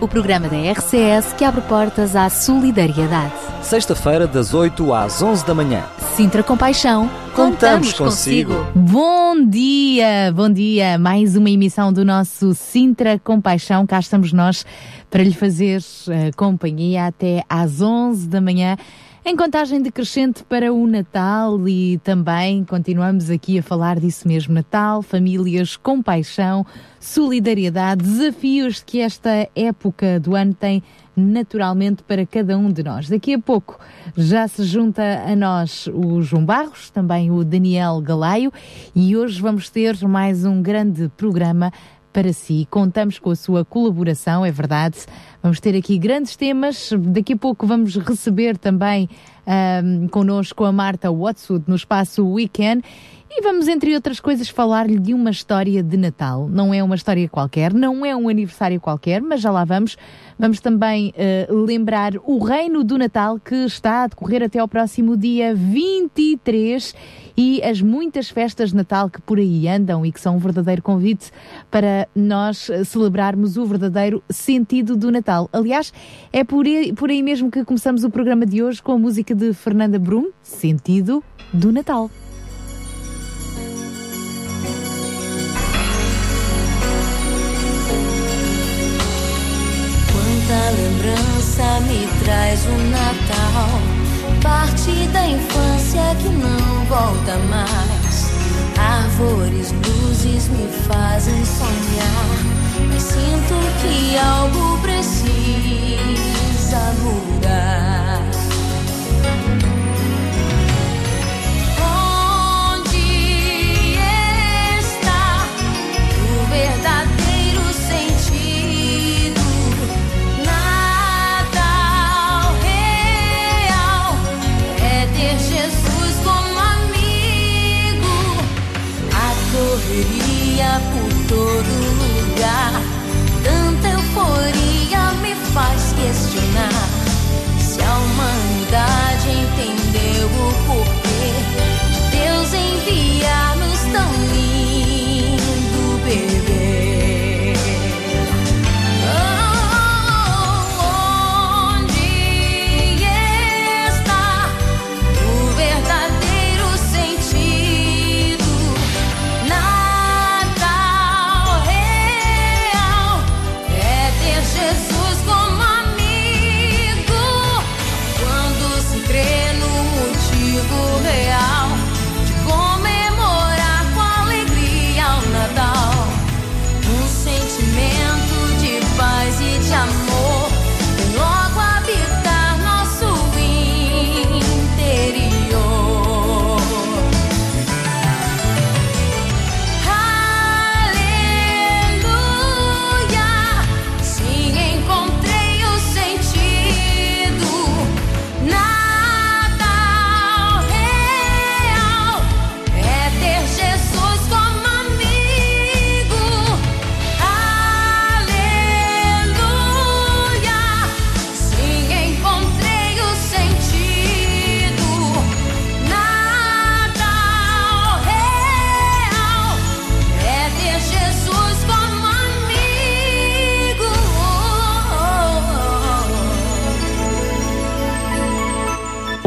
o programa da RCS que abre portas à solidariedade. Sexta-feira, das 8 às 11 da manhã. Sintra Compaixão, contamos, consigo. Bom dia, bom dia. Mais uma emissão do nosso Sintra Compaixão. Cá estamos nós para lhe fazer uh, companhia até às 11 da manhã em contagem decrescente para o Natal e também continuamos aqui a falar disso mesmo: Natal, famílias, compaixão, solidariedade, desafios que esta época do ano tem naturalmente para cada um de nós. Daqui a pouco já se junta a nós o João Barros, também o Daniel Galaio e hoje vamos ter mais um grande programa para si. Contamos com a sua colaboração, é verdade. Vamos ter aqui grandes temas. Daqui a pouco vamos receber também um, connosco a Marta Watson no espaço Weekend. E vamos, entre outras coisas, falar-lhe de uma história de Natal. Não é uma história qualquer, não é um aniversário qualquer, mas já lá vamos. Vamos também uh, lembrar o Reino do Natal que está a decorrer até ao próximo dia 23 e as muitas festas de Natal que por aí andam e que são um verdadeiro convite para nós celebrarmos o verdadeiro sentido do Natal. Aliás, é por aí, por aí mesmo que começamos o programa de hoje com a música de Fernanda Brum, Sentido do Natal. Quanta lembrança me traz o Natal parte da infância que não volta mais. Árvores, luzes me fazem sonhar, mas sinto que algo precisa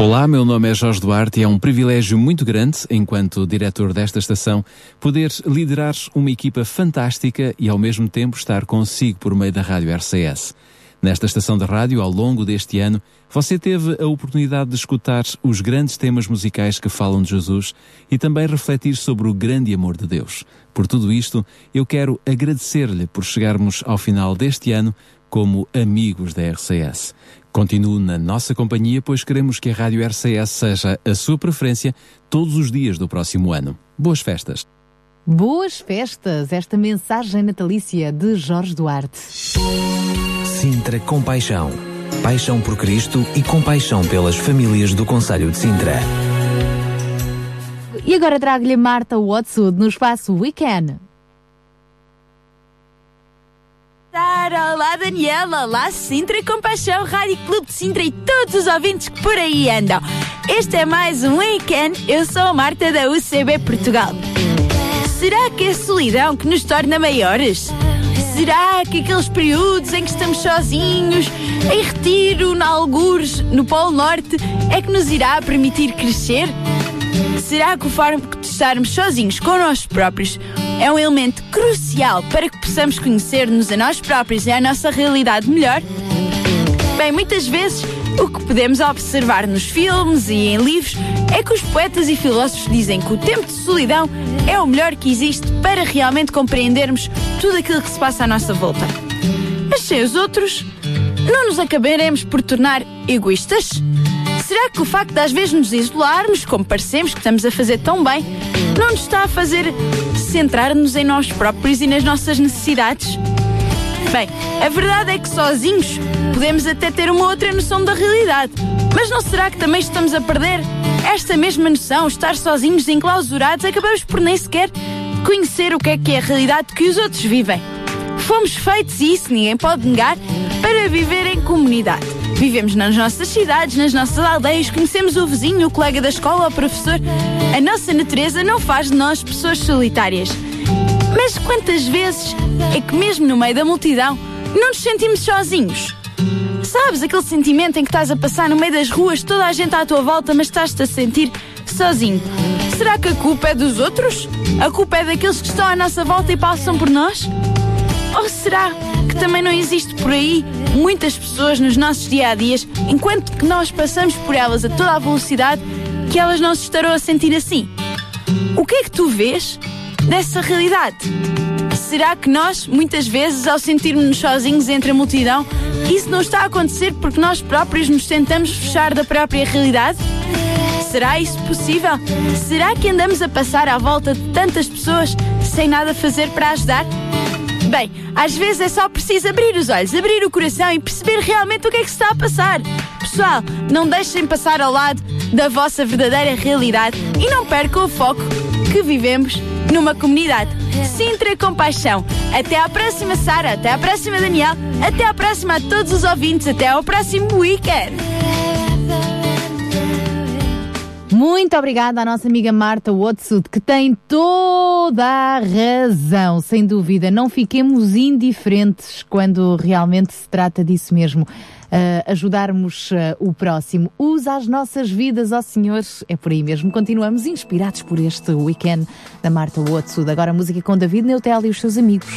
Olá, meu nome é Jorge Duarte e é um privilégio muito grande, enquanto diretor desta estação, poder liderar uma equipa fantástica e ao mesmo tempo estar consigo por meio da Rádio RCS. Nesta estação de rádio, ao longo deste ano, você teve a oportunidade de escutar os grandes temas musicais que falam de Jesus e também refletir sobre o grande amor de Deus. Por tudo isto, eu quero agradecer-lhe por chegarmos ao final deste ano como amigos da RCS. Continue na nossa companhia, pois queremos que a Rádio RCS seja a sua preferência todos os dias do próximo ano. Boas festas! Boas festas! Esta mensagem natalícia de Jorge Duarte. Sintra Compaixão. Paixão por Cristo e compaixão pelas famílias do Conselho de Sintra. E agora trago-lhe Marta Watson no espaço Weekend. Olá Daniela, olá Sintra Compaixão, Rádio Clube de Sintra e todos os ouvintes que por aí andam. Este é mais um Weekend, eu sou a Marta da UCB Portugal. Será que é a solidão que nos torna maiores? Será que aqueles períodos em que estamos sozinhos, em retiro, na algures, no Polo Norte, é que nos irá permitir crescer? Será que o facto de estarmos sozinhos com nós próprios é um elemento crucial para que possamos conhecer-nos a nós próprios e a nossa realidade melhor? Bem, muitas vezes o que podemos observar nos filmes e em livros é que os poetas e filósofos dizem que o tempo de solidão é o melhor que existe para realmente compreendermos tudo aquilo que se passa à nossa volta. Mas sem os outros, não nos acabaremos por tornar egoístas? Será que o facto de às vezes nos isolarmos, como parecemos que estamos a fazer tão bem, não nos está a fazer centrar-nos em nós próprios e nas nossas necessidades? Bem, a verdade é que sozinhos podemos até ter uma outra noção da realidade. Mas não será que também estamos a perder esta mesma noção, estar sozinhos, enclausurados, acabamos por nem sequer conhecer o que é que é a realidade que os outros vivem. Fomos feitos, e isso ninguém pode negar, para viver em comunidade. Vivemos nas nossas cidades, nas nossas aldeias, conhecemos o vizinho, o colega da escola, o professor. A nossa natureza não faz de nós pessoas solitárias. Mas quantas vezes é que, mesmo no meio da multidão, não nos sentimos sozinhos? Sabes aquele sentimento em que estás a passar no meio das ruas, toda a gente à tua volta, mas estás-te a sentir sozinho? Será que a culpa é dos outros? A culpa é daqueles que estão à nossa volta e passam por nós? Ou será que também não existe por aí muitas pessoas nos nossos dia a dias, enquanto que nós passamos por elas a toda a velocidade, que elas não se estarão a sentir assim? O que é que tu vês dessa realidade? Será que nós, muitas vezes, ao sentirmos-nos sozinhos entre a multidão, isso não está a acontecer porque nós próprios nos tentamos fechar da própria realidade? Será isso possível? Será que andamos a passar à volta de tantas pessoas sem nada fazer para ajudar? Bem, às vezes é só preciso abrir os olhos, abrir o coração e perceber realmente o que é que se está a passar. Pessoal, não deixem passar ao lado da vossa verdadeira realidade e não percam o foco que vivemos numa comunidade. Sintra Compaixão. Até à próxima, Sara. Até à próxima, Daniel. Até à próxima a todos os ouvintes. Até ao próximo weekend. Muito obrigada à nossa amiga Marta Watsud, que tem toda a razão, sem dúvida. Não fiquemos indiferentes quando realmente se trata disso mesmo. Uh, ajudarmos uh, o próximo. Usa as nossas vidas, ó oh Senhor. É por aí mesmo. Continuamos inspirados por este weekend da Marta Watsud. Agora música com David Neutel e os seus amigos.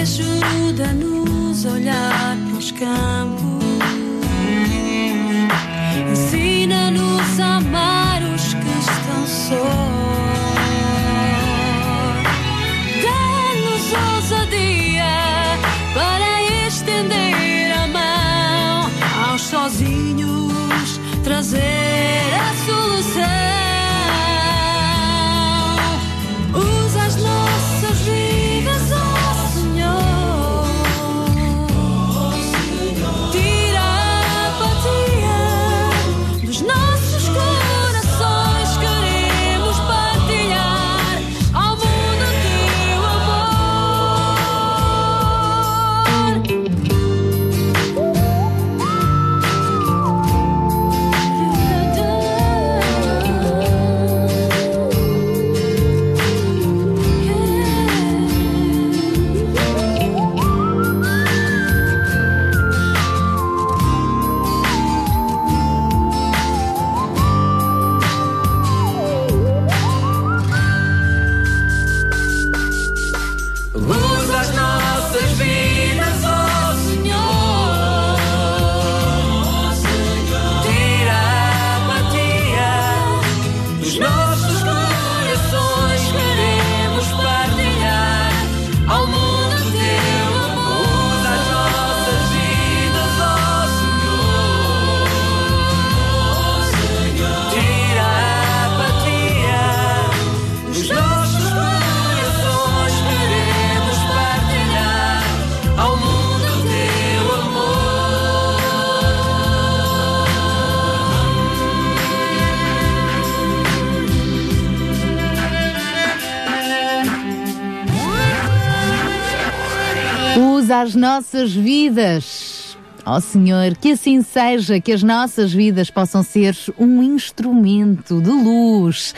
Ajuda-nos a olhar para os campos. Ensina-nos a amar os que estão sós. Dá-nos ousadia para estender a mão aos sozinhos, trazer As nossas vidas. Ó Senhor, que assim seja, que as nossas vidas possam ser um instrumento de luz.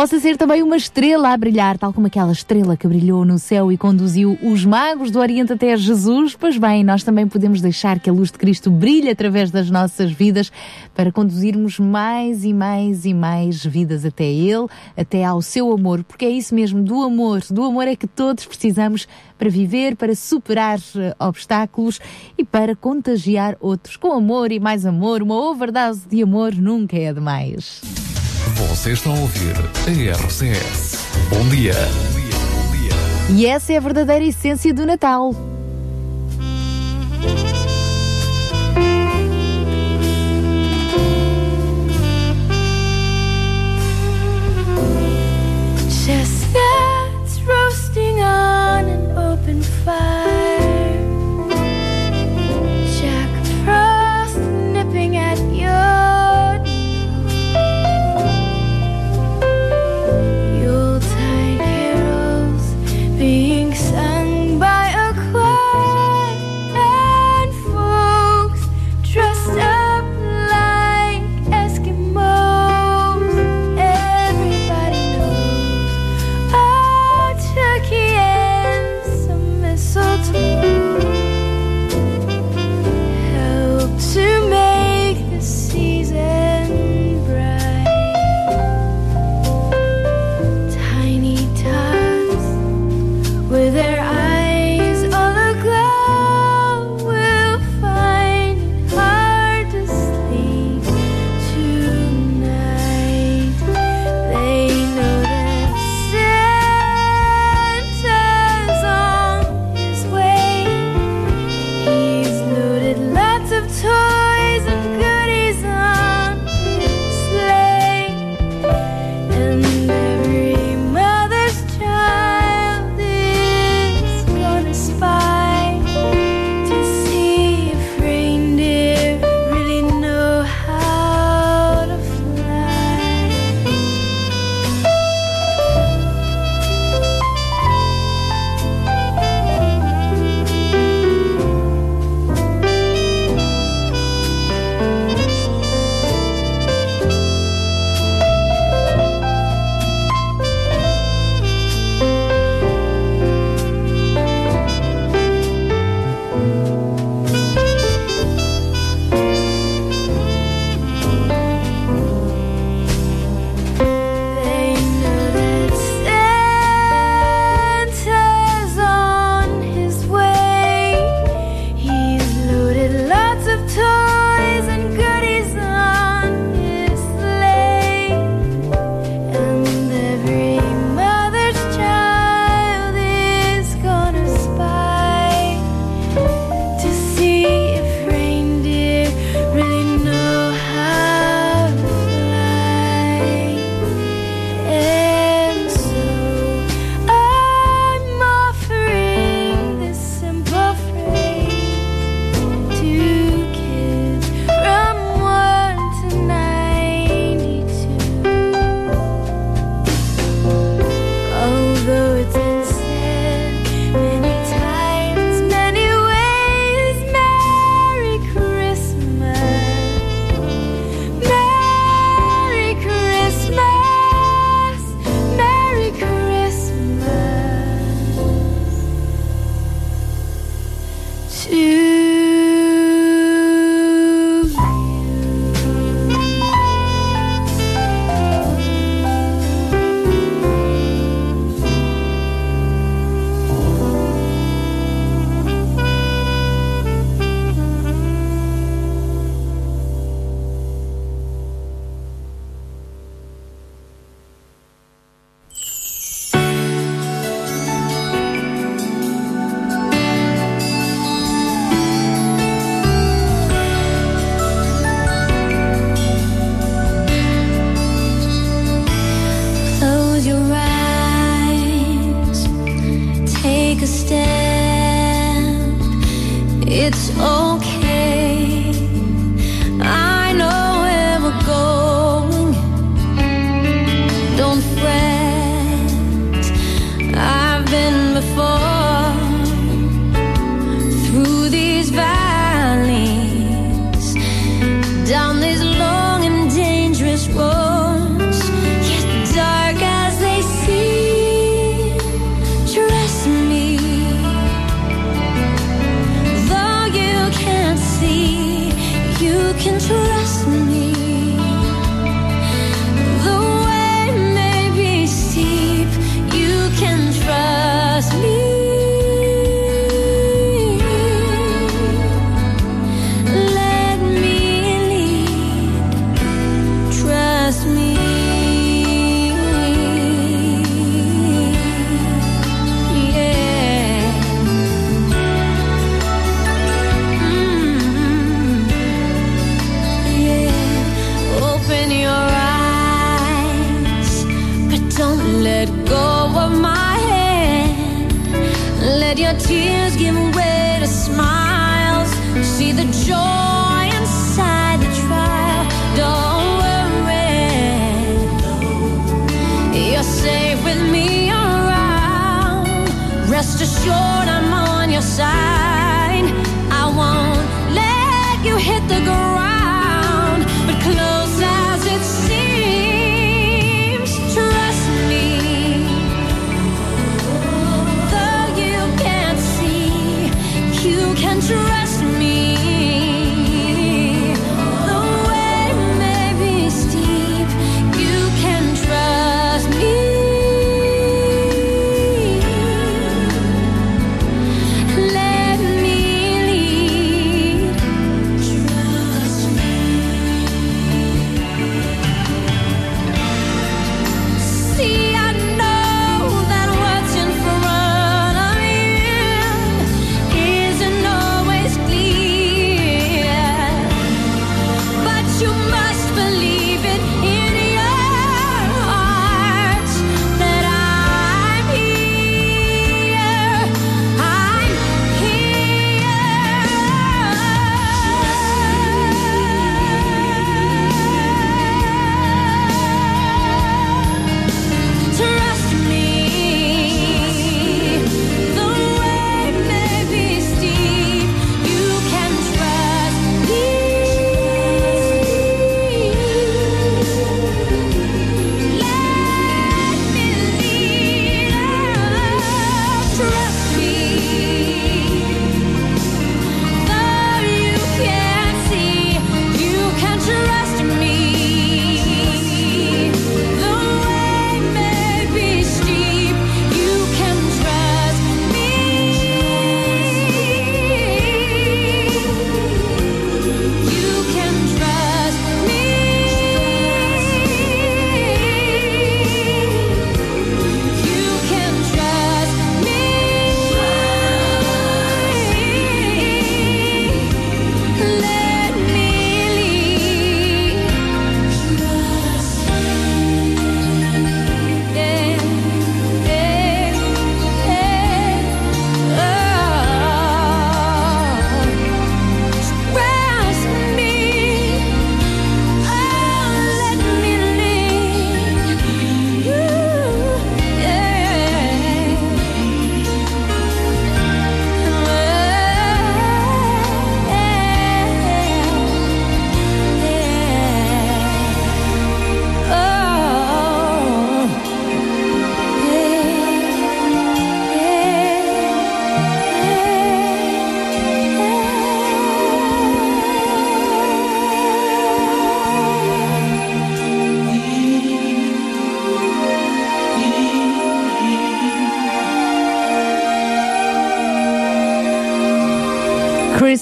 Possa ser também uma estrela a brilhar, tal como aquela estrela que brilhou no céu e conduziu os magos do Oriente até Jesus. Pois bem, nós também podemos deixar que a luz de Cristo brilhe através das nossas vidas para conduzirmos mais e mais e mais vidas até Ele, até ao seu amor, porque é isso mesmo, do amor. Do amor é que todos precisamos para viver, para superar eh, obstáculos e para contagiar outros. Com amor e mais amor, uma overdose de amor nunca é demais. Você está a ouvir a RCS. Bom dia. E essa é a verdadeira essência do Natal. Chestnuts roasting on an open fire.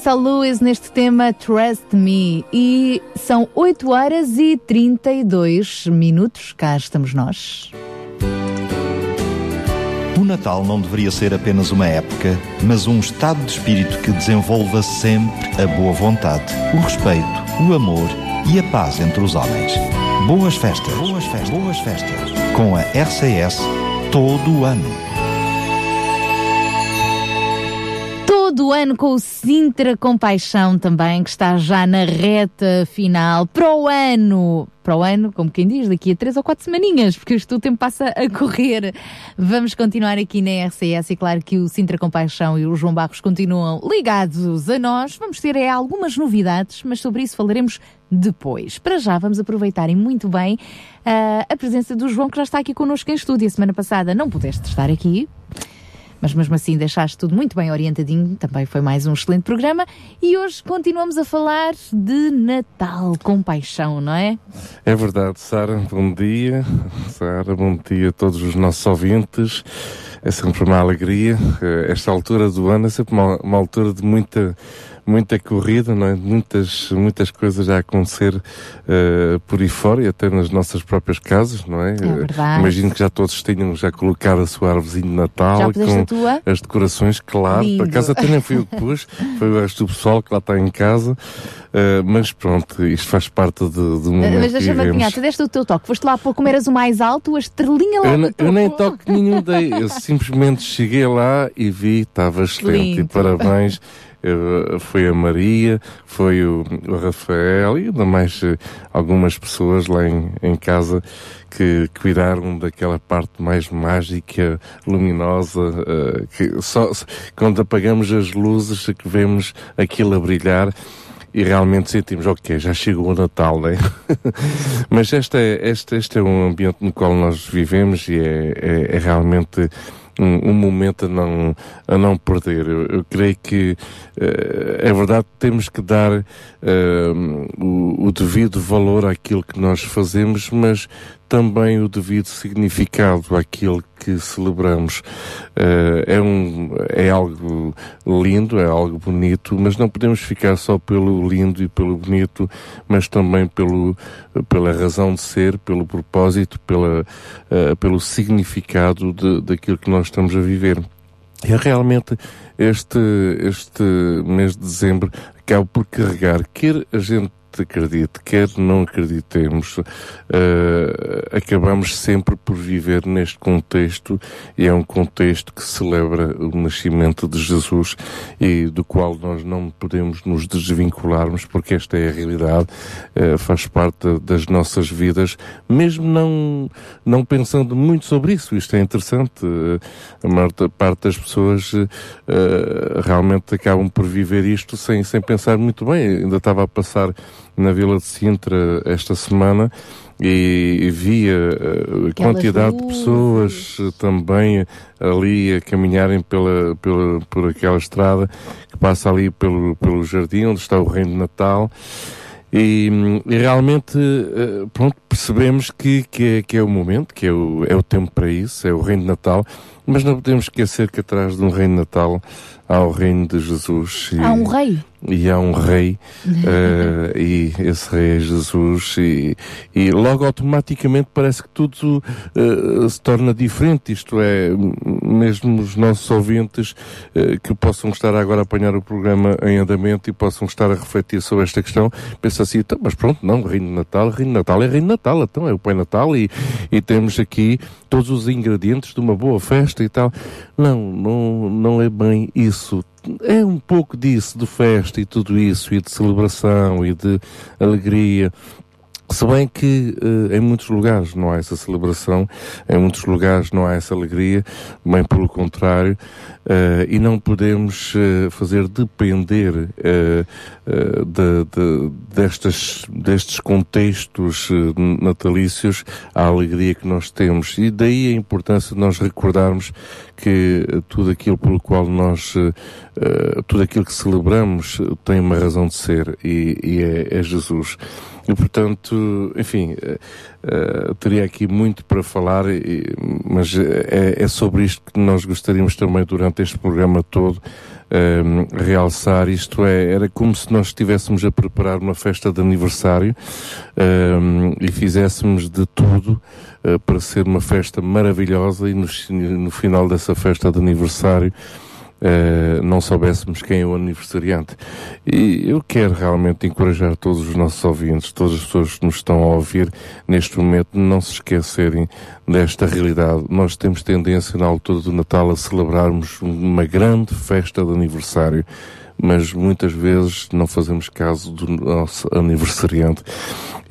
Crystal Lewis neste tema Trust Me. E são 8 horas e 32 minutos. Cá estamos nós. O Natal não deveria ser apenas uma época, mas um estado de espírito que desenvolva sempre a boa vontade, o respeito, o amor e a paz entre os homens. Boas festas, boas festas, boas festas. Com a RCS todo o ano. Ano com o Sintra Compaixão também, que está já na reta final. Para o ano, para o ano, como quem diz, daqui a três ou quatro semaninhas, porque isto o tempo passa a correr. Vamos continuar aqui na RCS e claro que o Sintra Compaixão e o João Barros continuam ligados a nós. Vamos ter é, algumas novidades, mas sobre isso falaremos depois. Para já, vamos aproveitar e muito bem ah, a presença do João, que já está aqui connosco em estúdio. A semana passada não pudeste estar aqui, mas mesmo assim deixaste tudo muito bem orientadinho. Também foi mais um excelente programa. E hoje continuamos a falar de Natal com paixão, não é? É verdade, Sara, bom dia. Sara, bom dia a todos os nossos ouvintes. É sempre uma alegria. Eh, Esta altura do ano é sempre uma, uma altura de muita, muita corrida, não é? Muitas, muitas coisas a acontecer uh, por aí fora e até nas nossas próprias casas, não é? É verdade. Imagino que já todos tenham já colocado a sua árvorezinha de Natal com as decorações, claro. Lindo. Por acaso até nem fui eu que pus, foi o resto do pessoal que lá está em casa. Uh, mas pronto, isto faz parte do momento Mas deixa-me adivinhar, tu deste o teu toque, foste lá para como eras o mais alto, a estrelinha lá Eu, no eu nem toque nenhum dei, eu simplesmente cheguei lá e vi, estava excelente. Lindo. E parabéns. Eh, Foi a Maria, foi o, Rafael e ainda mais eh, algumas pessoas lá em, em casa que cuidaram daquela parte mais mágica, luminosa, eh, que só quando apagamos as luzes é que vemos aquilo a brilhar e realmente sentimos, ok, já chegou o Natal, né? Mas este é, este, este é um ambiente no qual nós vivemos e é, é, é realmente um, um momento a não, a não perder. Eu, eu creio que eh, é verdade temos que dar eh, o, o devido valor àquilo que nós fazemos, mas também o devido significado àquilo que celebramos. Eh, é, um, é algo lindo, é algo bonito, mas não podemos ficar só pelo lindo e pelo bonito, mas também pelo, pela razão de ser, pelo propósito, pela, eh, pelo significado de, daquilo que nós estamos a viver. E realmente este, este mês de dezembro acaba por carregar, quer a gente acredite, quer não acreditemos, eh, acabamos sempre por viver neste contexto e é um contexto que celebra o nascimento de Jesus e do qual nós não podemos nos desvincularmos porque esta é a realidade, eh, faz parte das nossas vidas, mesmo não, não pensando muito sobre isso. Isto é interessante. eh, A maior parte das pessoas realmente acabam por viver isto sem, sem pensar muito bem. Ainda estava a passar na Vila de Sintra esta semana e, via eh, a quantidade de pessoas eh, também ali a caminharem pela, pela, por aquela estrada que passa ali pelo, pelo jardim onde está o Reino de Natal. E, e realmente, eh, pronto, percebemos que, que, é, que é o momento, que é o, é o tempo para isso, é o Reino de Natal, mas não podemos esquecer que atrás de um Reino de Natal há o Reino de Jesus. E, Há um rei. e há um rei eh, e esse rei é Jesus e, e logo automaticamente parece que tudo eh, se torna diferente isto é mesmo os nossos ouvintes eh, que possam estar agora a apanhar o programa em andamento e possam estar a refletir sobre esta questão pensam assim, então, mas pronto, não, reino de Natal reino de Natal é reino de Natal, então é o Pai Natal e, e temos aqui todos os ingredientes de uma boa festa e tal não, não, não é bem isso é um pouco disso, de festa e tudo isso, e de celebração e de alegria. Se bem que eh, em muitos lugares não há essa celebração, em muitos lugares não há essa alegria, bem pelo contrário, eh, e não podemos eh, fazer depender de, de- destas, destes contextos natalícios a alegria que nós temos. E daí a importância de nós recordarmos que tudo aquilo pelo qual nós, eh, eh, tudo aquilo que celebramos tem uma razão de ser e, e é, é Jesus. E portanto, enfim, eh, teria aqui muito para falar, mas é, é sobre isto que nós gostaríamos também durante este programa todo eh, realçar. Isto é, era como se nós estivéssemos a preparar uma festa de aniversário eh, e fizéssemos de tudo eh, para ser uma festa maravilhosa e no, no final dessa festa de aniversário eh, não soubéssemos quem é o aniversariante. E eu quero realmente encorajar todos os nossos ouvintes, todas as pessoas que nos estão a ouvir neste momento, não se esquecerem desta realidade. Nós temos tendência, na altura do Natal, a celebrarmos uma grande festa de aniversário. Mas muitas vezes não fazemos caso do nosso aniversariante.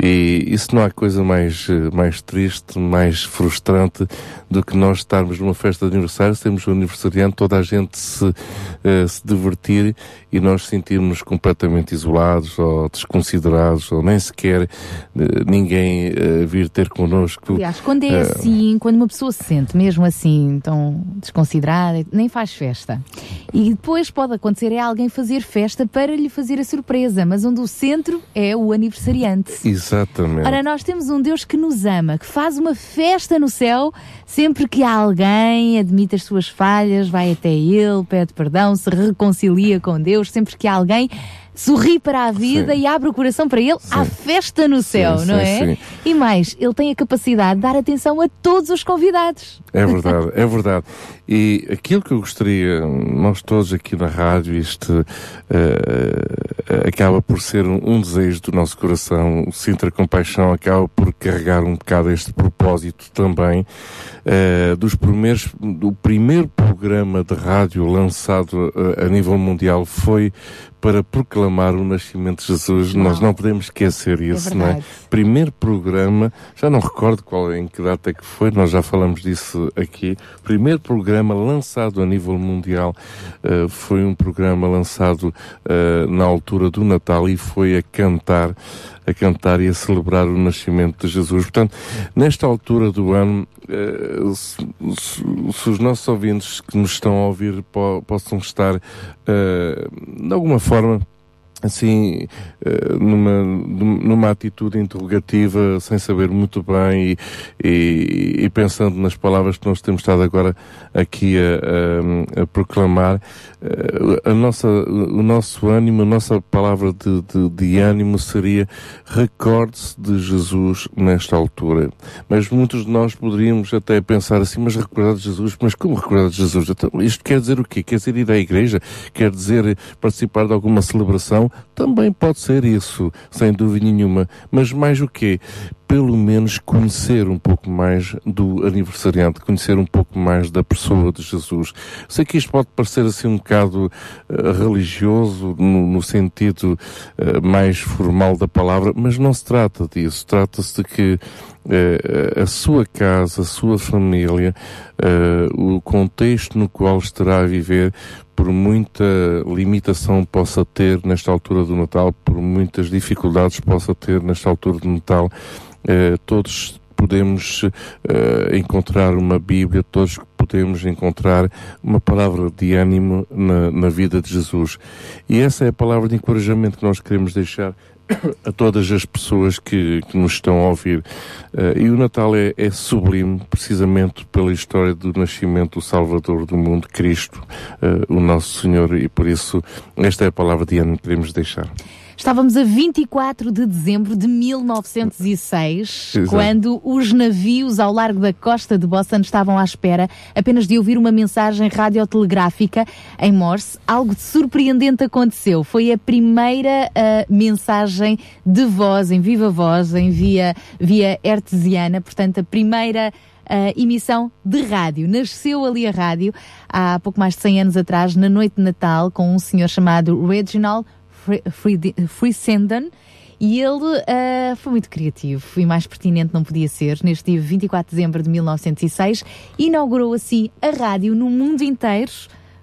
E isso não há coisa mais, eh, mais triste, mais frustrante do que nós estarmos numa festa de aniversário, temos o aniversariante, toda a gente se, eh, se divertir e nós sentirmos completamente isolados ou desconsiderados ou nem sequer eh, ninguém eh, vir ter connosco. Aliás, quando é Eh, assim, quando uma pessoa se sente mesmo assim, tão desconsiderada, nem faz festa. E depois pode acontecer é alguém fazer festa para lhe fazer a surpresa, mas onde o centro é o aniversariante. Exatamente. Ora, nós temos um Deus que nos ama, que faz uma festa no céu sempre que alguém admite as suas falhas, vai até Ele, pede perdão, se reconcilia com Deus, sempre que alguém sorri para a vida Sim. e abre o coração para Ele, há festa no céu, Sim, não é? sim. E mais, Ele tem a capacidade de dar atenção a todos os convidados. É verdade, é verdade. E aquilo que eu gostaria, nós todos aqui na rádio, isto eh, acaba por ser um, um desejo do nosso coração. O Sintra Compaixão acaba por carregar um bocado este propósito também. Eh, dos primeiros, do primeiro programa de rádio lançado eh, a nível mundial foi para proclamar o nascimento de Jesus. Nós não podemos esquecer isso, não é? Primeiro programa, já não recordo qual em que data é que foi, nós já falamos disso aqui. Primeiro programa lançado a nível mundial eh, foi um programa lançado na altura do Natal e foi a cantar, a cantar e a celebrar o nascimento de Jesus. Portanto, nesta altura do ano, eh, se, se- os nossos ouvintes que nos estão a ouvir po- possam estar eh, de alguma forma assim, eh, numa, numa atitude interrogativa, sem saber muito bem e, e, e pensando nas palavras que nós temos estado agora aqui a, a- a proclamar, eh, a nossa, o nosso ânimo, a nossa palavra de, de, de ânimo seria recorde-se de Jesus nesta altura. Mas muitos de nós poderíamos até pensar assim, mas recordar de Jesus, mas como recordar de Jesus? Então, isto quer dizer o quê? Quer dizer ir à igreja? Quer dizer participar de alguma celebração? Também pode ser isso, sem dúvida nenhuma. Mas mais o quê? Pelo menos conhecer um pouco mais do aniversariante, conhecer um pouco mais da pessoa de Jesus. Sei que isto pode parecer assim um bocado eh, religioso, no, no sentido eh, mais formal da palavra, mas não se trata disso. Trata-se de que eh, a sua casa, a sua família, o contexto no qual estará a viver, por muita limitação possa ter nesta altura do Natal, por muitas dificuldades possa ter nesta altura do Natal, eh, todos podemos eh, encontrar uma Bíblia, todos podemos encontrar uma palavra de ânimo na, na vida de Jesus. E essa é a palavra de encorajamento que nós queremos deixar a todas as pessoas que, que nos estão a ouvir. Eh, e o Natal é, é sublime, precisamente pela história do nascimento do Salvador do mundo, Cristo, eh, o nosso Senhor, e por isso esta é a palavra de ânimo que queremos deixar. Estávamos a 24 de dezembro de 1906, Exato. quando os navios ao largo da costa de Boston estavam à espera apenas de ouvir uma mensagem radiotelegráfica em Morse. Algo de surpreendente aconteceu. Foi a primeira ah, mensagem de voz, em viva voz, em via, via artesiana, portanto, a primeira a emissão de rádio. Nasceu ali a rádio há pouco mais de 100 anos atrás, na noite de Natal, com um senhor chamado Reginald Friesenden. E ele ah, foi muito criativo e mais pertinente não podia ser. Neste dia 24 de dezembro de 1906, inaugurou assim a rádio no mundo inteiro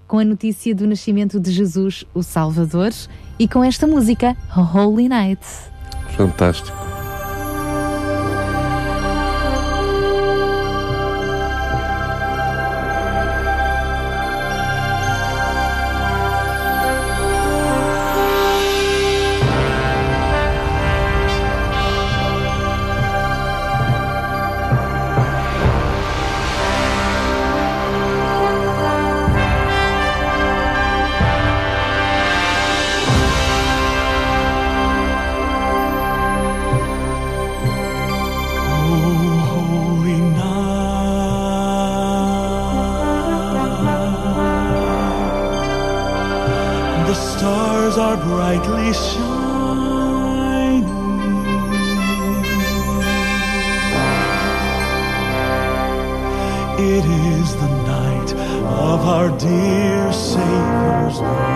com a notícia do nascimento de Jesus, o Salvador, e com esta música, Holy Night. Fantástico. Stars are brightly shining. It is the night of our dear Savior's Long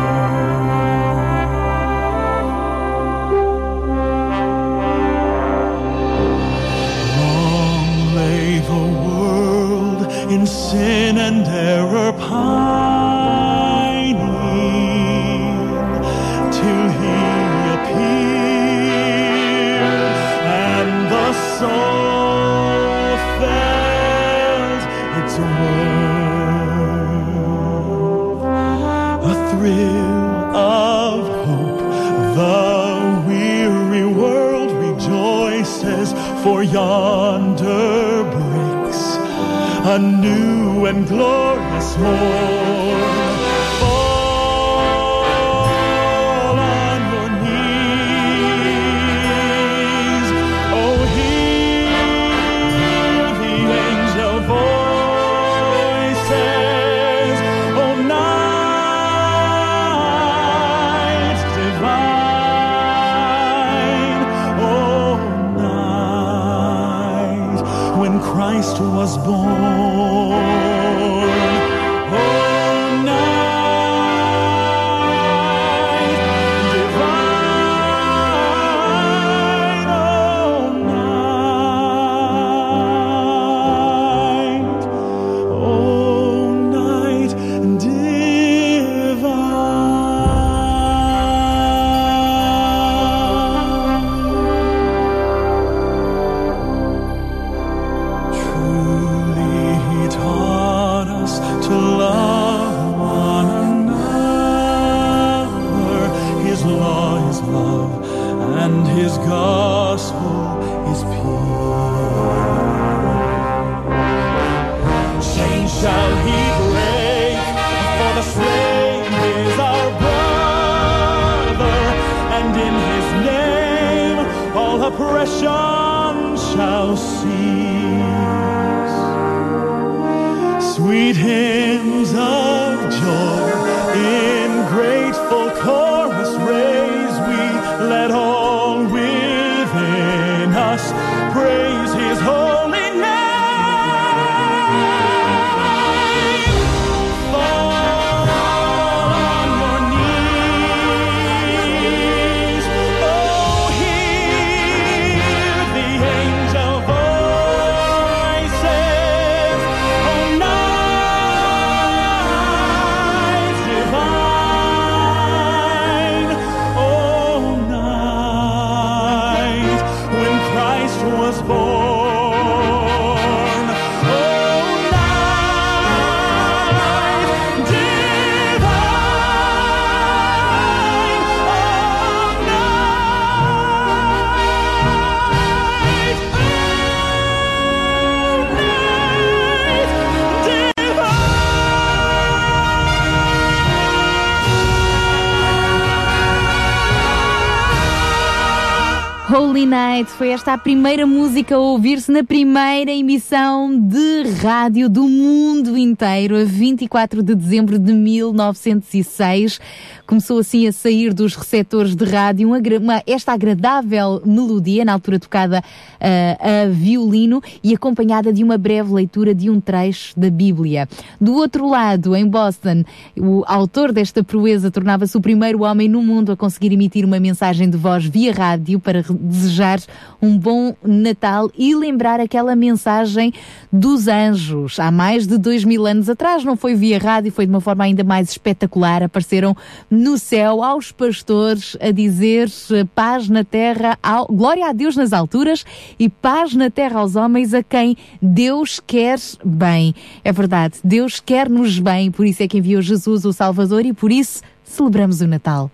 a primeira música a ouvir-se na primeira emissão de rádio do mundo inteiro, a 24 de dezembro de 1906. Começou assim a sair dos receptores de rádio uma, uma- esta agradável melodia, na altura tocada ah, a violino e acompanhada de uma breve leitura de um trecho da Bíblia. Do outro lado, em Boston, o autor desta proeza tornava-se o primeiro homem no mundo a conseguir emitir uma mensagem de voz via rádio para desejar um bom Natal e lembrar aquela mensagem dos anjos. Há mais de dois mil anos atrás, não foi via rádio, foi de uma forma ainda mais espetacular. Apareceram no céu aos pastores a dizer eh, paz na terra, ao, glória a Deus nas alturas e paz na terra aos homens a quem Deus quer bem. É verdade, Deus quer-nos bem, por isso é que enviou Jesus, o Salvador, e por isso celebramos o Natal.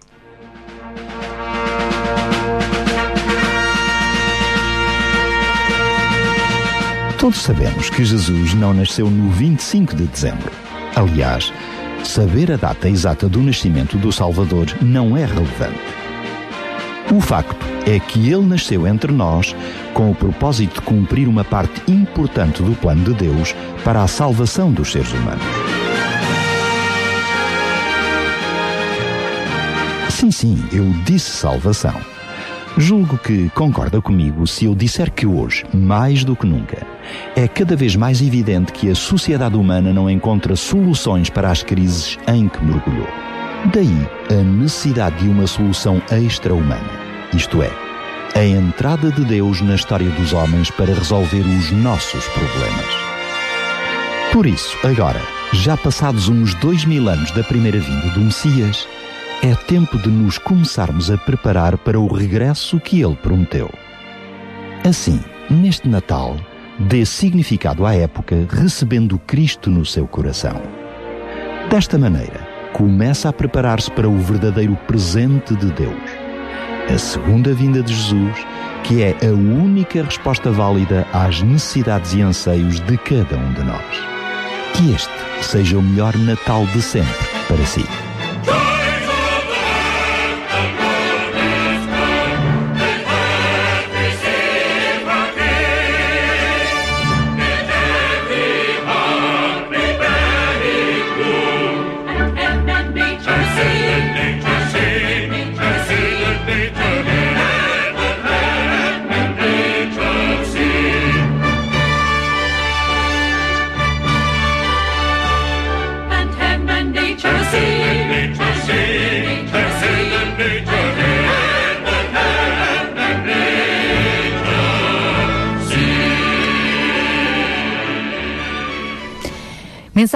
Todos sabemos que Jesus não nasceu no 25 de dezembro. Aliás, saber a data exata do nascimento do Salvador não é relevante. O facto é que ele nasceu entre nós com o propósito de cumprir uma parte importante do plano de Deus para a salvação dos seres humanos. Sim, sim, eu disse salvação. Julgo que concorda comigo se eu disser que hoje, mais do que nunca, é cada vez mais evidente que a sociedade humana não encontra soluções para as crises em que mergulhou. Daí a necessidade de uma solução extra-humana, isto é, a entrada de Deus na história dos homens para resolver os nossos problemas. Por isso, agora, já passados uns dois mil anos da primeira vinda do Messias, é tempo de nos começarmos a preparar para o regresso que ele prometeu. Assim, neste Natal, dê significado à época recebendo Cristo no seu coração. Desta maneira, começa a preparar-se para o verdadeiro presente de Deus. a segunda vinda de Jesus, que é a única resposta válida às necessidades e anseios de cada um de nós. Que este seja o melhor Natal de sempre para si.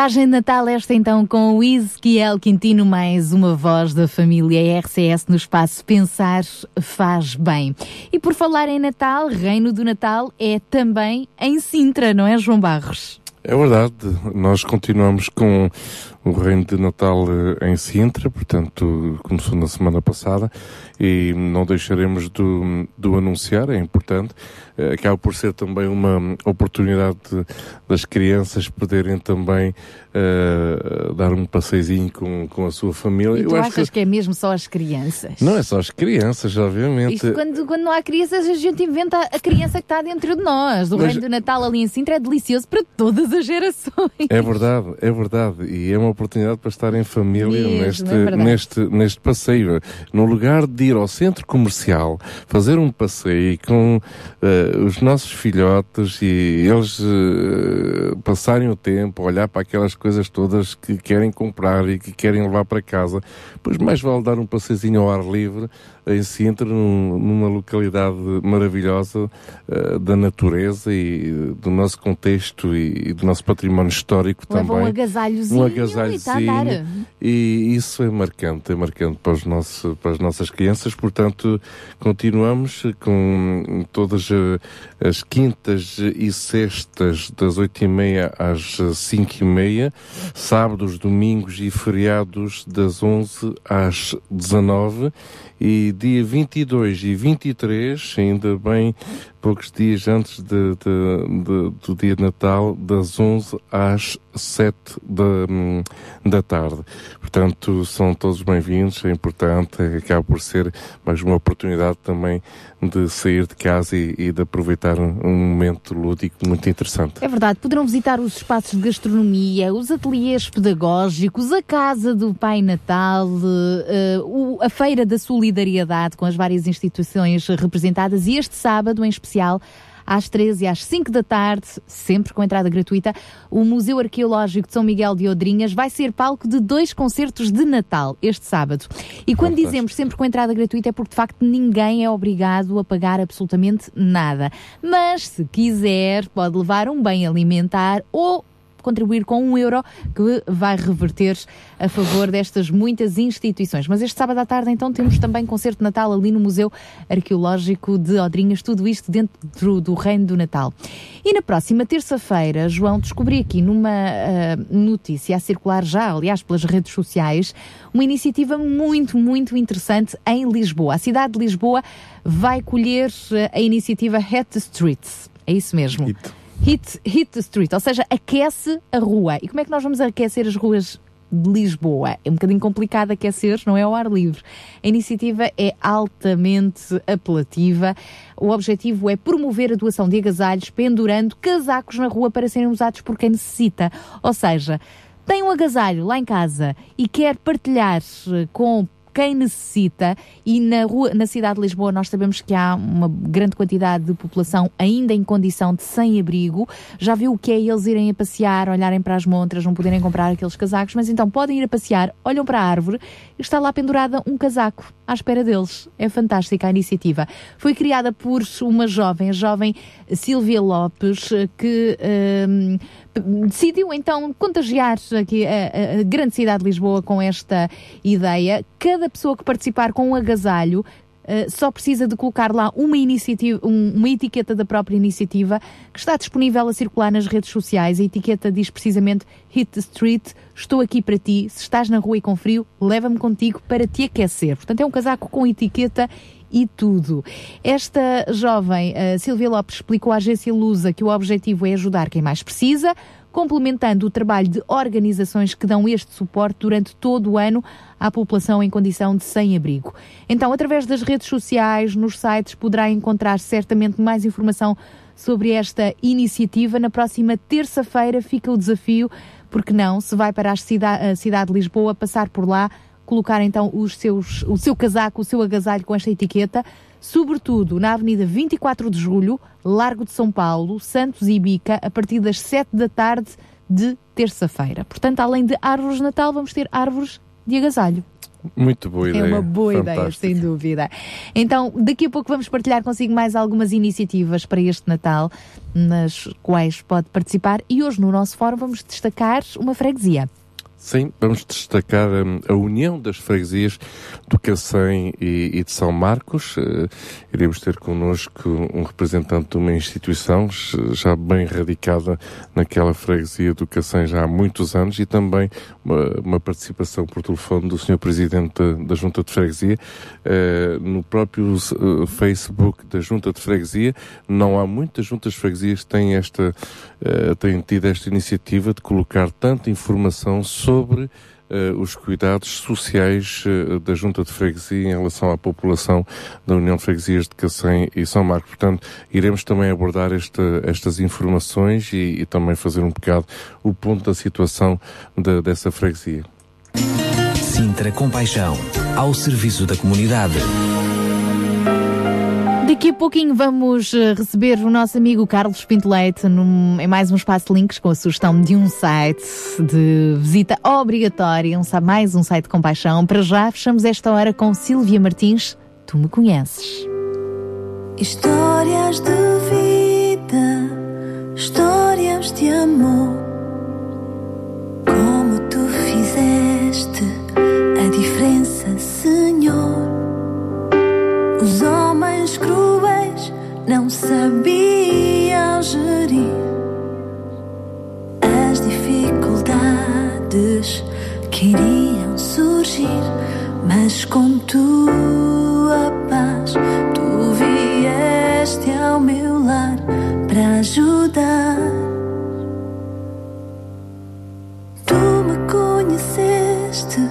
Mensagem de Natal esta então com o Ezequiel Quintino, mais uma voz da família RCS no espaço Pensar Faz Bem. E por falar em Natal, Reino do Natal é também em Sintra, não é João Barros? É verdade, nós continuamos com o Reino de Natal eh, em Sintra, portanto, começou na semana passada e não deixaremos de, de o anunciar, é importante. Eh, Acaba por ser também uma oportunidade de- das crianças poderem também eh, dar um passeizinho com, com a sua família. E tu Eu acho achas que... é mesmo só as crianças? Não é só as crianças, obviamente. Isto quando, quando não há crianças, a gente inventa a criança que está dentro de nós. O Mas- Reino do Natal ali em Sintra é delicioso para todas as gerações. É verdade, é verdade. E é uma oportunidade para estar em família Mesmo, neste, é verdade. neste, neste passeio. No lugar de ir ao centro comercial, fazer um passeio com eh, os nossos filhotes e eles eh, passarem o tempo, olhar para aquelas coisas todas que querem comprar e que querem levar para casa, pois mais vale dar um passeiozinho ao ar livre em Sintra, num- numa localidade maravilhosa eh, da natureza e do nosso contexto e, e do nosso património histórico Leva um também. agasalhozinho Um e está a agasalhozinho. andar. E isso é marcante, é marcante para, os nossos, para as nossas crianças. Portanto, continuamos com todas eh, as quintas e sextas, das oito e meia às cinco e meia, sábados, domingos e feriados, das onze às dezenove. E dia 22 e 23, ainda bem poucos dias antes de, de- de- do dia de Natal, das 11 às 7 da, hum, da tarde. Portanto, são todos bem-vindos, é importante, acaba por ser mais uma oportunidade também de sair de casa e, e de aproveitar um, um momento lúdico muito interessante. É verdade, poderão visitar os espaços de gastronomia, os ateliês pedagógicos, a casa do Pai Natal, eh, o- a Feira da Solidariedade com as várias instituições representadas e este sábado em especial. Às 13 e às 5 da tarde, sempre com entrada gratuita, o Museu Arqueológico de São Miguel de Odrinhas vai ser palco de dois concertos de Natal este sábado. E quando Fantástico. dizemos sempre com entrada gratuita é porque de facto ninguém é obrigado a pagar absolutamente nada. Mas se quiser, pode levar um bem alimentar ou contribuir com um euro que vai reverter a favor destas muitas instituições. Mas este sábado à tarde, então, temos também concerto de Natal ali no Museu Arqueológico de Odrinhas, tudo isto dentro do Reino do Natal. E na próxima terça-feira, João, descobri aqui numa ah, notícia a circular já, aliás, pelas redes sociais, uma iniciativa muito, muito interessante em Lisboa. A cidade de Lisboa vai colher ah, a iniciativa Hat Streets. É isso mesmo. Hit, hit the street, ou seja, aquece a rua. E como é que nós vamos aquecer as ruas de Lisboa? É um bocadinho complicado aquecer, não é ao ar livre. A iniciativa é altamente apelativa. O objetivo é promover a doação de agasalhos pendurando casacos na rua para serem usados por quem necessita. Ou seja, tem um agasalho lá em casa e quer partilhar eh, com quem necessita e na rua, na cidade de Lisboa nós sabemos que há uma grande quantidade de população ainda em condição de sem-abrigo. Já viu o que é eles irem a passear, olharem para as montras, não poderem comprar aqueles casacos, mas então podem ir a passear, olham para a árvore e está lá pendurada um casaco à espera deles. É fantástica a iniciativa. Foi criada por uma jovem, a jovem Silvia Lopes, que hum, decidiu então contagiar aqui a, a- grande cidade de Lisboa com esta ideia. Cada pessoa que participar com um agasalho Uh, só precisa de colocar lá uma, iniciativa, um- uma etiqueta da própria iniciativa que está disponível a circular nas redes sociais. A etiqueta diz precisamente Hit the Street, estou aqui para ti. Se estás na rua e com frio, leva-me contigo para te aquecer. Portanto, é um casaco com etiqueta e tudo. Esta jovem, uh, Silvia Lopes, explicou à agência Lusa que o objetivo é ajudar quem mais precisa, complementando o trabalho de organizações que dão este suporte durante todo o ano à população em condição de sem-abrigo. Então, através das redes sociais, nos sites, poderá encontrar certamente mais informação sobre esta iniciativa. Na próxima terça-feira fica o desafio, porque não, se vai para a cidade, a cidade de Lisboa, passar por lá, colocar então os seus, o seu casaco, o seu agasalho com esta etiqueta, sobretudo na Avenida 24 de Julho, Largo de São Paulo, Santos e Bica, a partir das 7 da tarde de terça-feira. Portanto, além de árvores de Natal, vamos ter árvores de agasalho. Muito boa ideia. É uma boa Fantástica. ideia, sem dúvida. Então, daqui a pouco vamos partilhar consigo mais algumas iniciativas para este Natal, nas quais pode participar. E hoje, no nosso fórum, vamos destacar uma freguesia. Sim, vamos destacar hum, a união das freguesias do Cacém e, e de São Marcos. Eh, iremos ter connosco um representante de uma instituição já bem radicada naquela freguesia do Cacém já há muitos anos e também uma, uma participação por telefone do Sr. Presidente da, da Junta de Freguesia. Eh, no próprio eh, Facebook da Junta de Freguesia, não há muitas juntas de freguesias que têm esta, eh, têm tido esta iniciativa de colocar tanta informação sobre os cuidados sociais eh, da Junta de Freguesia em relação à população da União de Freguesias de Cacém e São Marcos. Portanto, iremos também abordar esta, estas informações e, e também fazer um bocado o ponto da situação da- dessa freguesia. Sintra Compaixão, ao serviço da comunidade. Pouquinho vamos eh, receber o nosso amigo Carlos Pinto Leite num- em mais um espaço links com a sugestão de um site de visita obrigatória, um, mais um site com paixão. Para já, fechamos esta hora com Silvia Martins. Tu me conheces. Histórias de vida, histórias de amor. Como tu fizeste a diferença, Senhor. Os homens cruéis não sabiam gerir as dificuldades que iriam surgir, mas com tua paz tu vieste ao meu lar para ajudar. Tu me conheceste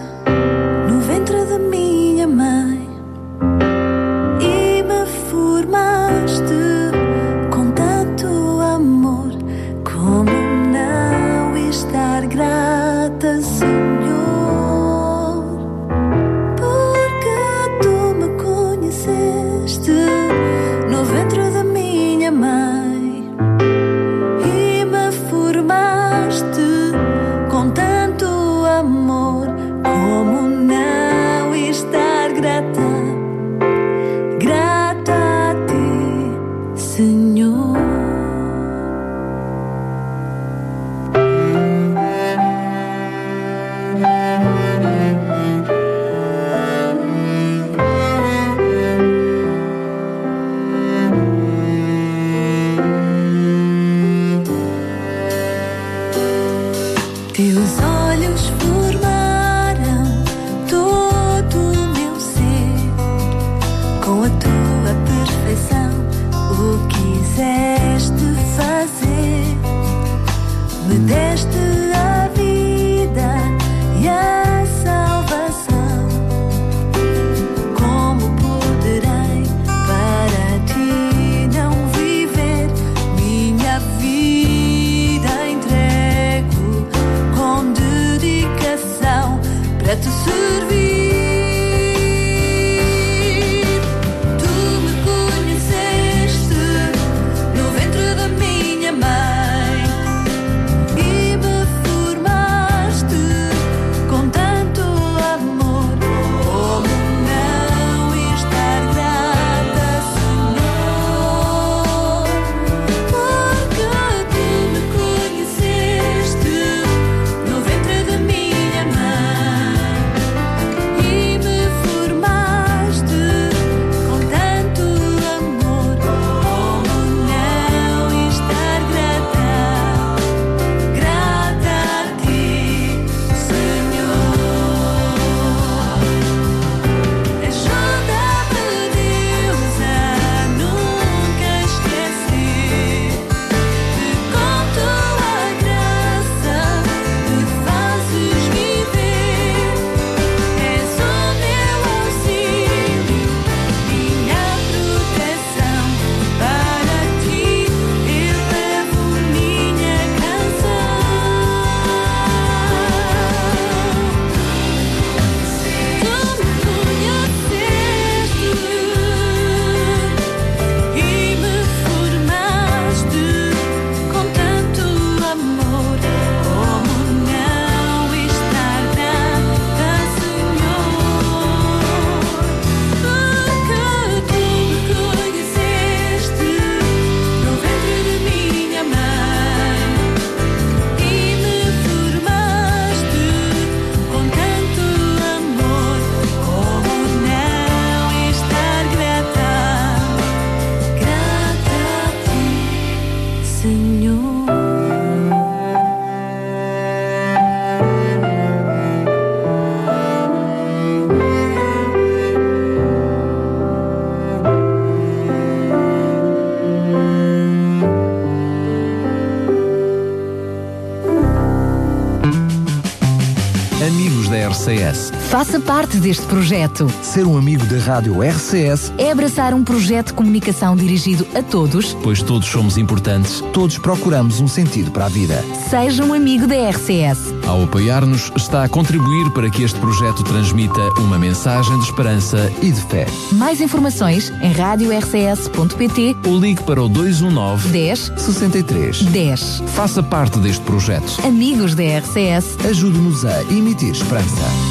Deste projeto. Ser um amigo da Rádio RCS, É abraçar um projeto de comunicação dirigido a todos. Pois todos somos importantes. todos procuramos um sentido para a vida. Seja um amigo da RCS. Ao apoiar-nos, está a contribuir para que este projeto transmita uma mensagem de esperança E de fé. Mais informações em radiorcs.pt ou ligue para o 219 10 63. 10. Faça parte deste projeto. Amigos da RCS. Ajude-nos a emitir esperança.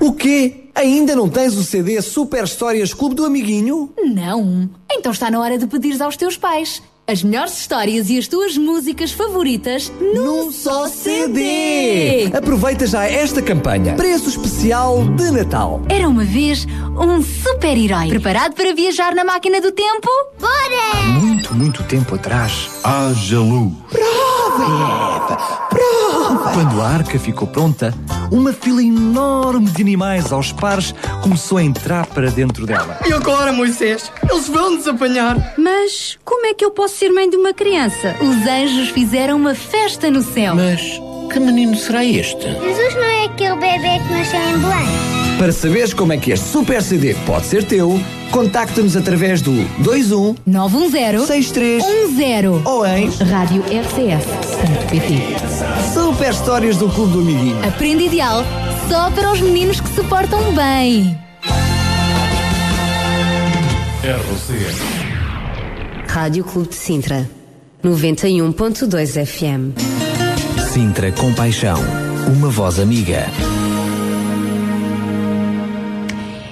O quê? Ainda não tens o CD Super Histórias Clube do Amiguinho? Não. Então está na hora de pedires aos teus pais. As melhores histórias e as tuas músicas favoritas num só CD. Aproveita já esta campanha. Preço especial de Natal. Era uma vez um super-herói. Preparado para viajar na máquina do tempo? Bora! Muito, muito tempo atrás, Haja luz. Quando a arca ficou pronta, uma fila enorme de animais aos pares começou a entrar para dentro dela. E agora, Moisés? Eles vão nos apanhar. Mas como é que eu posso ser mãe de uma criança? Os anjos fizeram uma festa no céu. Mas que menino será este? Jesus não é aquele bebê que nasceu em Belém. Para saberes como é que este Super CD pode ser teu, contacta-nos através do 21 910 6310 ou em radiorcs.pt Super Histórias do Clube do Amiguinho. Aprenda ideal só para os meninos que se portam bem. Rádio Clube de Sintra. 91.2 FM. Sintra Compaixão. Uma voz amiga.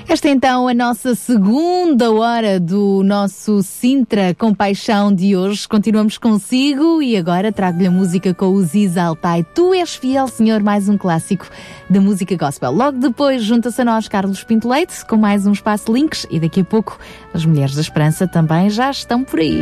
Esta é então a nossa segunda hora do nosso Sintra Compaixão de hoje. Continuamos consigo e agora trago-lhe a música com o Ziza Altai. Tu és fiel, Senhor, mais um clássico da música gospel. Logo depois junta-se a nós Carlos Pinto Leite com mais um Espaço Links e daqui a pouco as Mulheres da Esperança também já estão por aí.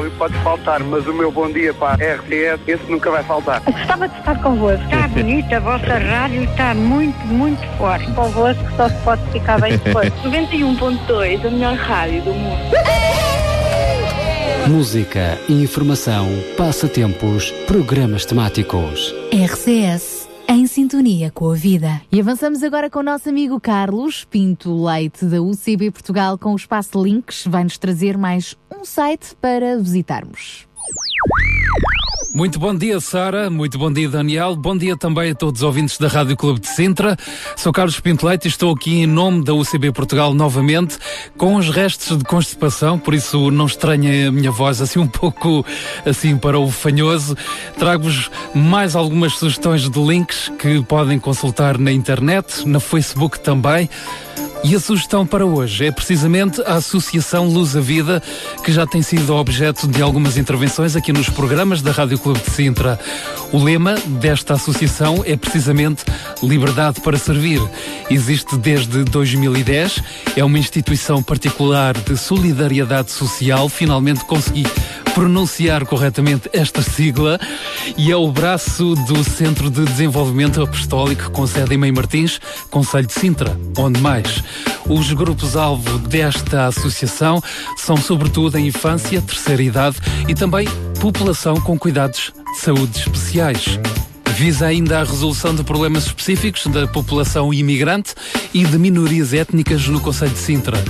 O gás óleo pode faltar, mas o meu bom dia para a RTS, esse nunca vai faltar. Gostava de estar convosco. Está bonita, a vossa rádio está muito, muito forte. Convosco só se pode ficar bem depois. 91.2, a melhor rádio do mundo. Música, informação, passatempos, programas temáticos. RCS, em sintonia com a vida. E avançamos agora com o nosso amigo Carlos Pinto Leite, da UCB Portugal, com o espaço links. Vai-nos trazer mais um site para visitarmos. Muito bom dia, Sara. Muito bom dia, Daniel. Bom dia também a todos os ouvintes da Rádio Clube de Sintra. Sou Carlos Pinto Leite e estou aqui em nome da UCB Portugal novamente com os restos de constipação, por isso não estranhem a minha voz assim um pouco assim para o fanhoso. Trago-vos mais algumas sugestões de links que podem consultar na internet, na Facebook também. E a sugestão para hoje é precisamente a Associação Luz a Vida, que já tem sido objeto de algumas intervenções aqui nos programas da Rádio Clube de Sintra. O lema desta associação é precisamente Liberdade para Servir. Existe desde 2010, é uma instituição particular de solidariedade social. Finalmente consegui pronunciar corretamente esta sigla e é o braço do Centro de Desenvolvimento Apostólico com sede em Mãe Martins, Conselho de Sintra, onde mais. Os grupos-alvo desta associação são sobretudo a infância, terceira idade e também população com cuidados de saúde especiais. Visa ainda a resolução de problemas específicos da população imigrante e de minorias étnicas no Conselho de Sintra.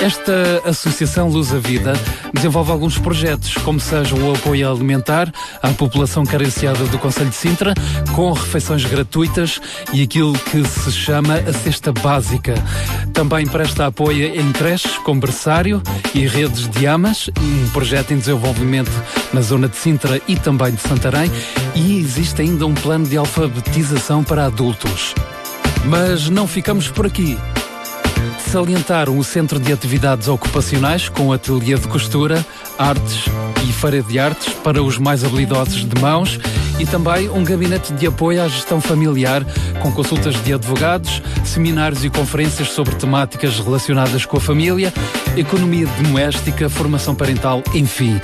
Esta Associação Luz a Vida desenvolve alguns projetos, como seja o apoio alimentar à população carenciada do Conselho de Sintra, com refeições gratuitas e aquilo que se chama a cesta básica. Também presta apoio em creches com berçário e redes de amas, um projeto em desenvolvimento na zona de Sintra e também de Santarém, e existe ainda um plano de alfabetização para adultos. Mas não ficamos por aqui salientaram o Centro de Atividades Ocupacionais com ateliê de costura, artes e feira de artes para os mais habilidosos de mãos e também um gabinete de apoio à gestão familiar com consultas de advogados, seminários e conferências sobre temáticas relacionadas com a família, economia doméstica, formação parental, enfim.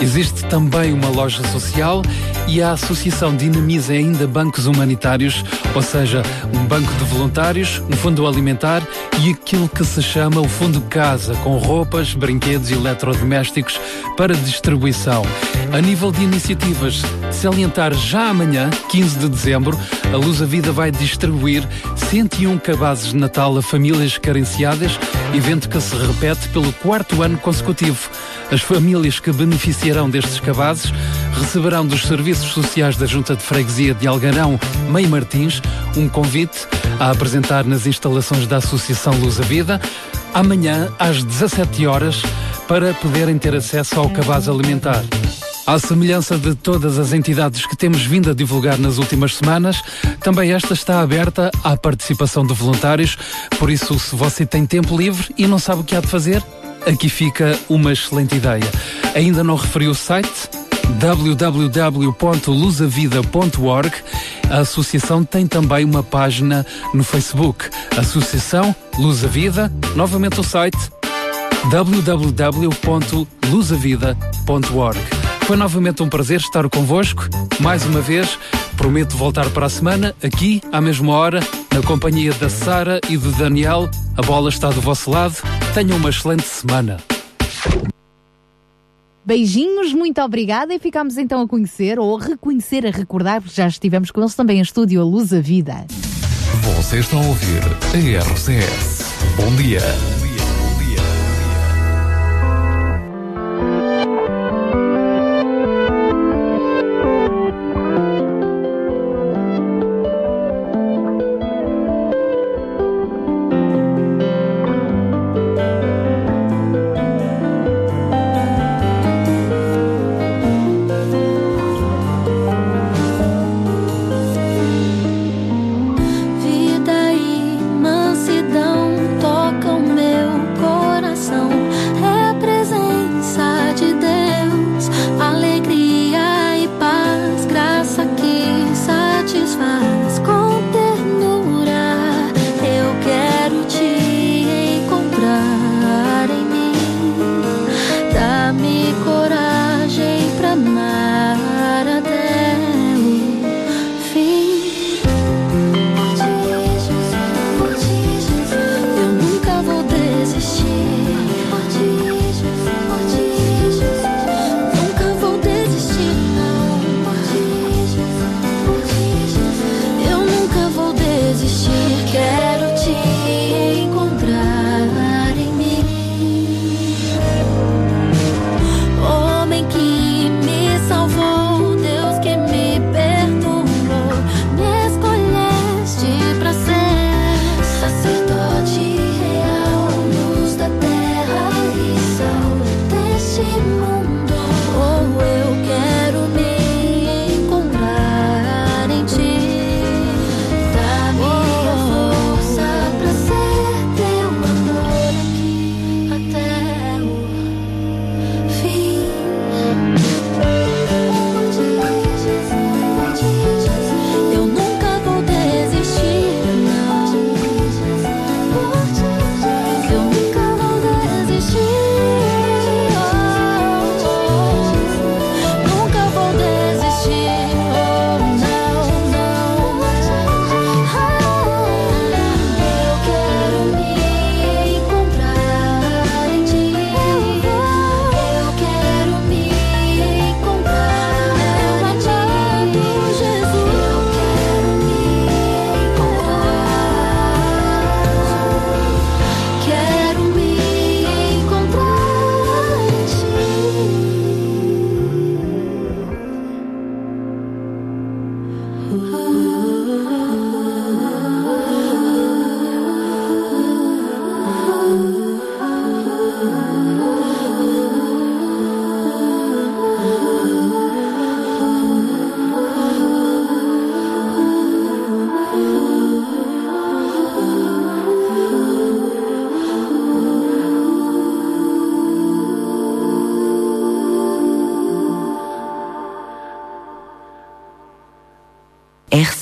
Existe também uma loja social e a associação dinamiza ainda bancos humanitários, ou seja, um banco de voluntários, um fundo alimentar e aquilo que se chama o Fundo Casa, com roupas, brinquedos e eletrodomésticos para distribuição. A nível de iniciativas, salientar já amanhã, 15 de dezembro, a Luz a Vida vai distribuir 101 cabazes de Natal a famílias carenciadas, evento que se repete pelo quarto ano consecutivo. As famílias que beneficiarão destes cabazes receberão dos Serviços Sociais da Junta de Freguesia de Algarão, Mãe Martins, um convite a apresentar nas instalações da Associação Luz a Vida, amanhã às 17 horas, para poderem ter acesso ao cabaz alimentar. À semelhança de todas as entidades que temos vindo a divulgar nas últimas semanas, também esta está aberta à participação de voluntários, por isso, se você tem tempo livre e não sabe o que há de fazer, aqui fica uma excelente ideia. Ainda não referi o site? www.luzavida.org A associação tem também uma página no Facebook. Associação Luz a Vida. Novamente o site www.luzavida.org Foi novamente um prazer estar convosco. Mais uma vez, prometo voltar para a semana, aqui, à mesma hora, na companhia da Sara e do Daniel. A bola está do vosso lado. Tenham uma excelente semana. Beijinhos, muito obrigada e ficamos então a conhecer ou a reconhecer, a recordar, porque já estivemos com eles também em estúdio, a Luz a Vida. Você está a ouvir a RCS. Bom dia.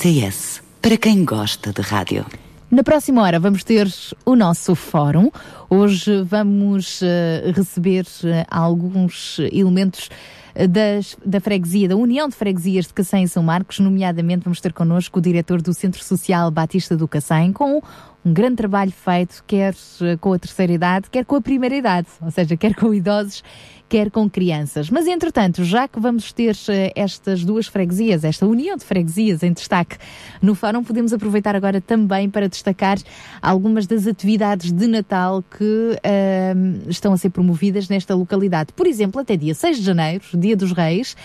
RCS, para quem gosta de rádio. Na próxima hora vamos ter o nosso fórum. Hoje vamos uh, receber uh, alguns elementos das, da freguesia, da União de Freguesias de Cacém e São Marcos, nomeadamente vamos ter connosco o diretor do Centro Social Batista do Cacém, com um grande trabalho feito, quer eh, com a terceira idade, quer com a primeira idade, ou seja, quer com idosos, quer com crianças. Mas, entretanto, já que vamos ter eh, estas duas freguesias, esta união de freguesias em destaque no fórum, podemos aproveitar agora também para destacar algumas das atividades de Natal que uh, estão a ser promovidas nesta localidade. Por exemplo, até dia 6 de janeiro, Dia dos Reis,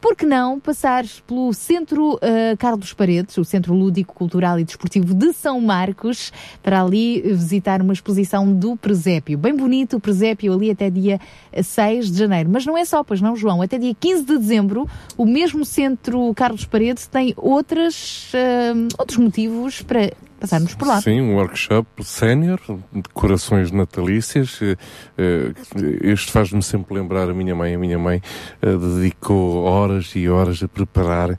por que não passar pelo Centro uh, Carlos Paredes, o Centro Lúdico, Cultural e Desportivo de São Marcos, para ali visitar uma exposição do presépio. Bem bonito o presépio ali até dia 6 de janeiro. Mas não é só, pois não, João? Até dia 15 de dezembro, o mesmo Centro Carlos Paredes tem outras, uh, outros motivos para passarmos por lá. Sim, um workshop sénior, decorações natalícias. Eh, eh, este faz-me sempre lembrar a minha mãe. A minha mãe eh, dedicou horas e horas a preparar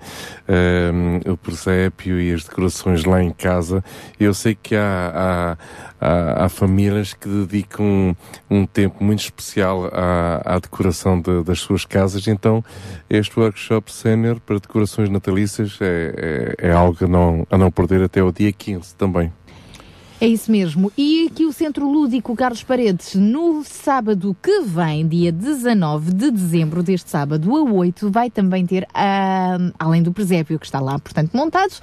o presépio e as decorações lá em casa. Eu sei que há, há, há, há famílias que dedicam um, um tempo muito especial à, à decoração de, das suas casas, então este workshop sénior para decorações natalícias é, é, é algo a não, a não perder até o dia 15 também. É isso mesmo. E aqui o Centro Lúdico Carlos Paredes, no sábado que vem, dia 19 de dezembro, deste sábado a 8, vai também ter, uh, além do presépio que está lá, portanto, montado,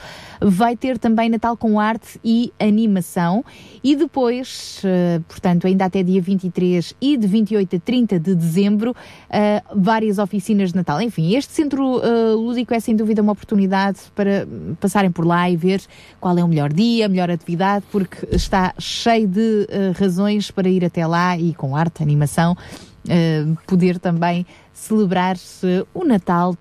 vai ter também Natal com arte e animação. E depois, uh, portanto, ainda até dia 23 e de 28 a 30 de dezembro, uh, várias oficinas de Natal. Enfim, este Centro Lúdico é sem dúvida uma oportunidade para passarem por lá e ver qual é o melhor dia, a melhor atividade, porque está cheio de uh, razões para ir até lá e com arte, animação, uh, poder também celebrar o Natal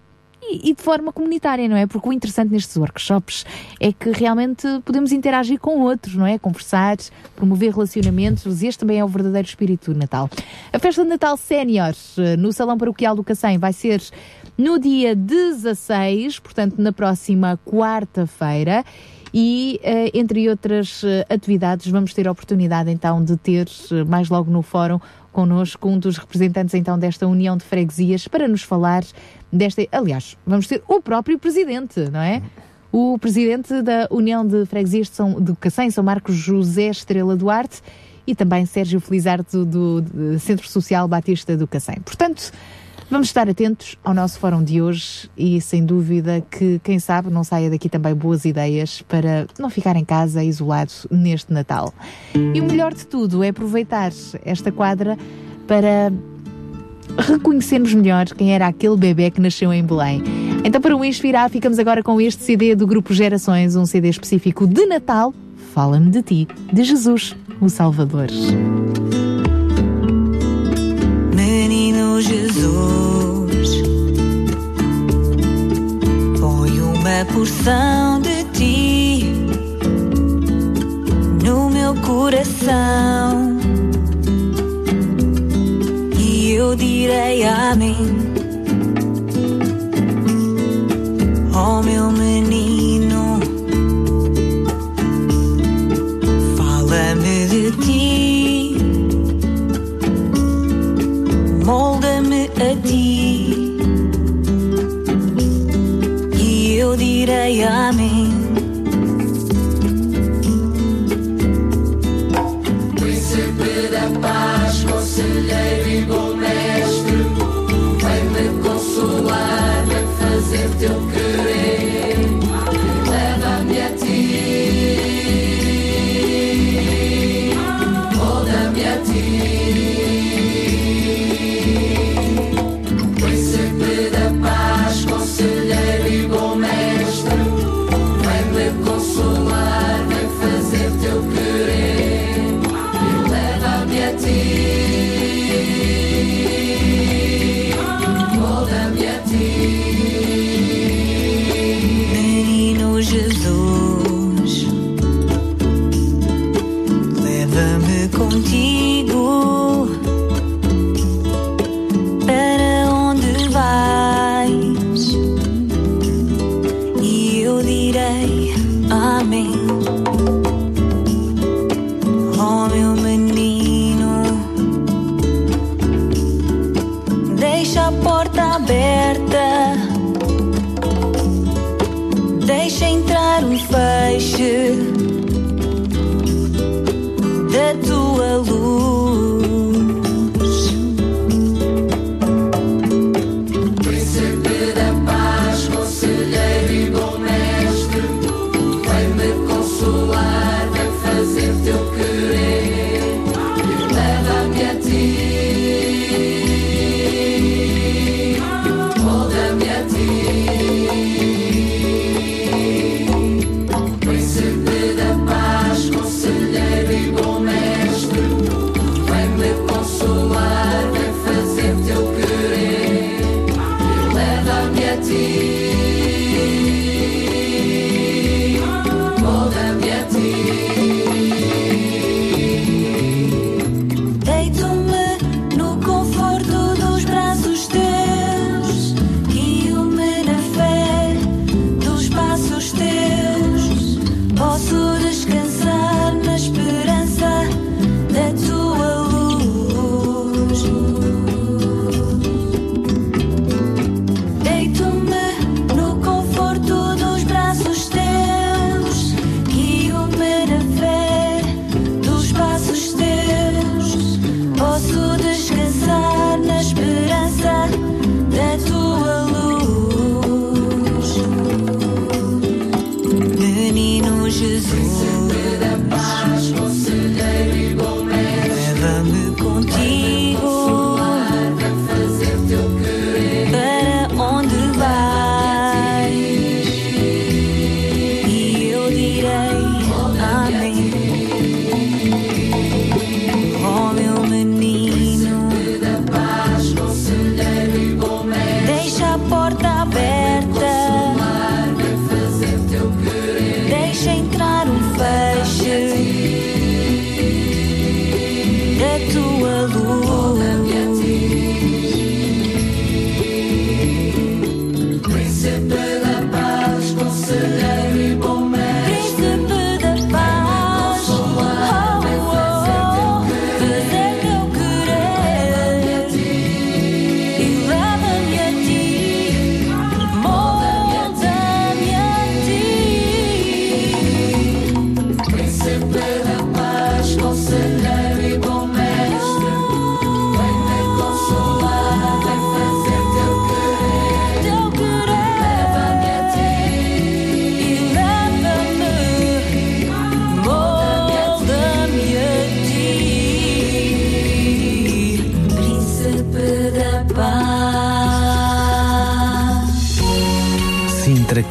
e, de forma comunitária, não é? Porque o interessante nestes workshops é que realmente podemos interagir com outros, não é? Conversar, promover relacionamentos, este também é o verdadeiro espírito do Natal. A festa de Natal Sénior eh, no Salão Paroquial do Cacém vai ser no dia 16, portanto na próxima quarta-feira e, uh, entre outras uh, atividades, vamos ter a oportunidade então de ter, uh, mais logo no fórum, connosco um dos representantes então desta União de Freguesias para nos falar desta. Aliás, vamos ter o próprio presidente, não é? O presidente da União de Freguesias de, São, de Cacém, São Marcos José Estrela Duarte, e também Sérgio Felizardo do, do Centro Social Batista do Cacém. Portanto, Vamos estar atentos ao nosso fórum de hoje e sem dúvida que, quem sabe, não saia daqui também boas ideias para não ficar em casa isolado neste Natal. E o melhor de tudo é aproveitar esta quadra para reconhecermos melhor quem era aquele bebê que nasceu em Belém. Então, para o inspirar, ficamos agora com este CD do Grupo Gerações, um CD específico de Natal. Fala-me de ti, de Jesus, o Salvador. Uma porção de ti no meu coração e eu direi amém. Oh, meu menino, eu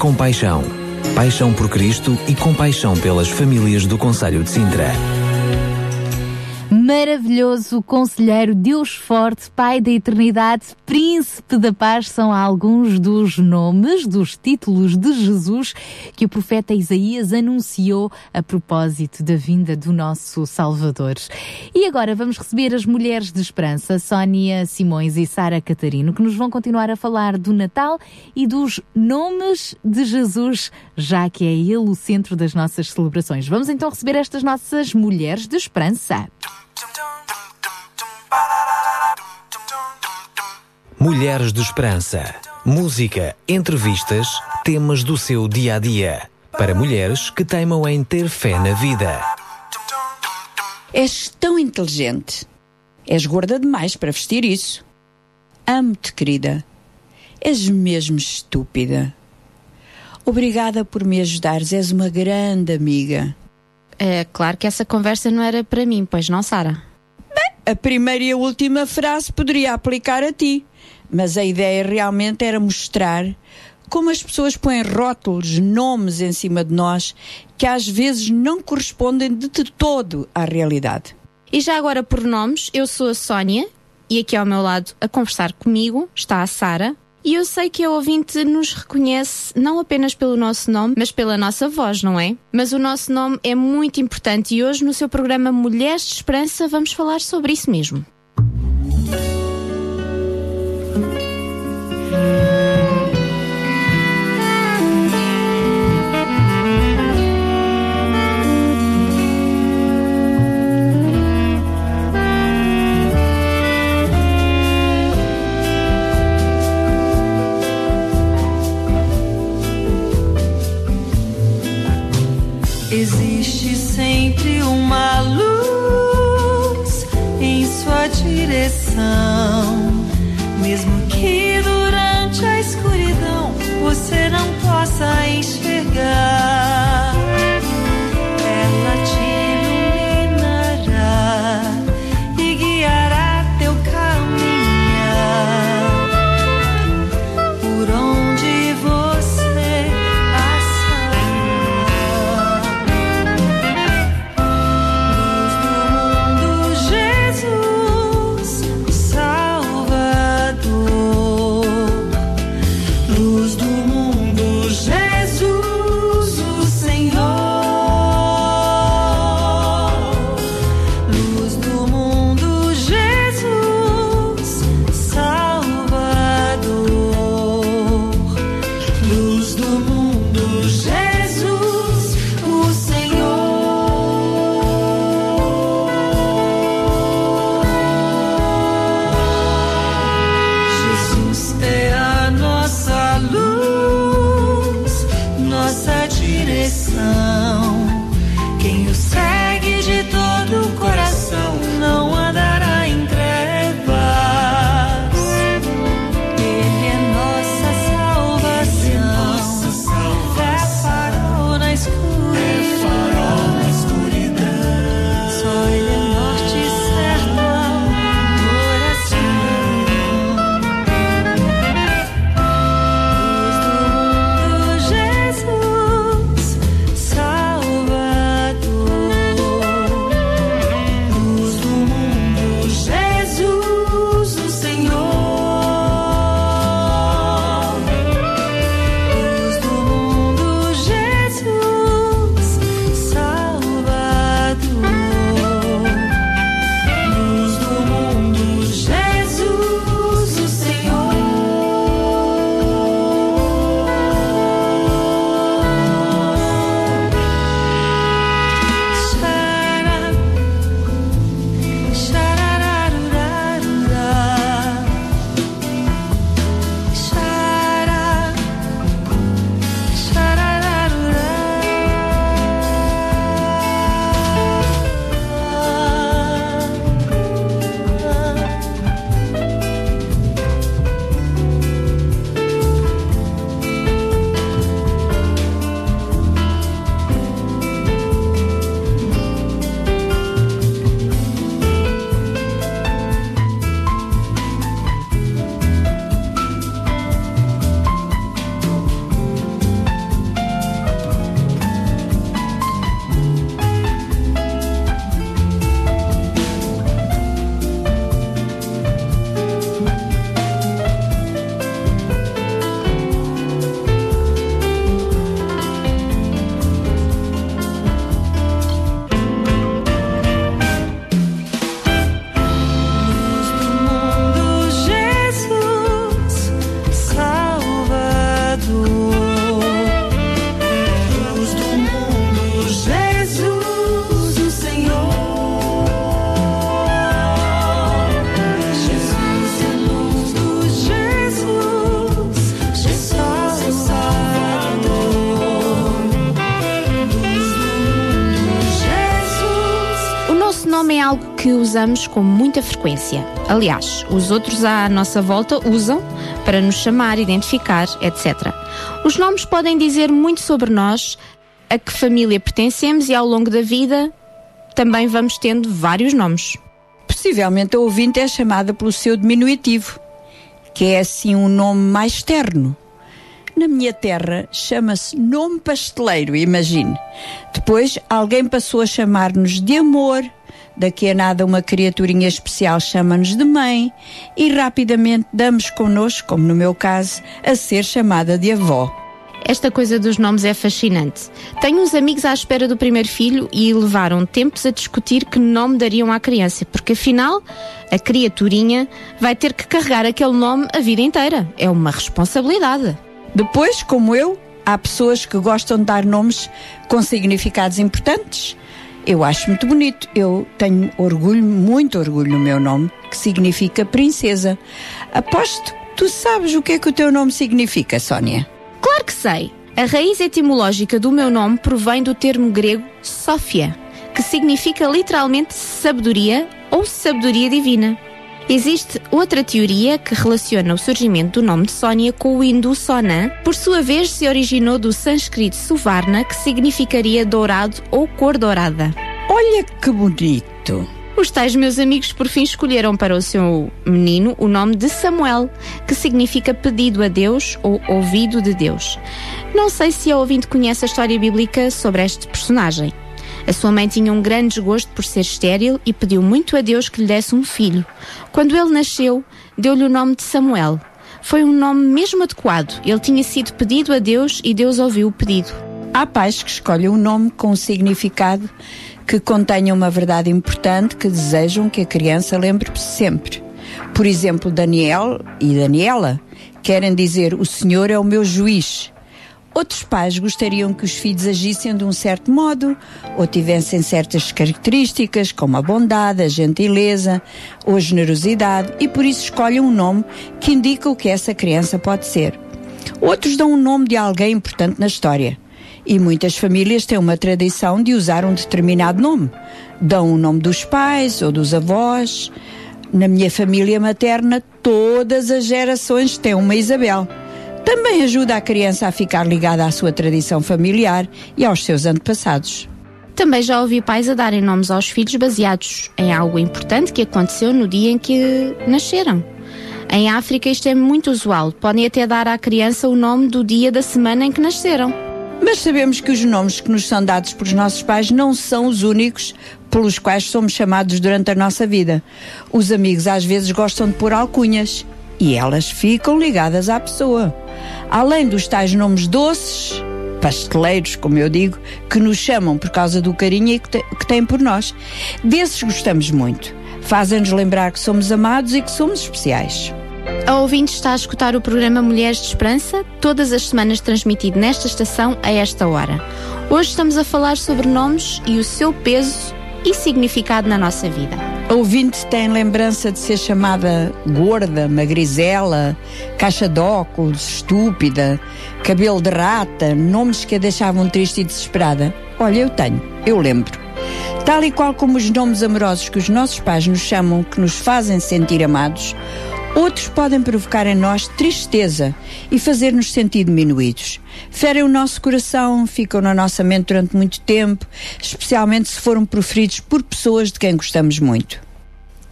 Compaixão. Paixão por Cristo e compaixão pelas famílias do Conselho de Sintra. Maravilhoso Conselheiro, Deus Forte, Pai da Eternidade, Príncipe da Paz são alguns dos nomes, dos títulos de Jesus que o profeta Isaías anunciou a propósito da vinda do nosso Salvador. E agora vamos receber as mulheres de esperança, Sónia Simões e Sara Catarino, que nos vão continuar a falar do Natal e dos nomes de Jesus, já que é ele o centro das nossas celebrações. Vamos então receber estas nossas mulheres de esperança. Mulheres de Esperança. Música, entrevistas, temas do seu dia a dia. Para mulheres que teimam em ter fé na vida. És tão inteligente. És gorda demais para vestir isso. Amo-te, querida. És mesmo estúpida. Obrigada por me ajudares. És uma grande amiga. É claro que essa conversa não era para mim, pois não, Sara? A primeira e a última frase poderia aplicar a ti, mas a ideia realmente era mostrar como as pessoas põem rótulos, nomes em cima de nós que às vezes não correspondem de todo à realidade. E já agora por nomes, eu sou a Sónia e aqui ao meu lado a conversar comigo está a Sara. E eu sei que a ouvinte nos reconhece não apenas pelo nosso nome, mas pela nossa voz, não é? Mas o nosso nome é muito importante e hoje no seu programa Mulheres de Esperança vamos falar sobre isso mesmo. Sempre uma luz em sua direção, mesmo que durante a escuridão você não possa enxergar. Usamos com muita frequência. Aliás, os outros à nossa volta usam para nos chamar, identificar, etc. Os nomes podem dizer muito sobre nós, a que família pertencemos e ao longo da vida também vamos tendo vários nomes. Possivelmente a ouvinte é chamada pelo seu diminutivo, que é assim um nome mais terno. Na minha terra chama-se nome pasteleiro, imagine. Depois alguém passou a chamar-nos de amor, daqui a nada uma criaturinha especial chama-nos de mãe e rapidamente damos connosco, como no meu caso, a ser chamada de avó. Esta coisa dos nomes é fascinante. Tenho uns amigos à espera do primeiro filho e levaram tempos a discutir que nome dariam à criança, porque afinal a criaturinha vai ter que carregar aquele nome a vida inteira. É uma responsabilidade. Depois, como eu, há pessoas que gostam de dar nomes com significados importantes. Eu acho muito bonito. Eu tenho orgulho, muito orgulho no meu nome, que significa princesa. Aposto, tu sabes o que é que o teu nome significa, Sónia? Claro que sei. A raiz etimológica do meu nome provém do termo grego Sófia, que significa literalmente sabedoria ou sabedoria divina. Existe outra teoria que relaciona o surgimento do nome de Sónia com o hindu Sona, por sua vez se originou do sânscrito Suvarna, que significaria dourado ou cor dourada. Olha que bonito! Os tais meus amigos por fim escolheram para o seu menino o nome de Samuel, que significa pedido a Deus ou ouvido de Deus. Não sei se a ouvinte conhece a história bíblica sobre este personagem. A sua mãe tinha um grande desgosto por ser estéril e pediu muito a Deus que lhe desse um filho. Quando ele nasceu, deu-lhe o nome de Samuel. Foi um nome mesmo adequado. Ele tinha sido pedido a Deus e Deus ouviu o pedido. Há pais que escolhem um nome com um significado que contenha uma verdade importante que desejam que a criança lembre sempre. Por exemplo, Daniel e Daniela querem dizer o Senhor é o meu juiz. Outros pais gostariam que os filhos agissem de um certo modo ou tivessem certas características, como a bondade, a gentileza ou a generosidade, e por isso escolhem um nome que indica o que essa criança pode ser. Outros dão um nome de alguém importante na história. E muitas famílias têm uma tradição de usar um determinado nome. Dão o nome dos pais ou dos avós. Na minha família materna, todas as gerações têm uma Isabel. Também ajuda a criança a ficar ligada à sua tradição familiar e aos seus antepassados. Também já ouvi pais a darem nomes aos filhos baseados em algo importante que aconteceu no dia em que nasceram. Em África isto é muito usual. Podem até dar à criança o nome do dia da semana em que nasceram. Mas sabemos que os nomes que nos são dados pelos nossos pais não são os únicos pelos quais somos chamados durante a nossa vida. Os amigos às vezes gostam de pôr alcunhas e elas ficam ligadas à pessoa. Além dos tais nomes doces, pasteleiros, como eu digo, que nos chamam por causa do carinho que, que têm por nós. Desses gostamos muito. Fazem-nos lembrar que somos amados e que somos especiais. A ouvinte está a escutar o programa Mulheres de Esperança, todas as semanas transmitido nesta estação a esta hora. Hoje estamos a falar sobre nomes e o seu peso e significado na nossa vida. A ouvinte tem lembrança de ser chamada gorda, magrizela, caixa de óculos, estúpida, cabelo de rata, nomes que a deixavam triste e desesperada? Olha, eu tenho, eu lembro. Tal e qual como os nomes amorosos que os nossos pais nos chamam, que nos fazem sentir amados, Outros podem provocar em nós tristeza e fazer-nos sentir diminuídos. Ferem o nosso coração, ficam na nossa mente durante muito tempo, especialmente se foram proferidos por pessoas de quem gostamos muito.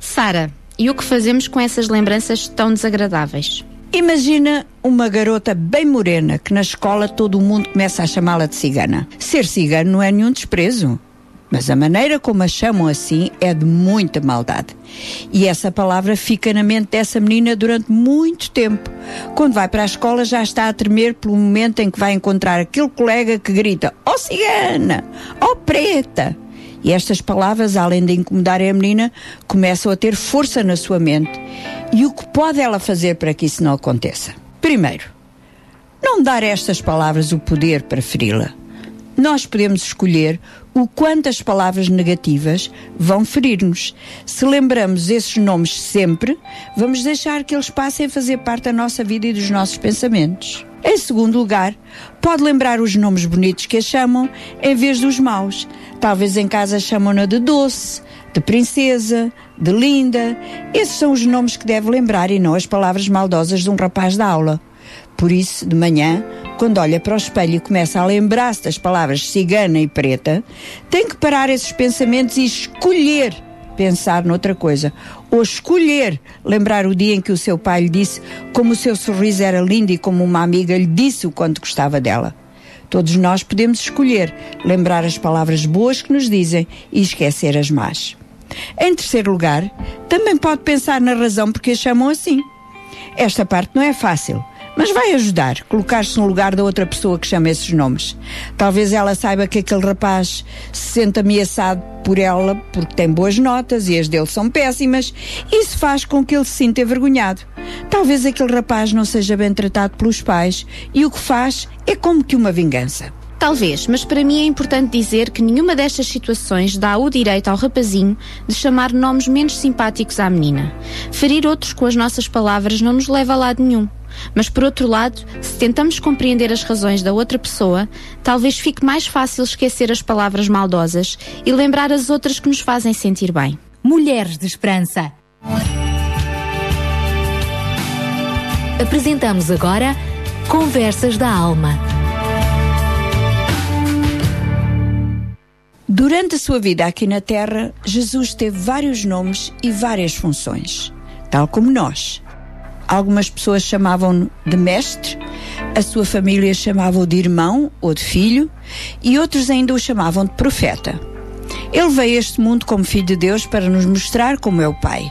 Sara, e o que fazemos com essas lembranças tão desagradáveis? Imagina uma garota bem morena que na escola todo o mundo começa a chamá-la de cigana. Ser cigano não é nenhum desprezo. Mas a maneira como a chamam assim é de muita maldade. E essa palavra fica na mente dessa menina durante muito tempo. Quando vai para a escola já está a tremer pelo momento em que vai encontrar aquele colega que grita: Oh cigana! Oh preta! E estas palavras, além de incomodarem a menina, começam a ter força na sua mente. E o que pode ela fazer para que isso não aconteça? Primeiro, não dar estas palavras o poder para feri-la. Nós podemos escolher o quanto as palavras negativas vão ferir-nos. Se lembramos esses nomes sempre, vamos deixar que eles passem a fazer parte da nossa vida e dos nossos pensamentos. Em segundo lugar, pode lembrar os nomes bonitos que a chamam em vez dos maus. Talvez em casa chamam-na de doce, de princesa, de linda. Esses são os nomes que deve lembrar e não as palavras maldosas de um rapaz da aula. Por isso, de manhã, quando olha para o espelho e começa a lembrar-se das palavras cigana e preta, tem que parar esses pensamentos e escolher pensar noutra coisa. Ou escolher lembrar o dia em que o seu pai lhe disse como o seu sorriso era lindo e como uma amiga lhe disse o quanto gostava dela. Todos nós podemos escolher lembrar as palavras boas que nos dizem e esquecer as más. Em terceiro lugar, também pode pensar na razão porque a chamam assim. Esta parte não é fácil mas vai ajudar colocar-se no lugar da outra pessoa que chama esses nomes. Talvez ela saiba que aquele rapaz se sente ameaçado por ela porque tem boas notas e as dele são péssimas. Isso faz com que ele se sinta envergonhado. Talvez aquele rapaz não seja bem tratado pelos pais e o que faz é como que uma vingança. Talvez, mas para mim é importante dizer que nenhuma destas situações dá o direito ao rapazinho de chamar nomes menos simpáticos à menina. Ferir outros com as nossas palavras não nos leva a lado nenhum. Mas por outro lado, se tentamos compreender as razões da outra pessoa, talvez fique mais fácil esquecer as palavras maldosas e lembrar as outras que nos fazem sentir bem. Mulheres de Esperança. Apresentamos agora Conversas da Alma. Durante a sua vida aqui na Terra, Jesus teve vários nomes e várias funções, tal como nós. Algumas pessoas chamavam-no de mestre, a sua família chamava-o de irmão ou de filho, e outros ainda o chamavam de profeta. Ele veio a este mundo como filho de Deus para nos mostrar como é o Pai.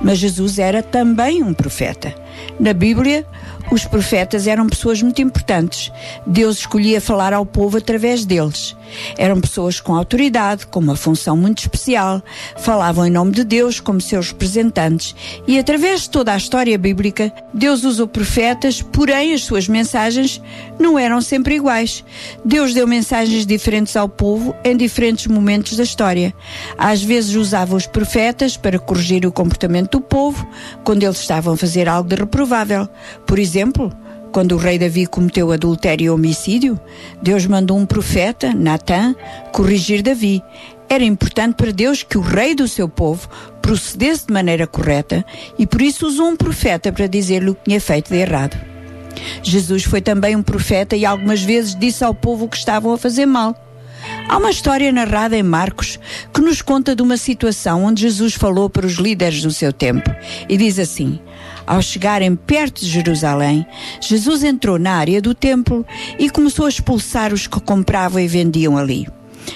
Mas Jesus era também um profeta. Na Bíblia, os profetas eram pessoas muito importantes. Deus escolhia falar ao povo através deles. Eram pessoas com autoridade, com uma função muito especial, falavam em nome de Deus como seus representantes. E através de toda a história bíblica, Deus usou profetas, porém as suas mensagens não eram sempre iguais. Deus deu mensagens diferentes ao povo em diferentes momentos da história. Às vezes usava os profetas para corrigir o comportamento do povo quando eles estavam a fazer algo de reprovável. Por exemplo, quando o rei Davi cometeu adultério e homicídio, Deus mandou um profeta, Natã, corrigir Davi. Era importante para Deus que o rei do seu povo procedesse de maneira correta e por isso usou um profeta para dizer-lhe o que tinha feito de errado. Jesus foi também um profeta e algumas vezes disse ao povo que estavam a fazer mal. Há uma história narrada em Marcos que nos conta de uma situação onde Jesus falou para os líderes do seu tempo e diz assim: Ao chegarem perto de Jerusalém, Jesus entrou na área do templo e começou a expulsar os que compravam e vendiam ali.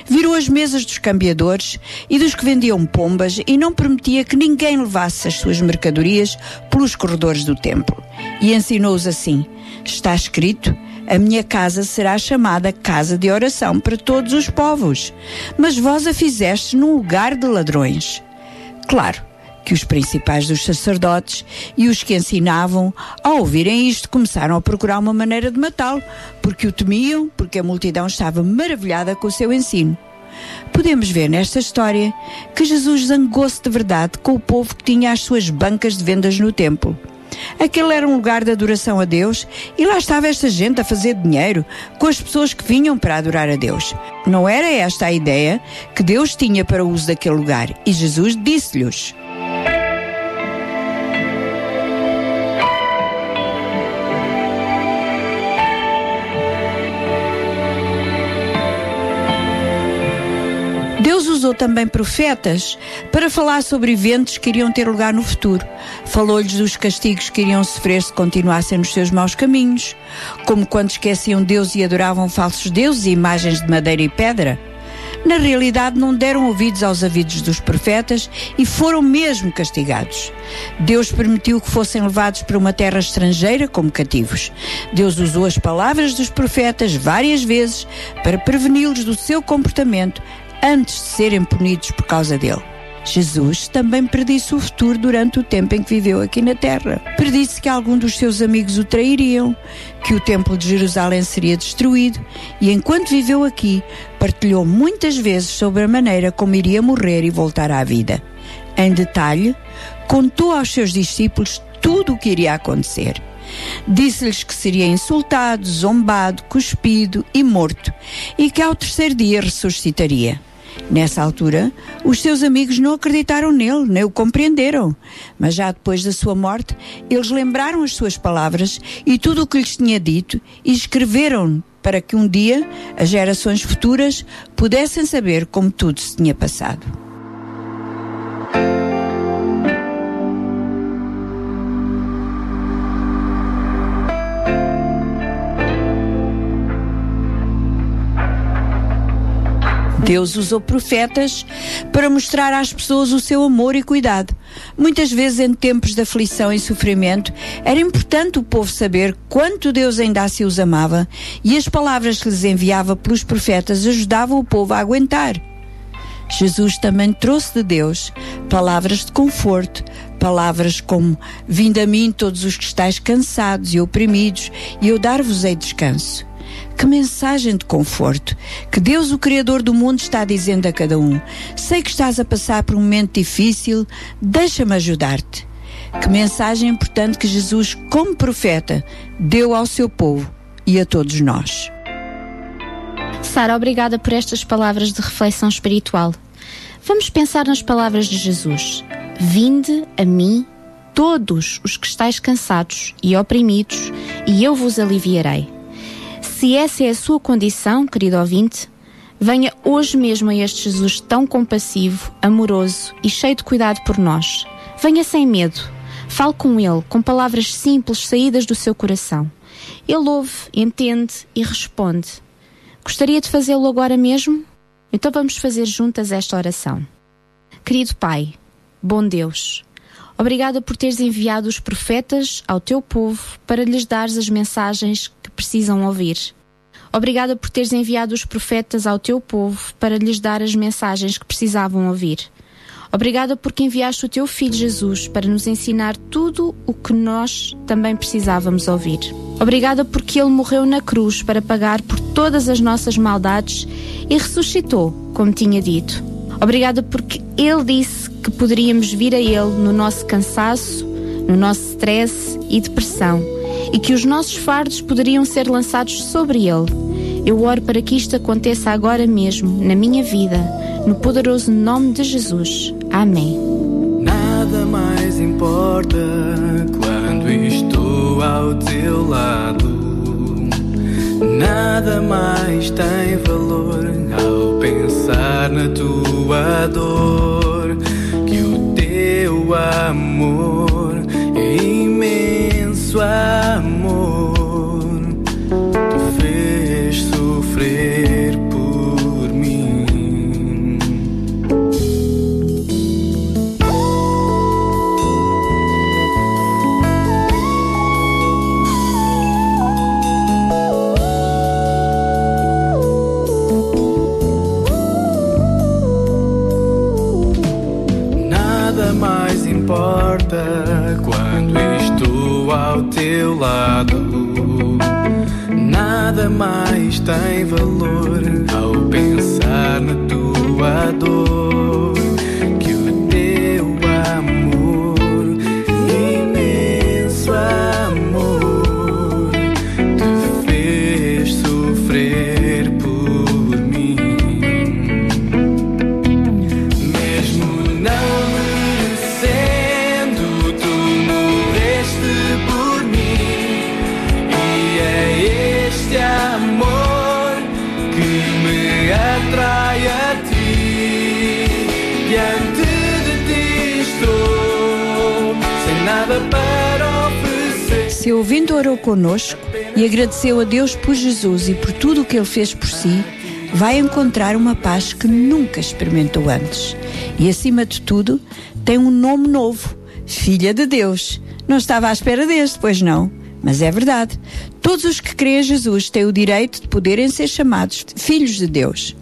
Virou as mesas dos cambiadores e dos que vendiam pombas e não permitia que ninguém levasse as suas mercadorias pelos corredores do templo. E ensinou-os assim: Está escrito a minha casa será chamada casa de oração para todos os povos, mas vós a fizestes num lugar de ladrões. Claro que os principais dos sacerdotes e os que ensinavam, ao ouvirem isto, começaram a procurar uma maneira de matá-lo, porque o temiam, porque a multidão estava maravilhada com o seu ensino. Podemos ver nesta história que Jesus zangou-se de verdade com o povo que tinha as suas bancas de vendas no templo. Aquele era um lugar de adoração a Deus e lá estava esta gente a fazer dinheiro com as pessoas que vinham para adorar a Deus. Não era esta a ideia que Deus tinha para o uso daquele lugar e Jesus disse-lhes. Usou também profetas para falar sobre eventos que iriam ter lugar no futuro. Falou-lhes dos castigos que iriam sofrer se continuassem nos seus maus caminhos, como quando esqueciam Deus e adoravam falsos deuses e imagens de madeira e pedra. Na realidade, não deram ouvidos aos avisos dos profetas e foram mesmo castigados. Deus permitiu que fossem levados para uma terra estrangeira como cativos. Deus usou as palavras dos profetas várias vezes para preveni-los do seu comportamento antes de serem punidos por causa dele. Jesus também predisse o futuro durante o tempo em que viveu aqui na Terra. Predisse que algum dos seus amigos o trairiam, que o Templo de Jerusalém seria destruído e, enquanto viveu aqui, partilhou muitas vezes sobre a maneira como iria morrer e voltar à vida. Em detalhe, contou aos seus discípulos tudo o que iria acontecer. Disse-lhes que seria insultado, zombado, cuspido e morto, e que ao terceiro dia ressuscitaria. Nessa altura, os seus amigos não acreditaram nele, nem o compreenderam. Mas já depois da sua morte, eles lembraram as suas palavras e tudo o que lhes tinha dito e escreveram para que um dia as gerações futuras pudessem saber como tudo se tinha passado. Deus usou profetas para mostrar às pessoas o seu amor e cuidado. Muitas vezes, em tempos de aflição e sofrimento, era importante o povo saber quanto Deus ainda assim os amava e as palavras que lhes enviava pelos profetas ajudavam o povo a aguentar. Jesus também trouxe de Deus palavras de conforto, palavras como: Vinde a mim todos os que estáis cansados e oprimidos, e eu dar-vos-ei descanso. Que mensagem de conforto que Deus, o Criador do mundo, está dizendo a cada um. Sei que estás a passar por um momento difícil, deixa-me ajudar-te. Que mensagem importante que Jesus, como profeta, deu ao seu povo e a todos nós. Sara, obrigada por estas palavras de reflexão espiritual. Vamos pensar nas palavras de Jesus. Vinde a mim, todos os que estáis cansados e oprimidos, e eu vos aliviarei. Se essa é a sua condição, querido ouvinte, venha hoje mesmo a este Jesus tão compassivo, amoroso e cheio de cuidado por nós. Venha sem medo. Fale com Ele, com palavras simples saídas do seu coração. Ele ouve, entende e responde. Gostaria de fazê-lo agora mesmo? Então vamos fazer juntas esta oração. Querido Pai, bom Deus, obrigada por teres enviado os profetas ao teu povo para lhes dares as mensagens precisam ouvir. Obrigada por teres enviado os profetas ao teu povo para lhes dar as mensagens que precisavam ouvir. Obrigada porque enviaste o teu filho Jesus para nos ensinar tudo o que nós também precisávamos ouvir. Obrigada porque ele morreu na cruz para pagar por todas as nossas maldades e ressuscitou, como tinha dito. Obrigada porque ele disse que poderíamos vir a ele no nosso cansaço, no nosso stress e depressão e que os nossos fardos poderiam ser lançados sobre ele. Eu oro para que isto aconteça agora mesmo, na minha vida, no poderoso nome de Jesus. Amém. Nada mais importa quando estou ao teu lado. Nada mais tem valor ao pensar na tua dor. Que o teu amor é imenso amor. Te fez sofrer ao teu lado. Nada mais tem valor ao pensar na tua dor. Nada para oferecer. Ouvindo orou conosco e agradeceu a Deus por Jesus e por tudo o que ele fez por si, vai encontrar uma paz que nunca experimentou antes. E acima de tudo, tem um nome novo: Filha de Deus. Não estava à espera deste, pois não? Mas é verdade. Todos os que creem a Jesus têm o direito de poderem ser chamados filhos de Deus.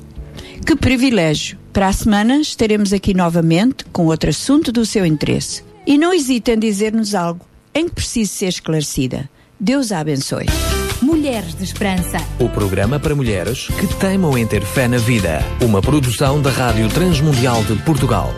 Que privilégio! Para a semana estaremos aqui novamente com outro assunto do seu interesse. E não hesite em dizer-nos algo em que precise ser esclarecida. Deus a abençoe. Mulheres de Esperança. O programa para mulheres que teimam em ter fé na vida. Uma produção da Rádio Transmundial de Portugal.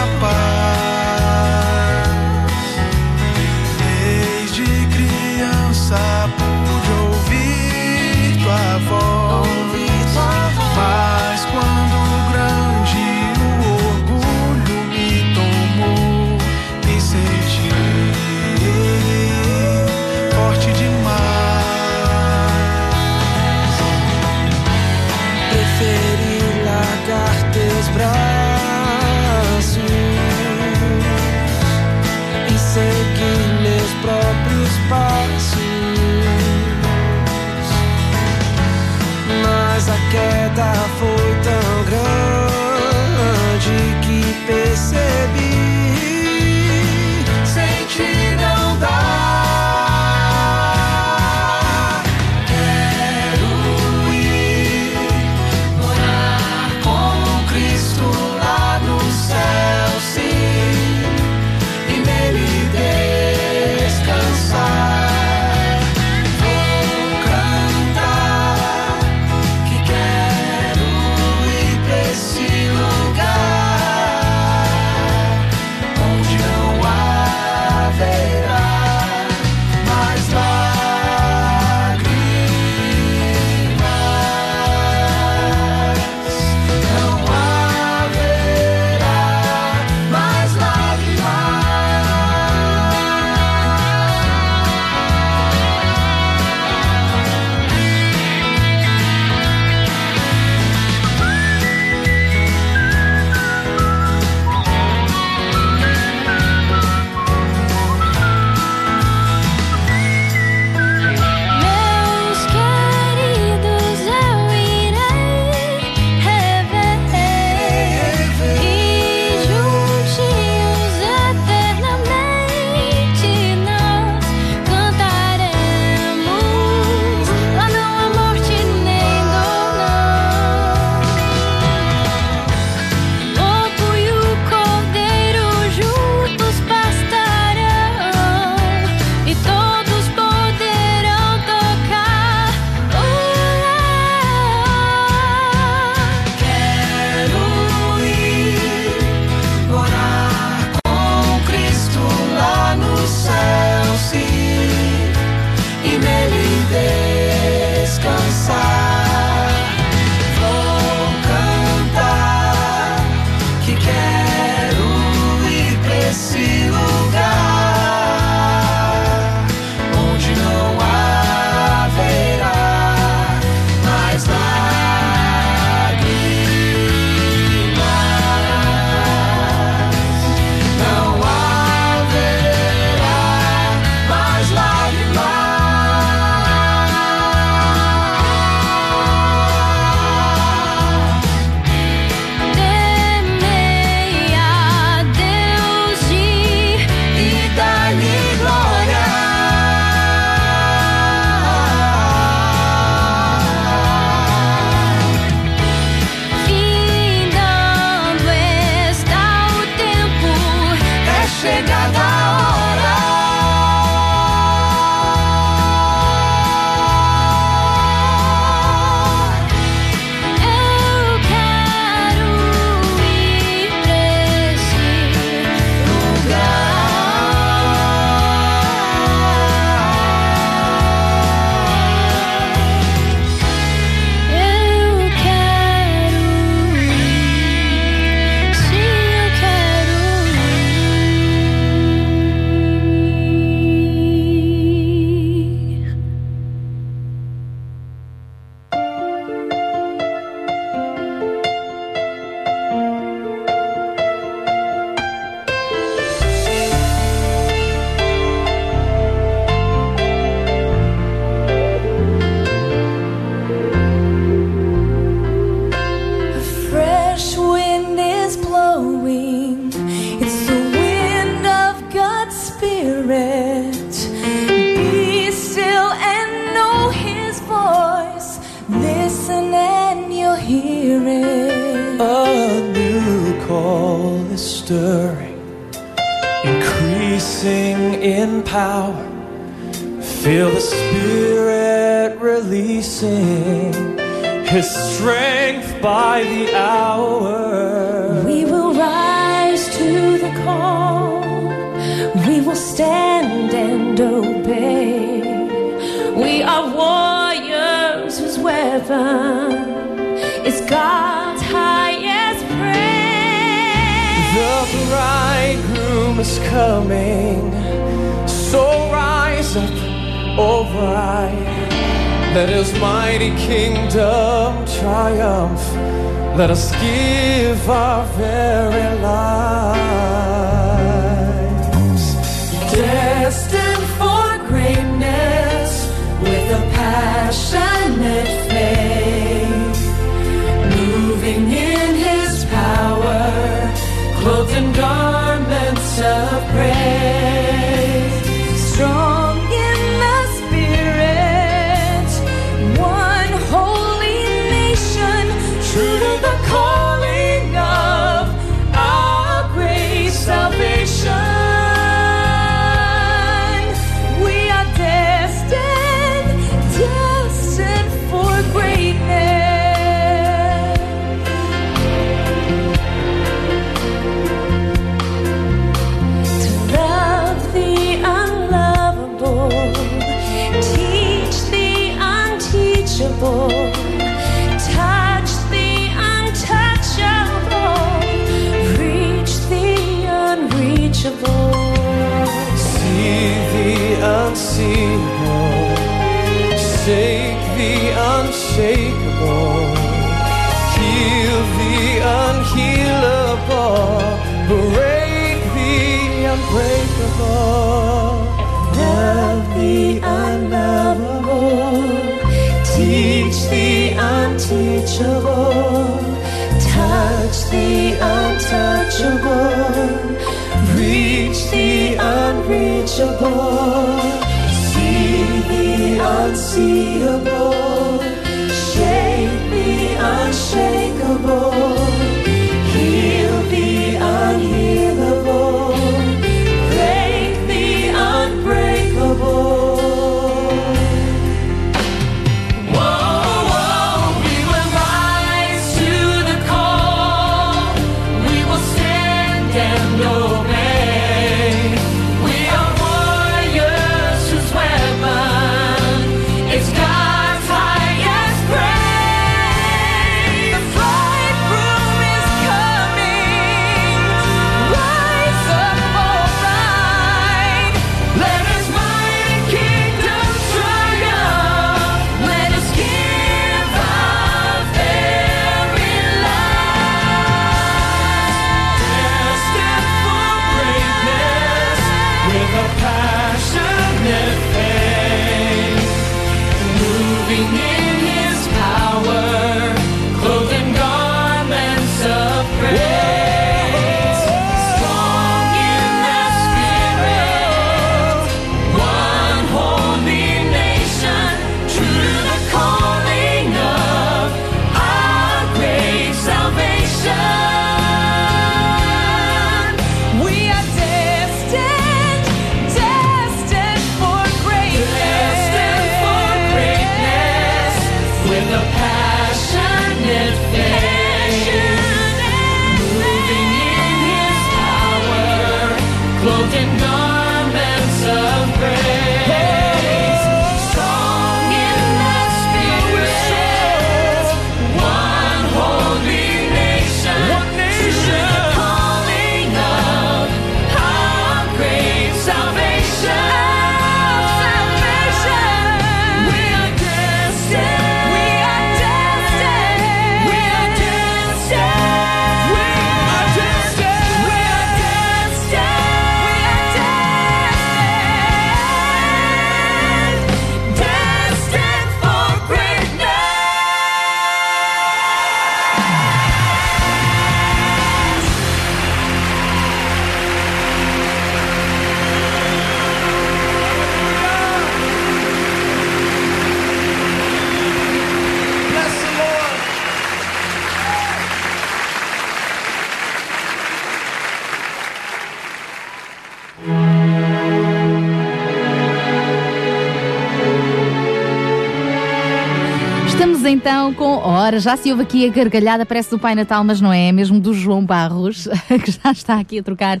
Então com. Ora, já se ouve aqui a gargalhada, parece do Pai Natal, mas não é, é mesmo do João Barros, que já está aqui a trocar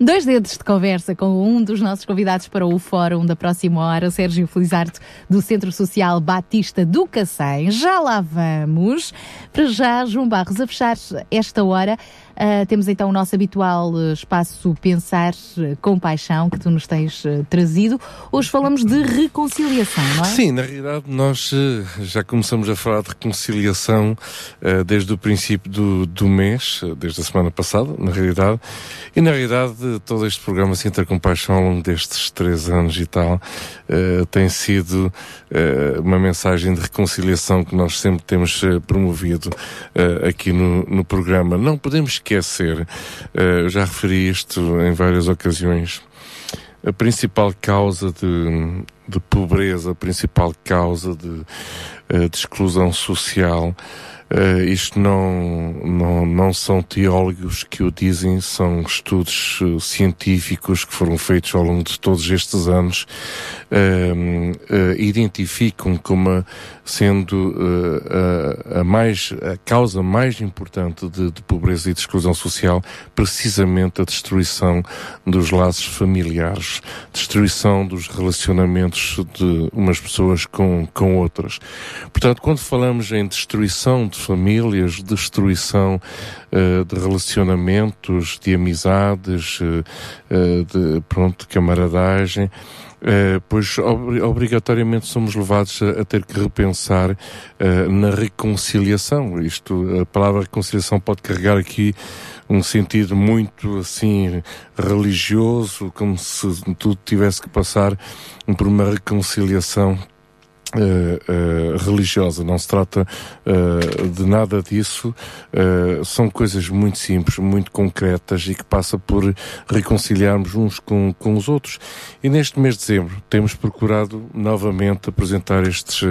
dois dedos de conversa com um dos nossos convidados para o fórum da próxima hora, o Sérgio Felizardo, do Centro Social Batista do Cacém. Já lá vamos. Para já, João Barros, a fechar esta hora. Ah, temos então o nosso habitual eh, espaço Pensar eh, com Paixão que tu nos tens eh, trazido. Hoje falamos de reconciliação, não é? Sim, na realidade nós eh, já começamos a falar de reconciliação desde o princípio do, do mês, desde a semana passada, na realidade, e na realidade todo este programa Sinta Compaixão ao longo destes três anos e tal tem sido uma mensagem de reconciliação que nós sempre temos promovido aqui no, no programa. Não podemos esquecer, eh, eu já referi isto em várias ocasiões, a principal causa de, de pobreza, a principal causa de, eh, de exclusão social, eh, isto não, não, não são teólogos que o dizem, são estudos científicos que foram feitos ao longo de todos estes anos, eh, identificam como a- sendo eh, a, a mais, a causa mais importante de, de pobreza e de exclusão social precisamente a destruição dos laços familiares, destruição dos relacionamentos de umas pessoas com, com outras. Portanto, quando falamos em destruição de famílias, destruição eh, de relacionamentos, de amizades, eh, de, pronto, camaradagem, eh, pois ob- obrigatoriamente somos levados a, a ter que repensar eh, na reconciliação. Isto, a palavra reconciliação pode carregar aqui um sentido muito assim religioso, como se tudo tivesse que passar por uma reconciliação Uh, uh, religiosa, não se trata uh, de nada disso, são coisas muito simples, muito concretas e que passa por reconciliarmos uns com, com os outros. E neste mês de dezembro temos procurado novamente apresentar estes,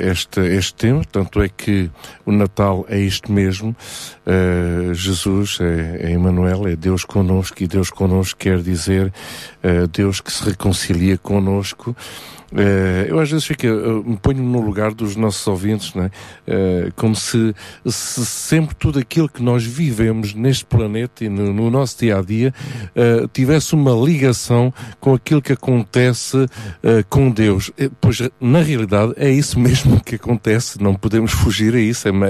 este, este tema, tanto é que o Natal é isto mesmo, Jesus é, é Emmanuel, é Deus conosco e Deus conosco quer dizer Deus que se reconcilia conosco eu às vezes fico, me ponho no lugar dos nossos ouvintes, né? Como se, se, sempre tudo aquilo que nós vivemos neste planeta e no, no nosso dia a dia tivesse uma ligação com aquilo que acontece com Deus. Pois na realidade é isso mesmo que acontece, não podemos fugir a isso, é uma,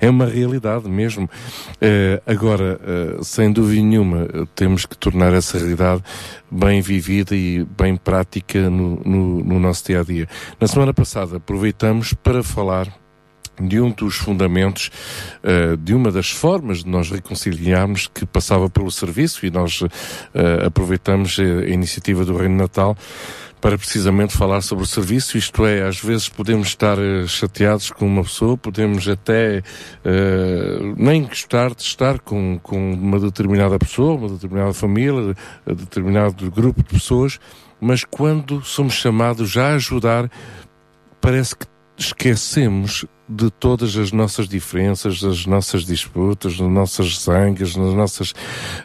é uma realidade mesmo. agora, sem dúvida nenhuma, temos que tornar essa realidade bem vivida e bem prática no, no, no nosso dia a dia. Na semana passada aproveitamos para falar de um dos fundamentos, uh, de uma das formas de nós reconciliarmos que passava pelo serviço e nós uh, aproveitamos a iniciativa do Reino Natal para precisamente falar sobre o serviço, isto é, às vezes podemos estar chateados com uma pessoa, podemos até uh, nem gostar de estar com, com uma determinada pessoa, uma determinada família, um determinado grupo de pessoas, mas quando somos chamados a ajudar, parece que esquecemos de todas as nossas diferenças, das nossas disputas, das nossas zangas, das nossas,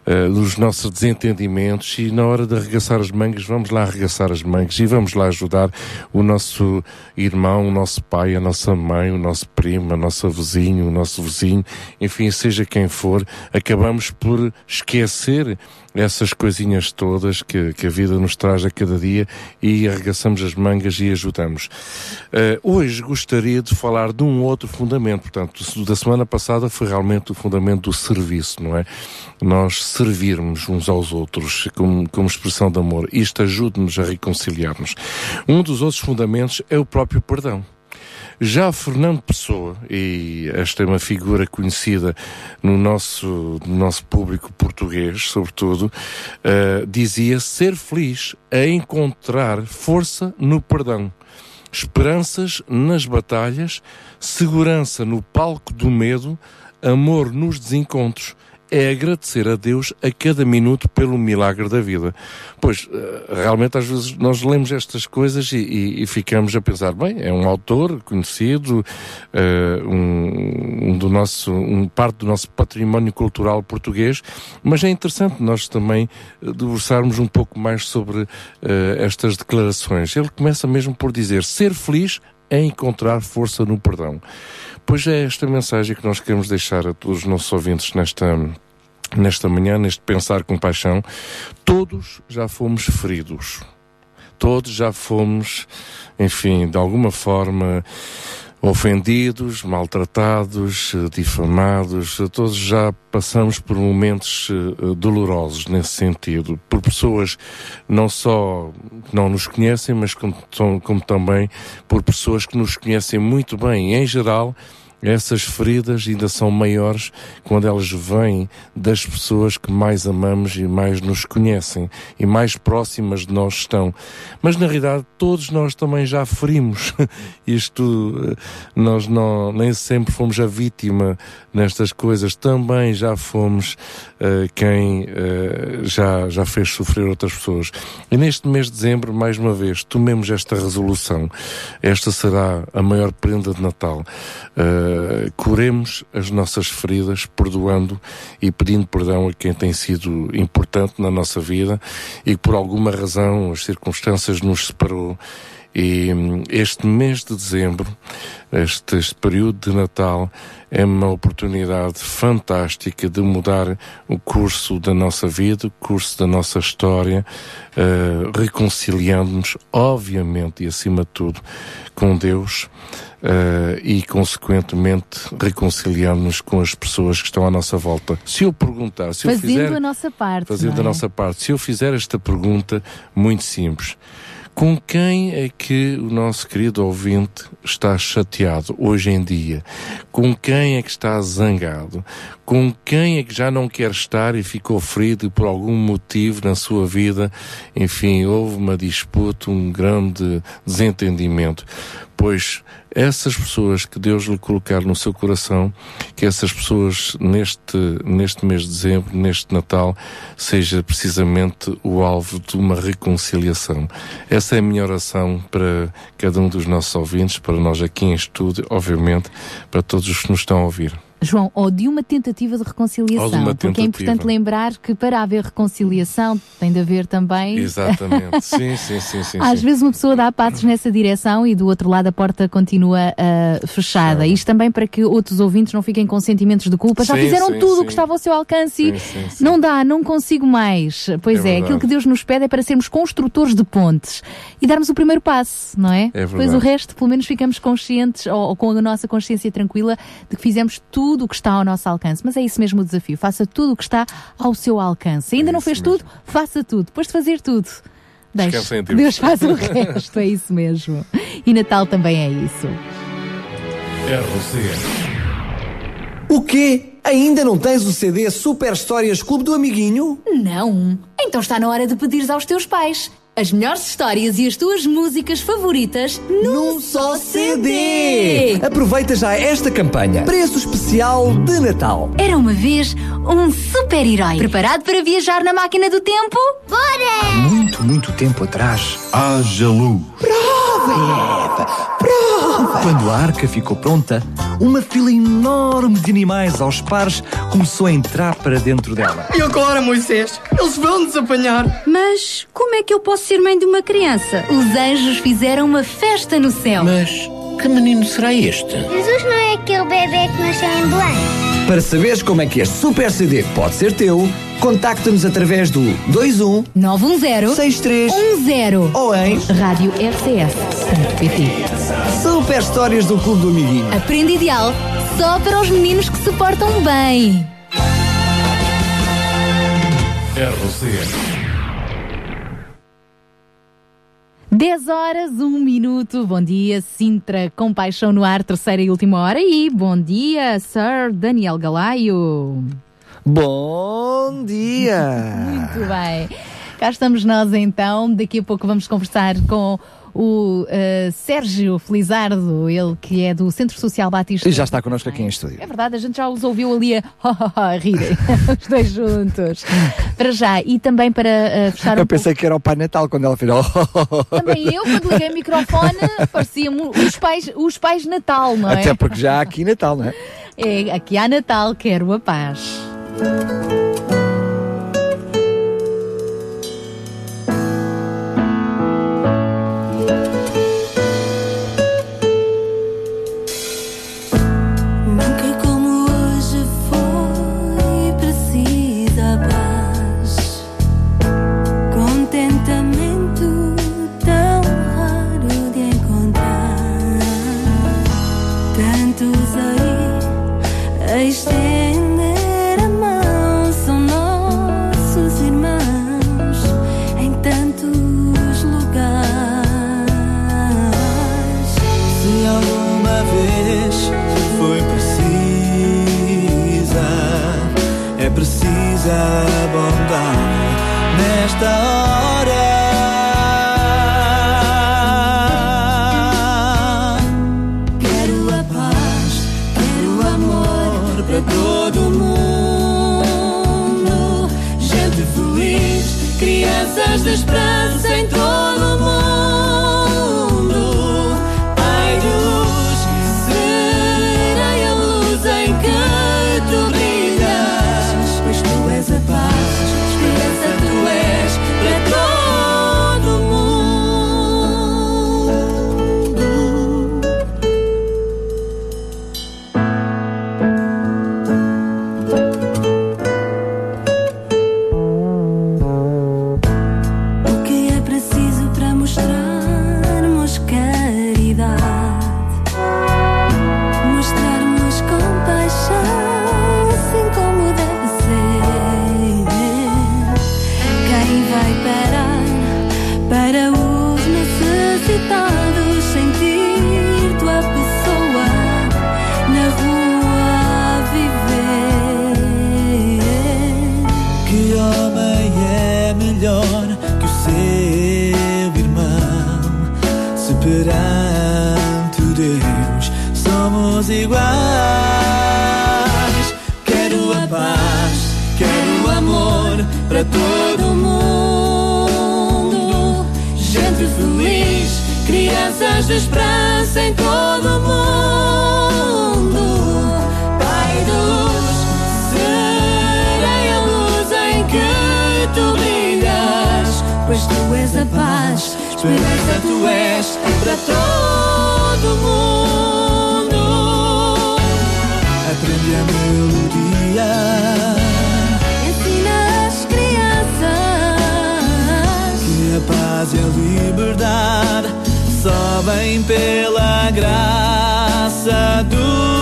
uh, dos nossos desentendimentos. E na hora de arregaçar as mangas, vamos lá arregaçar as mangas e vamos lá ajudar o nosso irmão, o nosso pai, a nossa mãe, o nosso primo, a nossa vizinho, o nosso vizinho, enfim, seja quem for, acabamos por esquecer essas coisinhas todas que, que a vida nos traz a cada dia e arregaçamos as mangas e ajudamos. Uh, hoje gostaria de falar de um outro fundamento, portanto, da semana passada foi realmente o fundamento do serviço, não é? Nós servirmos uns aos outros como, como expressão de amor. Isto ajuda-nos a reconciliar-nos. Um dos outros fundamentos é o próprio perdão. Já Fernando Pessoa, e esta é uma figura conhecida no nosso, no nosso público português, sobretudo, uh, dizia ser feliz é encontrar força no perdão, esperanças nas batalhas, segurança no palco do medo, amor nos desencontros é agradecer a Deus a cada minuto pelo milagre da vida. Pois, eh, realmente, às vezes nós lemos estas coisas e, e, e ficamos a pensar, bem, é um autor conhecido, uh, um, do nosso, um parte do nosso património cultural português, mas é interessante nós também debruçarmos um pouco mais sobre uh, estas declarações. Ele começa mesmo por dizer, ser feliz é encontrar força no perdão. Pois é esta mensagem que nós queremos deixar a todos os nossos ouvintes nesta, nesta manhã, neste pensar com paixão. Todos já fomos feridos. Todos já fomos, enfim, de alguma forma ofendidos, maltratados, difamados, todos já passamos por momentos uh, dolorosos nesse sentido, por pessoas não só que não nos conhecem, mas como, como também por pessoas que nos conhecem muito bem. Em geral, essas feridas ainda são maiores quando elas vêm das pessoas que mais amamos e mais nos conhecem e mais próximas de nós estão. Mas na realidade todos nós também já ferimos. Isto, eh, nós não, nem sempre fomos a vítima nestas coisas, também já fomos uh, quem uh, já, já fez sofrer outras pessoas. E neste mês de dezembro, mais uma vez, tomemos esta resolução. Esta será a maior prenda de Natal. Uh, eh, curemos as nossas feridas, perdoando e pedindo perdão a quem tem sido importante na nossa vida e que por alguma razão as circunstâncias nos separou. E hum, este mês de dezembro, este, este, período de Natal, é uma oportunidade fantástica de mudar o curso da nossa vida, o curso da nossa história, uh, reconciliando-nos, obviamente e acima de tudo, com Deus uh, e, consequentemente, reconciliar-nos com as pessoas que estão à nossa volta. Se eu perguntar, se fazendo eu fizer, a nossa parte, fazendo é? a nossa parte, se eu fizer esta pergunta muito simples, Com quem é que o nosso querido ouvinte está chateado hoje em dia? Com quem é que está zangado? Com quem é que já não quer estar e ficou ferido por algum motivo na sua vida? Enfim, houve uma disputa, um grande desentendimento. Pois essas pessoas que Deus lhe colocar no seu coração, que essas pessoas neste, neste mês de dezembro, neste Natal, seja precisamente o alvo de uma reconciliação. Essa é a minha oração para cada um dos nossos ouvintes, para nós aqui em estúdio, obviamente, para todos os que nos estão a ouvir. João, ou de uma tentativa de reconciliação. De uma Porque é importante tentativa. lembrar que para haver reconciliação tem de haver também. Exatamente. sim, sim, sim, sim. Às sim. vezes uma pessoa dá passos nessa direção e do outro lado a porta continua ah, fechada. Isto também para que outros ouvintes não fiquem com sentimentos de culpa. Já Sim, fizeram sim, tudo o sim. que estava ao seu alcance e Sim, sim, sim. não dá, não consigo mais. Pois É é, verdade. aquilo que Deus nos pede é para sermos construtores de pontes e darmos o primeiro passo, não é? É Depois verdade. o resto, pelo menos ficamos conscientes ou, ou com a nossa consciência tranquila de que fizemos tudo o que está ao nosso alcance. Mas é isso mesmo o desafio. Faça tudo o que está ao seu alcance. Ainda não fez tudo? Faça tudo. Depois de fazer tudo. Deixe Deus. Deus faz o resto, é isso mesmo. E Natal também é isso. RCS. O quê? Ainda não tens o CD Super Histórias Clube do Amiguinho? Não. Então está na hora de pedires aos teus pais. As melhores histórias e as tuas músicas favoritas num só CD. Aproveita já esta campanha. Preço especial de Natal. Era uma vez um super-herói. Preparado para viajar na máquina do tempo? Bora! Muito, muito tempo atrás. Haja luz. Prova, Eva, prova. Quando a arca ficou pronta, uma fila enorme de animais aos pares começou a entrar para dentro dela. E agora, Moisés? Eles vão nos apanhar. Mas como é que eu posso ser mãe de uma criança? Os anjos fizeram uma festa no céu. Mas que menino será este? Jesus não é aquele bebê que nasceu em Belém. Para saberes como é que este Super CD pode ser teu, contacta-nos através do 21 910 63 ou em rádio rcs.pt. Super Histórias do Clube do Amiguinho. Aprende ideal só para os meninos que se portam bem. RCS. 10 horas, 1 minuto. Bom dia, Sintra, com paixão no ar, terceira e última hora. E bom dia, Sir Daniel Galaio. Bom dia! Muito bem. Cá estamos nós então. Daqui a pouco vamos conversar com o eh, Sérgio Felizardo, ele que é do Centro Social Batista. E já está connosco aqui em estúdio. É verdade, a gente já os ouviu ali a, a rirem, os dois juntos. Para já, e também para eh, fechar um Eu pensei que era o Pai Natal quando ela fez. pouco. Também eu, quando liguei o microfone, parecia-me os pais, os pais Natal, não é? Até porque já há aqui Natal, não é? É, aqui há Natal, quero a paz. Precisa, bondade nesta hora. Esperança tu és para todo mundo. Aprende a melodia. Ensina as crianças Que a paz e a liberdade só vem pela graça do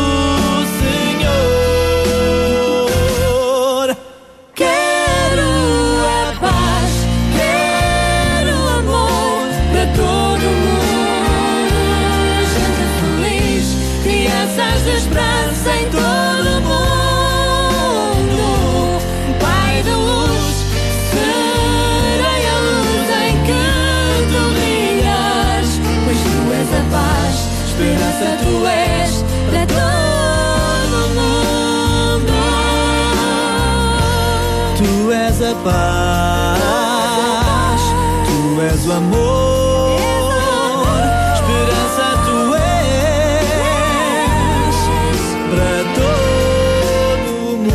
tu és o amor, esperança tu és para todo o mundo.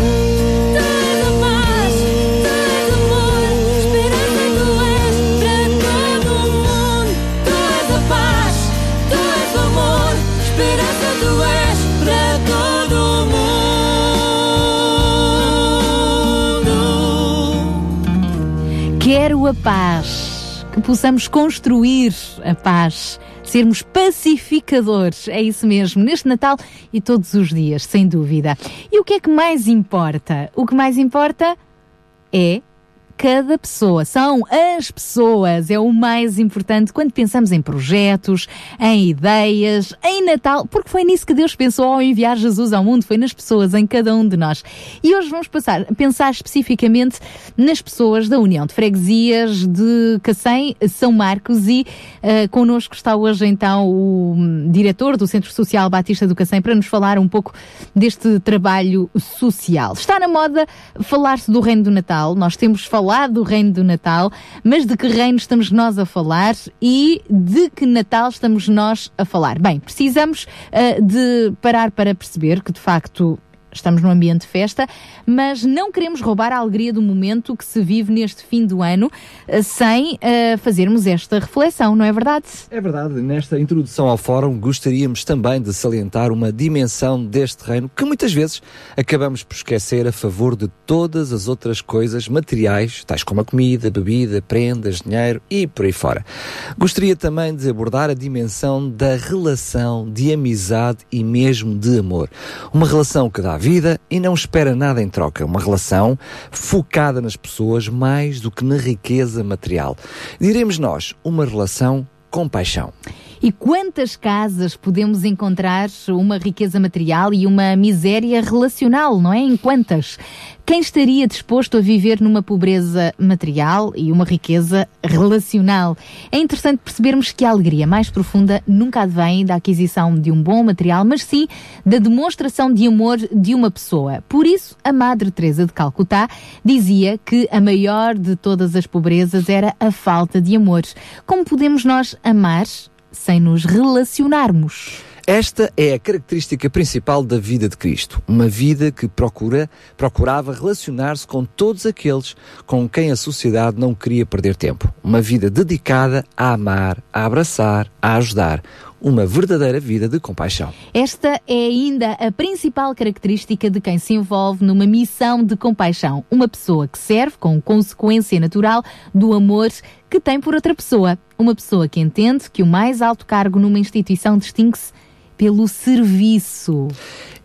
Tu és a paz, tu és o amor, esperança tu és para todo o mundo. Quero a paz, possamos construir a paz, sermos pacificadores, é isso mesmo, neste Natal e todos os dias, sem dúvida. E o que é que mais importa? O que mais importa é cada pessoa, são as pessoas, é o mais importante quando pensamos em projetos, em ideias, em Natal, porque foi nisso que Deus pensou ao enviar Jesus ao mundo, foi nas pessoas, em cada um de nós. E hoje vamos passar, pensar especificamente nas pessoas da União de Freguesias de Cacém, São Marcos e uh, connosco está hoje então o um, diretor do Centro Social Batista do Cacém para nos falar um pouco deste trabalho social. Está na moda falar-se do Reino do Natal, nós temos falado falar do reino do Natal, mas de que reino estamos nós a falar e de que Natal estamos nós a falar? Bem, precisamos uh, de parar para perceber que de facto estamos num ambiente de festa, mas não queremos roubar a alegria do momento que se vive neste fim do ano sem uh, fazermos esta reflexão, não é verdade? É verdade. Nesta introdução ao fórum, gostaríamos também de salientar uma dimensão deste reino que muitas vezes acabamos por esquecer a favor de todas as outras coisas materiais, tais como a comida, bebida, prendas, dinheiro e por aí fora. Gostaria também de abordar a dimensão da relação de amizade e mesmo de amor. Uma relação que dá vida e não espera nada em troca. Uma relação focada nas pessoas mais do que na riqueza material. Diremos nós, uma relação com paixão. E quantas casas podemos encontrar uma riqueza material e uma miséria relacional, não é? Em quantas? Quem estaria disposto a viver numa pobreza material e uma riqueza relacional? É interessante percebermos que a alegria mais profunda nunca advém da aquisição de um bom material, mas sim da demonstração de amor de uma pessoa. Por isso, a Madre Teresa de Calcutá dizia que a maior de todas as pobrezas era a falta de amor. Como podemos nós amar sem nos relacionarmos? Esta é a característica principal da vida de Cristo, uma vida que procura, procurava relacionar-se com todos aqueles com quem a sociedade não queria perder tempo, uma vida dedicada a amar, a abraçar, a ajudar, uma verdadeira vida de compaixão. Esta é ainda a principal característica de quem se envolve numa missão de compaixão, uma pessoa que serve com consequência natural do amor que tem por outra pessoa, uma pessoa que entende que o mais alto cargo numa instituição distingue-se pelo serviço.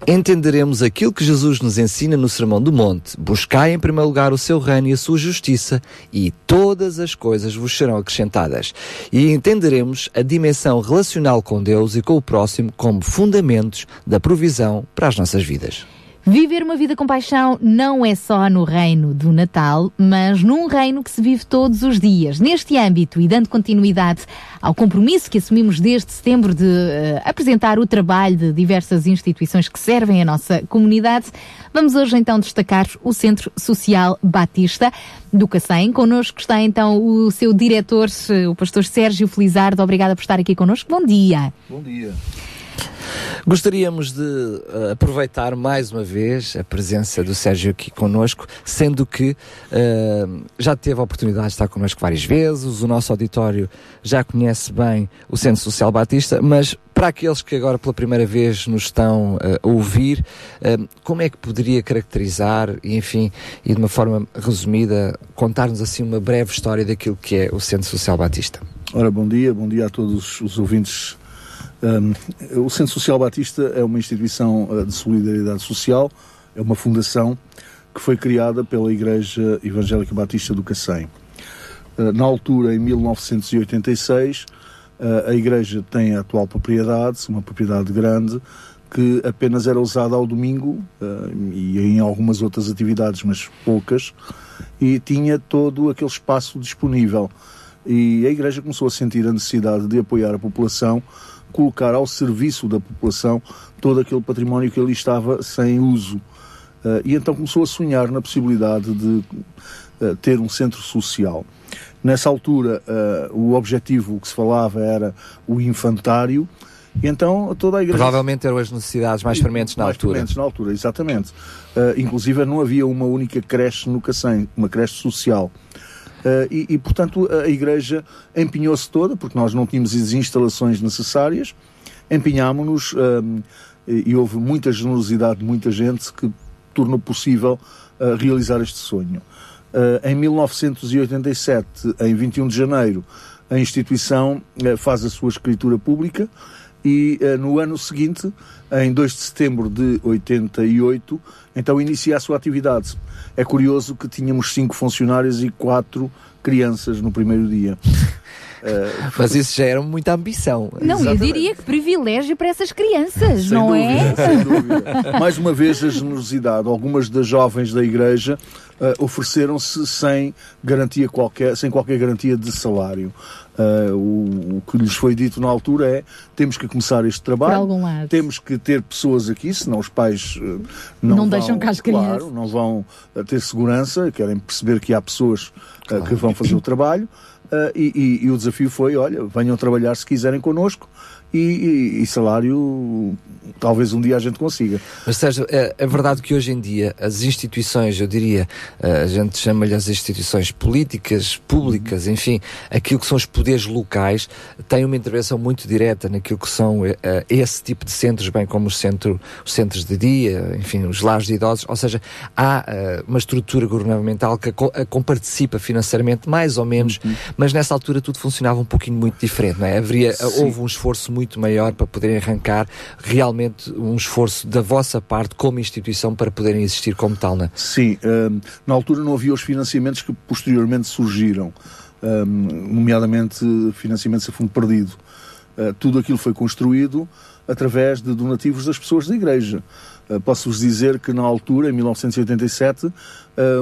Entenderemos aquilo que Jesus nos ensina no Sermão do Monte: buscai em primeiro lugar o seu reino e a sua justiça, e todas as coisas vos serão acrescentadas. E entenderemos a dimensão relacional com Deus e com o próximo como fundamentos da provisão para as nossas vidas. Viver uma vida com paixão não é só no reino do Natal, mas num reino que se vive todos os dias. Neste âmbito e dando continuidade ao compromisso que assumimos desde setembro de uh, apresentar o trabalho de diversas instituições que servem a nossa comunidade, vamos hoje então destacar o Centro Social Batista do Cacém. Connosco está então o seu diretor, o pastor Sérgio Felizardo. Obrigada por estar aqui connosco. Bom dia. Bom dia. Gostaríamos de uh, aproveitar mais uma vez a presença do Sérgio aqui connosco, sendo que uh, já teve a oportunidade de estar connosco várias vezes, o nosso auditório já conhece bem o Centro Social Batista, mas para aqueles que agora pela primeira vez nos estão uh, a ouvir, como é que poderia caracterizar, e, enfim, e de uma forma resumida, contar-nos assim uma breve história daquilo que é o Centro Social Batista? Ora, bom dia, bom dia a todos os ouvintes um, o Centro Social Batista é uma instituição uh, de solidariedade social, é uma fundação que foi criada pela Igreja Evangélica Batista do Cacém. Uh, na altura, em 1986, uh, a Igreja tem a atual propriedade, uma propriedade grande, que apenas era usada ao domingo e em algumas outras atividades, mas poucas, e tinha todo aquele espaço disponível. E a Igreja começou a sentir a necessidade de apoiar a população colocar ao serviço da população todo aquele património que ali estava sem uso. Uh, e então começou a sonhar na possibilidade de uh, ter um centro social. Nessa altura, uh, o objetivo que se falava era o infantário, e então toda a igreja. Provavelmente eram as necessidades mais prementes na mais altura. Prementes na altura, exatamente. Inclusive não havia uma única creche no Cacém, uma creche social. Uh, e, e, portanto, a Igreja empenhou-se toda, porque nós não tínhamos as instalações necessárias, empenhámos-nos um, e, houve muita generosidade de muita gente que tornou possível uh, realizar este sonho. Uh, em 1987, em 21 de janeiro, a instituição faz a sua escritura pública e no ano seguinte, em 2 de setembro de 88, então inicia a sua atividade. É curioso que tínhamos cinco funcionários e quatro crianças no primeiro dia. Uh, Mas isso já era muita ambição. Não, Exatamente. eu diria que privilégio para essas crianças, sem não dúvida, é? Sem dúvida. Mais uma vez, a generosidade. Algumas das jovens da igreja uh, ofereceram-se sem garantia qualquer, sem qualquer garantia de salário. Uh, o, o, que lhes foi dito na altura é temos que começar este trabalho, temos que ter pessoas aqui, senão os pais uh, não, não vão, deixam cá as crianças. Claro, não vão uh, ter segurança, querem perceber que há pessoas claro. que vão fazer o trabalho. E, e, e, o desafio foi: olha, venham trabalhar se quiserem connosco, e, e, e, salário talvez um dia a gente consiga. Mas Sérgio, é, é, verdade que hoje em dia as instituições, eu diria, eh, a gente chama-lhe as instituições políticas, públicas, uhum. enfim, aquilo que são os poderes locais, têm uma intervenção muito direta naquilo que são uh, esse tipo de centros, bem como os, centro, os centros de dia, enfim, os lares de idosos, ou seja, há uh, uma estrutura governamental que a, comparticipa financeiramente, mais ou menos, uhum. mas nessa altura tudo funcionava um pouquinho muito diferente, não é? Haveria, houve um esforço muito muito maior para poderem arrancar realmente um esforço da vossa parte como instituição para poderem existir como tal, não é? Sim, um, na altura não havia os financiamentos que posteriormente surgiram, um, nomeadamente financiamentos a fundo perdido. Uh, tudo aquilo foi construído através de donativos das pessoas da Igreja. Uh, Posso-vos dizer que na altura, em 1987, uh,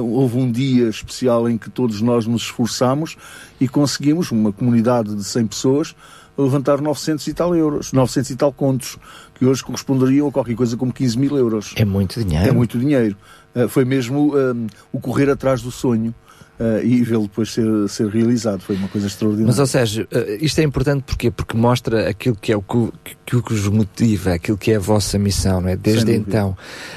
houve um dia especial em que todos nós nos esforçámos e conseguimos, uma comunidade de 100 pessoas, levantar 900 e tal euros, 900 e tal contos, que hoje corresponderiam a qualquer coisa como 15 mil euros. É muito dinheiro. É muito dinheiro. Uh, foi mesmo um, o correr atrás do sonho. Uh, e vê-lo depois ser, ser realizado. Foi uma coisa extraordinária. Mas, ou seja, isto é importante porquê? porque mostra aquilo que é o que, que, que, os motiva, aquilo que é a vossa missão, não é? Desde então.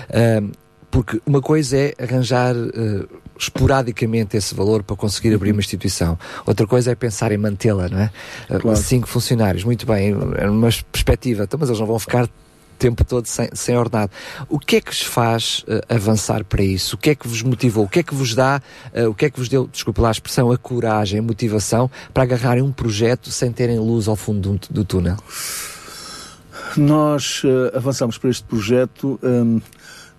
Uh, porque uma coisa é arranjar uh, esporadicamente esse valor para conseguir abrir uma instituição. Outra coisa é pensar em mantê-la, não é? Uh, claro. Cinco funcionários, muito bem, é uma perspectiva, então, mas eles não vão ficar tempo todo sem, sem ordenado. O que é que vos faz uh, avançar para isso? O que é que vos motivou? O que é que vos dá, uh, o que é que vos deu, desculpa lá a expressão, a coragem, a motivação para agarrarem um projeto sem terem luz ao fundo do, do túnel? Nós uh, avançamos para este projeto um,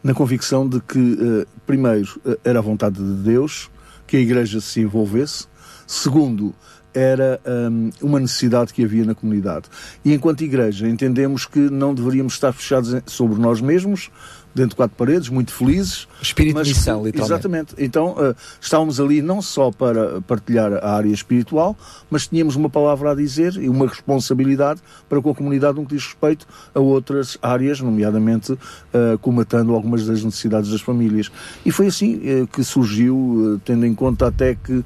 na convicção de que, uh, primeiro, uh, era a vontade de Deus que a Igreja se envolvesse, segundo, era um, uma necessidade que havia na comunidade. E enquanto Igreja, entendemos que não deveríamos estar fechados sobre nós mesmos, dentro de quatro paredes, muito felizes. Espírito mas de missão, literalmente. Exatamente. Então uh, estávamos ali não só para partilhar a área espiritual, mas tínhamos uma palavra a dizer e uma responsabilidade para com a comunidade no que diz respeito a outras áreas, nomeadamente uh, comatando algumas das necessidades das famílias. E foi assim uh, que surgiu, tendo em conta até que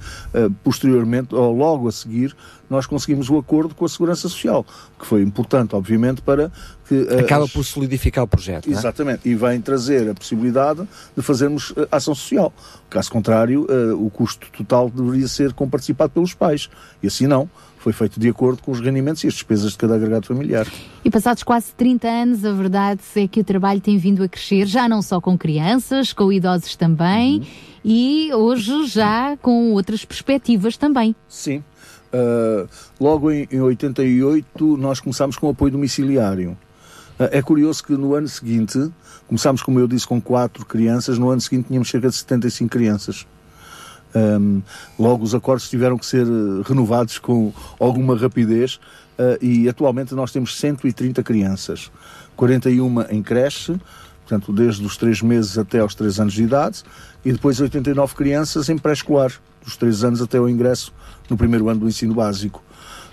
posteriormente, ou logo a seguir, nós conseguimos o acordo com a Segurança Social, que foi importante, obviamente, para que. uh, Acaba as- por solidificar o projeto. não é? Exatamente, e vem trazer a possibilidade de fazermos eh, ação social. Caso contrário, eh, o custo total deveria ser comparticipado pelos pais. E assim não. Foi feito de acordo com os rendimentos e as despesas de cada agregado familiar. E passados quase 30 anos, a verdade é que o trabalho tem vindo a crescer, já não só com crianças, com idosos também, e hoje já com outras perspectivas também. Sim. Uh, logo em, em 88 nós começámos com apoio domiciliário. Uh, é curioso que no ano seguinte, começámos, como eu disse, com quatro crianças, no ano seguinte tínhamos cerca de 75 crianças. Um, logo os acordos tiveram que ser eh, renovados com alguma rapidez eh, e atualmente nós temos 130 crianças, 41 em creche, portanto desde os 3 meses até aos 3 anos de idade, e depois 89 crianças em pré-escolar, dos 3 anos até o ingresso no primeiro ano do ensino básico.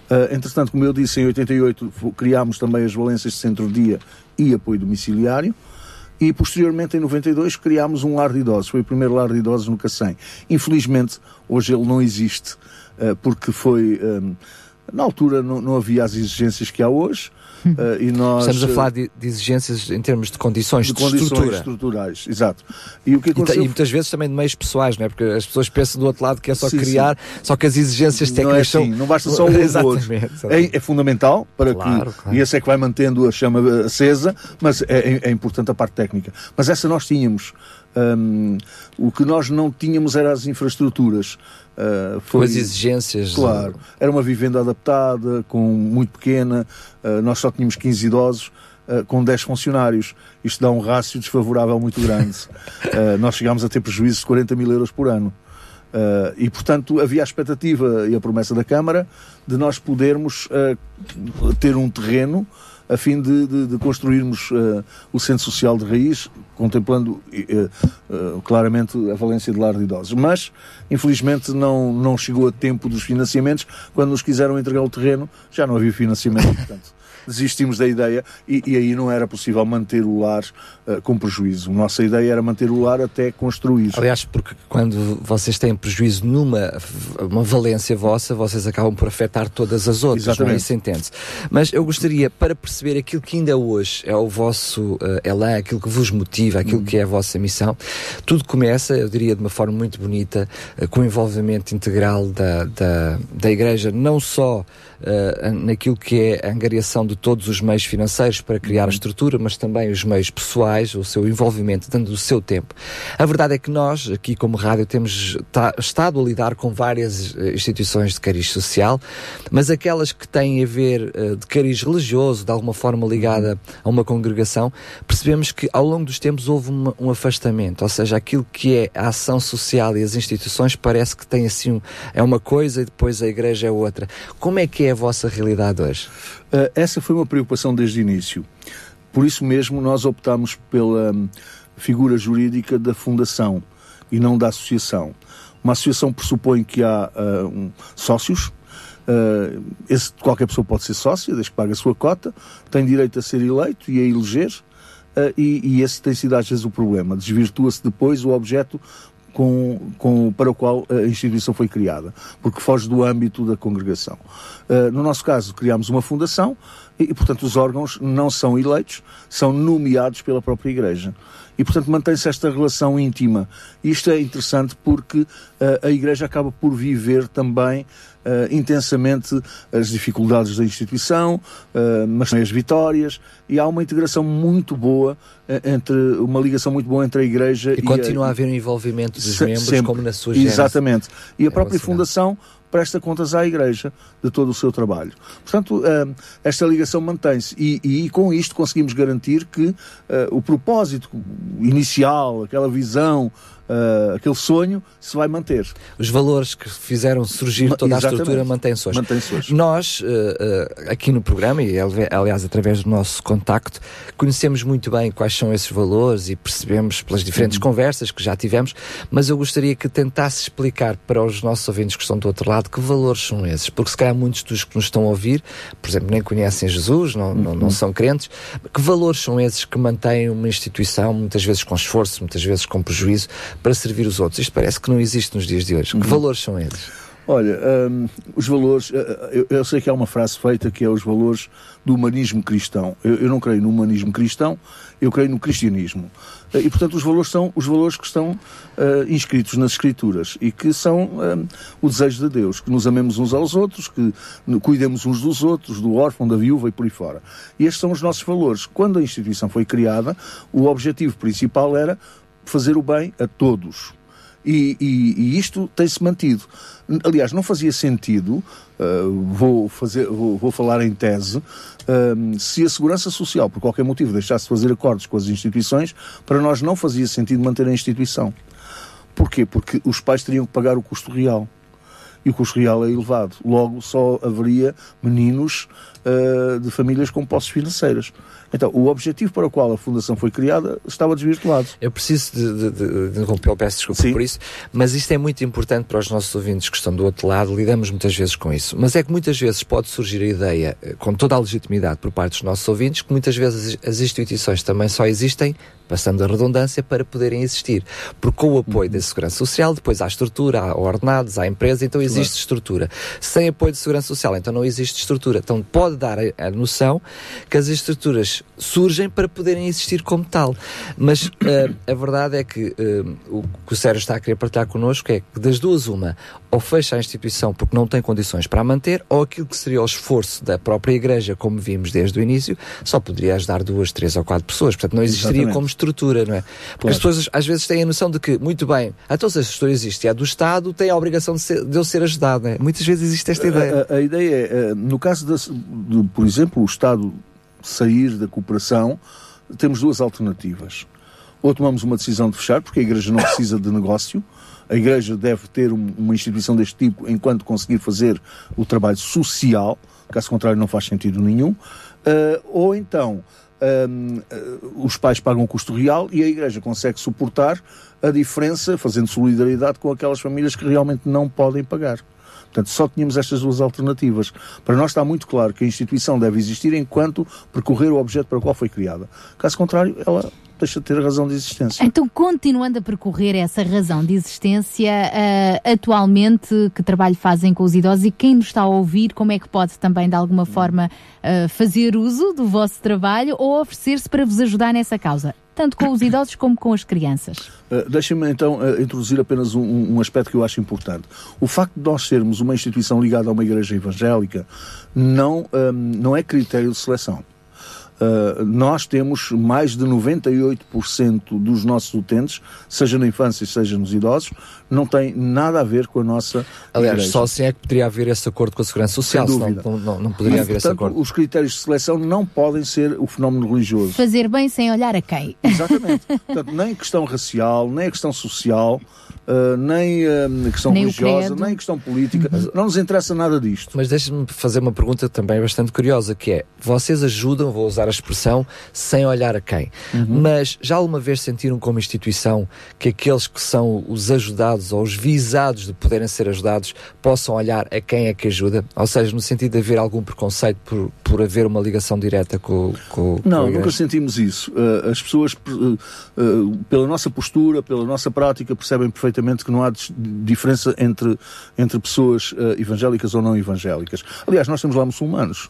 Uh, entretanto, como eu disse, em 88 fo- criámos também as valências de centro-dia e apoio domiciliário. E posteriormente, em 92, criámos um lar de idosos. Foi o primeiro lar de idosos no Cacém. Infelizmente, hoje ele não existe, uh, porque foi. um, na altura não, não havia as exigências que há hoje. Uh, e nós, Estamos a falar de, de exigências em termos de condições, de, de condições estrutura. estruturais. Exato. E o que E, aconteceu e muitas vezes também de meios pessoais, não é? Porque as pessoas pensam do outro lado que é só Sim, criar, só que as exigências não é técnicas assim, são. não basta só o exatamente. É, é fundamental para Claro, que claro. e esse é que vai mantendo a chama acesa, mas é, é- é importante a parte técnica. Mas essa nós tínhamos. Hum, o que nós não tínhamos era as infraestruturas. Uh, Com as exigências. Claro. Era uma vivenda adaptada, com muito pequena. uh, nós só tínhamos 15 idosos. uh, com 10 funcionários. Isto dá um rácio desfavorável muito grande. Nós chegámos a ter prejuízos de 40 mil euros por ano. Uh, e, portanto, havia a expectativa e a promessa da Câmara de nós podermos uh, ter um terreno a fim de, de- de construirmos uh, o centro social de raiz, contemplando uh, uh, claramente a valência de lar de idosos. Mas, infelizmente, não, não chegou a tempo dos financiamentos. Quando nos quiseram entregar o terreno, já não havia financiamento, portanto. Desistimos da ideia e, e aí não era possível manter o lar uh, com prejuízo. Nossa ideia era manter o lar até construir. Aliás, porque quando vocês têm prejuízo numa uma valência vossa, vocês acabam por afetar todas as outras, não é? Exatamente. Isso entende-se. Mas eu gostaria, para perceber aquilo que ainda hoje é o vosso eh, elan, aquilo que vos motiva, aquilo que é a vossa missão, tudo começa, eu diria de uma forma muito bonita, eh, com o envolvimento integral da, da, da Igreja, não só eh, naquilo que é a angariação de todos os meios financeiros para criar a estrutura, mas também os meios pessoais, o seu envolvimento, dando o seu tempo. A verdade é que nós, aqui como rádio, temos estado a lidar com várias eh, instituições de cariz social, mas aquelas que têm a ver eh, de cariz religioso, de alguma forma ligada a uma congregação, percebemos que ao longo dos tempos houve uma- um afastamento, ou seja, aquilo que é a ação social e as instituições parece que tem assim, um- é uma coisa e depois a igreja é outra. Como é que é a vossa realidade hoje? Uh, essa foi uma preocupação desde o início. Por isso mesmo, nós optámos pela hum, figura jurídica da fundação e não da associação. Uma associação pressupõe que há uh, um- sócios. Uh, esse, qualquer pessoa pode ser sócia, desde que pague a sua cota, tem direito a ser eleito e a eleger, uh, e, e esse tem sido às vezes o problema. Desvirtua-se depois o objeto com, com, para o qual a instituição foi criada, porque foge do âmbito da congregação. Uh, no nosso caso, criámos uma fundação e, portanto, os órgãos não são eleitos, são nomeados pela própria Igreja. E, portanto, mantém-se esta relação íntima. Isto é interessante porque uh, a Igreja acaba por viver também uh, intensamente as dificuldades da instituição, uh, mas também as vitórias, e há uma integração muito boa entre, uma ligação muito boa entre a Igreja E e, continua a a, haver um envolvimento dos Se- membros, sempre. como na sua gênese. Exatamente. E a própria relacionado. Fundação presta contas à Igreja de todo o seu trabalho. Portanto, eh, esta ligação mantém-se e, e com isto conseguimos garantir que eh, o propósito inicial, aquela visão uh, aquele sonho se vai manter. Os valores que fizeram surgir toda a estrutura mantêm-se hoje. Mantém hoje. Nós, uh, uh, aqui no programa, e aliás através do nosso contacto, conhecemos muito bem quais são esses valores e percebemos pelas diferentes uhum. conversas que já tivemos, mas eu gostaria que tentasse explicar para os nossos ouvintes que estão do outro lado que valores são esses, porque se calhar muitos dos que nos estão a ouvir, por exemplo, nem conhecem Jesus, não, uhum. não, não são crentes, que valores são esses que mantêm uma instituição, muitas vezes com esforço, muitas vezes com prejuízo, para servir os outros? Isto parece que não existe nos dias de hoje. Uhum. Que valores são esses? Olha, um, os valores, eu, eu, sei que há uma frase feita que é os valores do humanismo cristão. Eu, eu, não creio no humanismo cristão, eu creio no cristianismo. E, portanto, os valores são os valores que estão uh, inscritos nas Escrituras e que são um, o desejo de Deus, que nos amemos uns aos outros, que cuidemos uns dos outros, do órfão, da viúva e por aí fora. E estes são os nossos valores. Quando a instituição foi criada, o objetivo principal era fazer o bem a todos. E, e, e isto tem-se mantido. Aliás, não fazia sentido, uh, vou, fazer, vou, vou, falar em tese, uh, se a Segurança Social, por qualquer motivo, deixasse de fazer acordos com as instituições, para nós não fazia sentido manter a instituição. Porquê? Porque os pais teriam que pagar o custo real. E o custo real é elevado. Logo, só haveria meninos uh, de famílias com posses financeiras. Então, o objetivo para o qual a Fundação foi criada estava desvirtuado. Eu preciso de, de, de, de interromper, peço desculpa Sim. por isso, mas isto é muito importante para os nossos ouvintes que estão do outro lado, lidamos muitas vezes com isso. Mas é que muitas vezes pode surgir a ideia, eh, com toda a legitimidade por parte dos nossos ouvintes, que muitas vezes as instituições também só existem passando a redundância, para poderem existir. Porque com o apoio da Segurança Social, depois há estrutura, há ordenados, há empresa, então existe claro. estrutura. Sem apoio de Segurança Social, então não existe estrutura. Então pode dar a, a noção que as estruturas surgem para poderem existir como tal. Mas uh, a verdade é que uh, o que o Sérgio está a querer partilhar connosco é que das duas uma, ou fecha a instituição porque não tem condições para a manter, ou aquilo que seria o esforço da própria Igreja, como vimos desde o início, só poderia ajudar duas, três ou quatro pessoas. Portanto, não existiria Exatamente. como estrutura, não é? Porque claro. as pessoas às vezes têm a noção de que, muito bem, então se a estrutura existe e é do Estado, tem a obrigação de, ser, de eu ser ajudado, não é? Muitas vezes existe esta ideia. A, a, a ideia é, eh, no caso, de, de, por exemplo, o Estado sair da cooperação, temos duas alternativas. Ou tomamos uma decisão de fechar, porque a Igreja não precisa de negócio, a Igreja deve ter uma instituição deste tipo enquanto conseguir fazer o trabalho social, caso contrário não faz sentido nenhum, uh, ou então um, os pais pagam o custo real e a Igreja consegue suportar a diferença, fazendo solidariedade com aquelas famílias que realmente não podem pagar. Portanto, só tínhamos estas duas alternativas. Para nós está muito claro que a instituição deve existir enquanto percorrer o objeto para o qual foi criada. Caso contrário, ela deixa de ter razão de existência. Então, continuando a percorrer essa razão de existência, uh, atualmente, que trabalho fazem com os idosos e quem nos está a ouvir, como é que pode também, de alguma forma, uh, fazer uso do vosso trabalho ou oferecer-se para vos ajudar nessa causa? tanto com os idosos como com as crianças. Uh, Deixem-me então uh, introduzir apenas um, um, aspecto que eu acho importante. O facto de nós sermos uma instituição ligada a uma igreja evangélica não, um, não é critério de seleção. Uh, nós temos mais de 98% dos nossos utentes, seja na infância, seja nos idosos, não tem nada a ver com a nossa. Aliás, igreja. só assim é que poderia haver esse acordo com a Segurança Social, senão não, não, não poderia Mas, haver portanto, esse acordo. Os critérios de seleção não podem ser o fenómeno religioso. Fazer bem sem olhar a quem. Exatamente. portanto, nem questão racial, nem a questão social. Uh, nem uh, questão nem religiosa, nem questão política. Não nos interessa nada disto. Mas deixe-me fazer uma pergunta também bastante curiosa, que é, vocês ajudam, vou usar a expressão, sem olhar a quem. Uhum. Mas já alguma vez sentiram como instituição que aqueles que são os ajudados ou os visados de poderem ser ajudados possam olhar a quem é que ajuda? Ou seja, no sentido de haver algum preconceito por, por haver uma ligação direta com, com Não, com nunca sentimos isso. Uh, as pessoas, pela nossa postura, pela nossa prática, percebem perfeitamente que não há diferença entre, entre pessoas evangélicas ou não evangélicas. Aliás, nós temos lá muçulmanos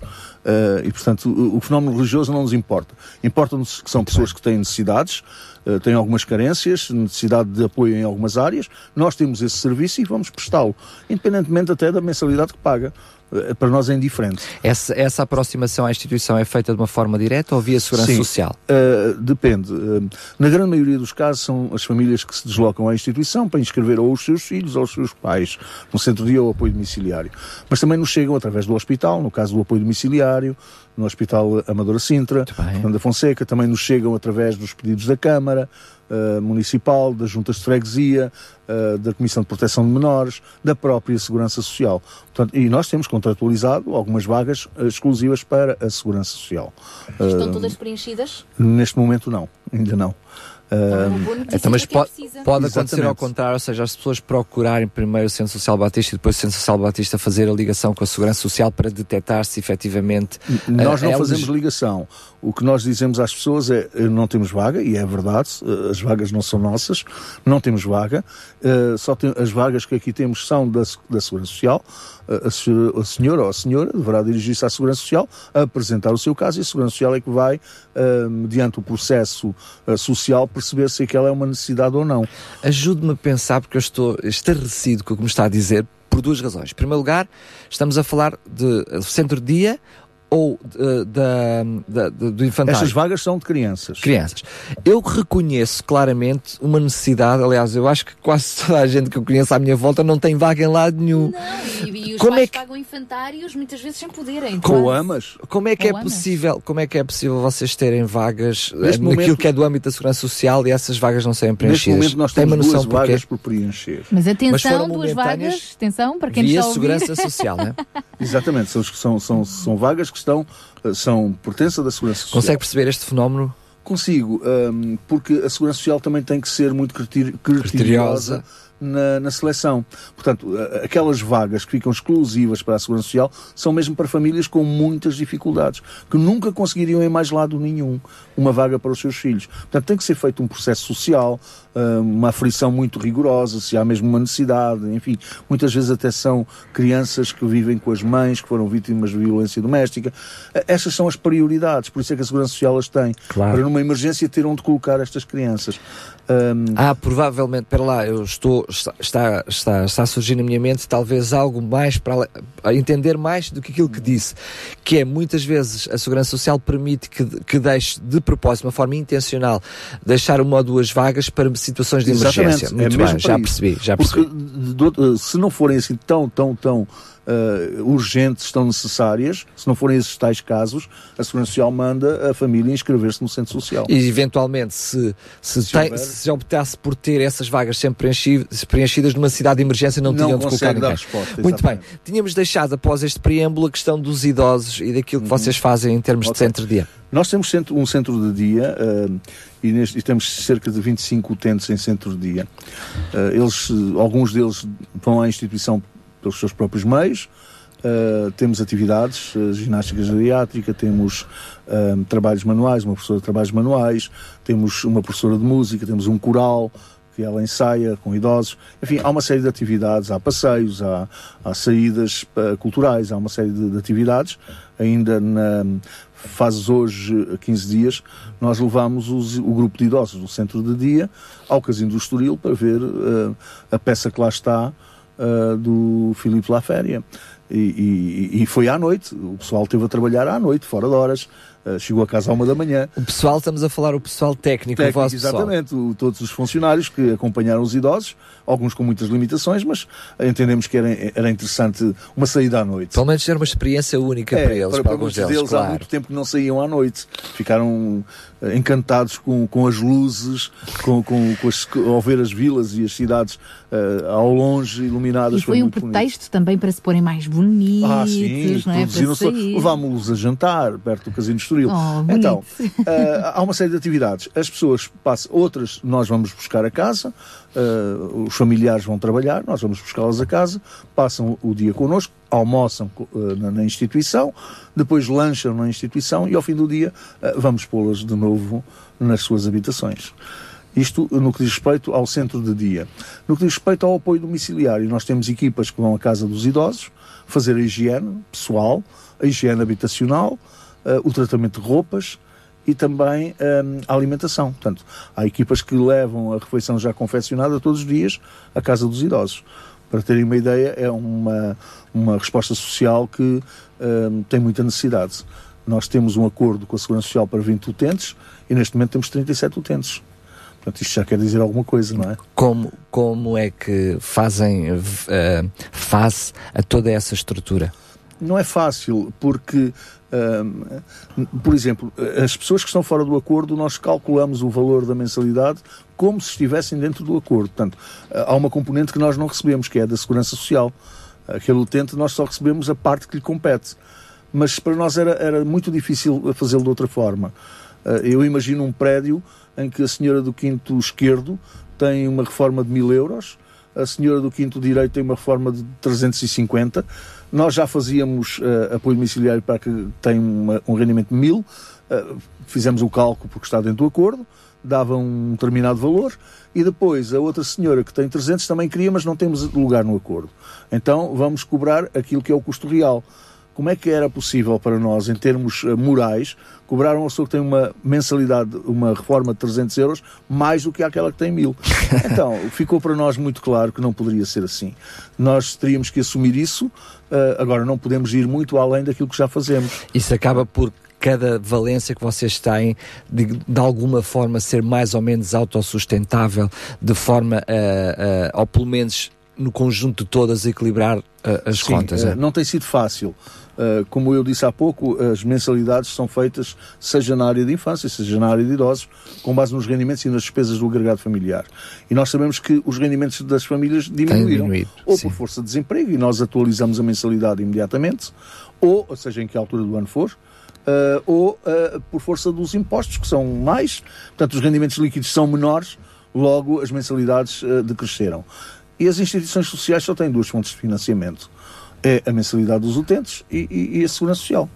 e, portanto, o, o, fenómeno religioso não nos importa. Importa-nos que são pessoas que têm necessidades, têm algumas carências, necessidade de apoio em algumas áreas. Nós temos esse serviço e vamos prestá-lo, independentemente até da mensalidade que paga. Eh, para nós é indiferente. Essa, essa aproximação à instituição é feita de uma forma direta ou via segurança Sim, social? Uh, depende. Uh, na grande maioria dos casos são as famílias que se deslocam à instituição para inscrever ou os seus filhos ou os seus pais no centro de dia ou apoio domiciliário. Mas também nos chegam através do hospital, no caso do apoio domiciliário, no Hospital Amadora Sintra, da Fonseca, também nos chegam através dos pedidos da Câmara, uh, Municipal, das juntas de freguesia, uh, da Comissão de Proteção de Menores, da própria Segurança Social. Portanto, e nós temos contratualizado algumas vagas uh, exclusivas para a Segurança Social. Estão Uh, todas preenchidas? Neste momento não, ainda não. Uh, Então, mas pode, pode acontecer ao contrário, ou seja, as pessoas procurarem primeiro o Centro Social Batista e depois o Centro Social Batista fazer a ligação com a Segurança Social para detectar se efetivamente. Nós eh, não é fazemos ligação. O que nós dizemos às pessoas é eh, não temos vaga, e é verdade, eh, as vagas não são nossas, não temos vaga, só tem, as vagas que aqui temos são da, da Segurança Social. A, a senhora ou a senhora deverá dirigir-se à Segurança Social, a apresentar o seu caso, e a Segurança Social é que vai, mediante o processo social, perceber se aquela é uma necessidade ou não. Ajude-me a pensar, porque eu estou estarrecido com o que me está a dizer, por duas razões. Em primeiro lugar, estamos a falar de eh, centro-dia ou eh, da, da- da- do infantário. Estas vagas são de crianças. Crianças. Eu reconheço claramente uma necessidade, aliás, eu acho que quase toda a gente que eu conheço à minha volta não tem vaga em lado nenhum. E, e os Como pais é que- pagam infantários muitas vezes sem poderem. Com amas? Como é que é Ou amas. possível, como é que é possível vocês terem vagas eh, Neste naquilo momento- que é do âmbito da segurança social e essas vagas não serem Neste preenchidas? momento nós Tem uma temos noção duas vagas por preencher. Mas atenção, foram duas vagas, atenção, para quem está a ouvir. segurança social, né? Exatamente, são, são, são, são vagas que estão, eh, são pertença da Segurança Social. Consegue perceber este fenómeno? Consigo, hum, porque a Segurança Social também tem que ser muito criteri- Criteriosa. Na, na seleção. Portanto, aquelas vagas que ficam exclusivas para a Segurança Social são mesmo para famílias com muitas dificuldades, que nunca conseguiriam em mais lado nenhum uma vaga para os seus filhos. Portanto, tem que ser feito um processo social, hum, uma aflição muito rigorosa, se há mesmo uma necessidade, enfim. Muitas vezes até são crianças que vivem com as mães, que foram vítimas de violência doméstica. Eh, Estas são as prioridades, por isso é que a Segurança Social as tem. Claro. Para numa emergência ter onde colocar estas crianças. Hum, Ah, provavelmente, para lá, eu estou, está, está, está, a surgir na minha mente talvez algo mais para entender mais do que aquilo que disse, que é muitas vezes a Segurança Social permite que, que deixe de propósito, de uma forma intencional, deixar uma ou duas vagas para situações de Exatamente, emergência. é Muito mesmo bem, já isso. percebi, já Porque, percebi. se não forem assim tão, tão, tão eh, urgentes, tão necessárias, se não forem esses tais casos, a Segurança Social manda a família inscrever-se no Centro Social. E eventualmente, se, se, Se tem, houver. se optasse por ter essas vagas sempre preenchi- preenchidas numa cidade de emergência, não, Não tinham de colocar ninguém. resposta, Muito bem. Tínhamos deixado após este preâmbulo a questão dos idosos e daquilo que vocês fazem em termos de Uhum. Ok. centro-dia. Nós temos centro- um centro de dia eh, e, neste- e temos cerca de 25 utentes em centro de dia. Eh, eles, alguns deles vão à instituição pelos seus próprios meios. Eh, temos atividades, eh, ginástica geriátrica, temos eh, trabalhos manuais, uma professora de trabalhos manuais, temos uma professora de música, temos um coral que ela ensaia com idosos. Enfim, há uma série de atividades, há passeios, há, há saídas culturais, há uma série de, de atividades. Ainda na fazes hoje, a 15 dias, nós levamos os- o grupo de idosos do centro de dia ao Casino do Estoril para ver a peça que lá está eh, do Filipe Laféria. E, e- e foi à noite, o pessoal esteve a trabalhar à noite, fora de horas, eh, chegou a casa à uma da manhã. O pessoal, estamos a falar o pessoal técnico, o Técnico, vosso pessoal. exatamente, o- todos os funcionários que acompanharam os idosos, alguns com muitas limitações, mas entendemos que era, era interessante uma saída à noite. Pelo menos era uma experiência única É, para eles, para, alguns muitos deles, deles há claro. muito tempo que não saíam à noite. Ficaram encantados com, com as luzes, com, com, com as, ao ver as vilas e as cidades eh, ao longe iluminadas. E foi um muito bonito. pretexto também para se porem mais bonitos, Ah, sim, não é? Levámos-los a jantar perto do Casino Estoril. Oh, então, eh, há uma série de atividades. As pessoas passam, outras nós vamos buscar a casa, eh, os familiares vão trabalhar, nós vamos buscá-las a casa, passam o dia connosco, almoçam eh, na, na instituição, depois lancham na instituição e ao fim do dia eh, vamos pô-las de novo nas suas habitações. Isto no que diz respeito ao centro de dia. No que diz respeito ao apoio domiciliário, nós temos equipas que vão à casa dos idosos fazer a higiene pessoal, a higiene habitacional, o tratamento de roupas e também eh, a alimentação. Portanto, há equipas que levam a refeição já confeccionada todos os dias à casa dos idosos. Para terem uma ideia, é uma, uma resposta social que eh, tem muita necessidade. Nós temos um acordo com a Segurança Social para 20 utentes e neste momento temos 37 utentes. Portanto, isto já quer dizer alguma coisa, não é? Como, como é que fazem eh, face a toda essa estrutura? não é fácil, porque, hum, por exemplo, as pessoas que estão fora do acordo, nós calculamos o valor da mensalidade como se estivessem dentro do acordo. Portanto, há uma componente que nós não recebemos, que é a da Segurança Social. Aquele utente, nós só recebemos a parte que lhe compete. Mas para nós era, era muito difícil fazê-lo de outra forma. Eh, Eu imagino um prédio em que a senhora do quinto esquerdo tem uma reforma de mil euros, a senhora do quinto direito tem uma reforma de 350. Nós já fazíamos uh, apoio domiciliário para que tem uma, um rendimento de mil, uh, fizemos o cálculo porque está dentro do acordo, dava um determinado valor, e depois a outra senhora que tem 300 também queria, mas não temos lugar no acordo. Então vamos cobrar aquilo que é o custo real como é que era possível para nós, em termos uh, morais, cobrar uma pessoa que tem uma mensalidade, uma reforma de 300 euros, mais do que aquela que tem mil? Então, ficou para nós muito claro que não poderia ser assim. Nós teríamos que assumir isso, uh, agora não podemos ir muito além daquilo que já fazemos. Isso acaba por cada valência que vocês têm de, de alguma forma ser mais ou menos autossustentável, de forma a, a, ou pelo menos no conjunto de todas equilibrar uh, as Sim, contas. uh, é? Não tem sido fácil. Uh, como eu disse há pouco, as mensalidades são feitas seja na área de infância, seja na área de idosos, com base nos rendimentos e nas despesas do agregado familiar. E nós sabemos que os rendimentos das famílias diminuíram, ou sim. por força de desemprego, e nós atualizamos a mensalidade imediatamente, ou, ou seja, em que altura do ano for, uh, ou uh, por força dos impostos, que são mais, portanto, os rendimentos líquidos são menores, logo as mensalidades uh, decresceram. E as instituições sociais só têm duas fontes de financiamento: é a mensalidade dos utentes e, e- e a segurança social.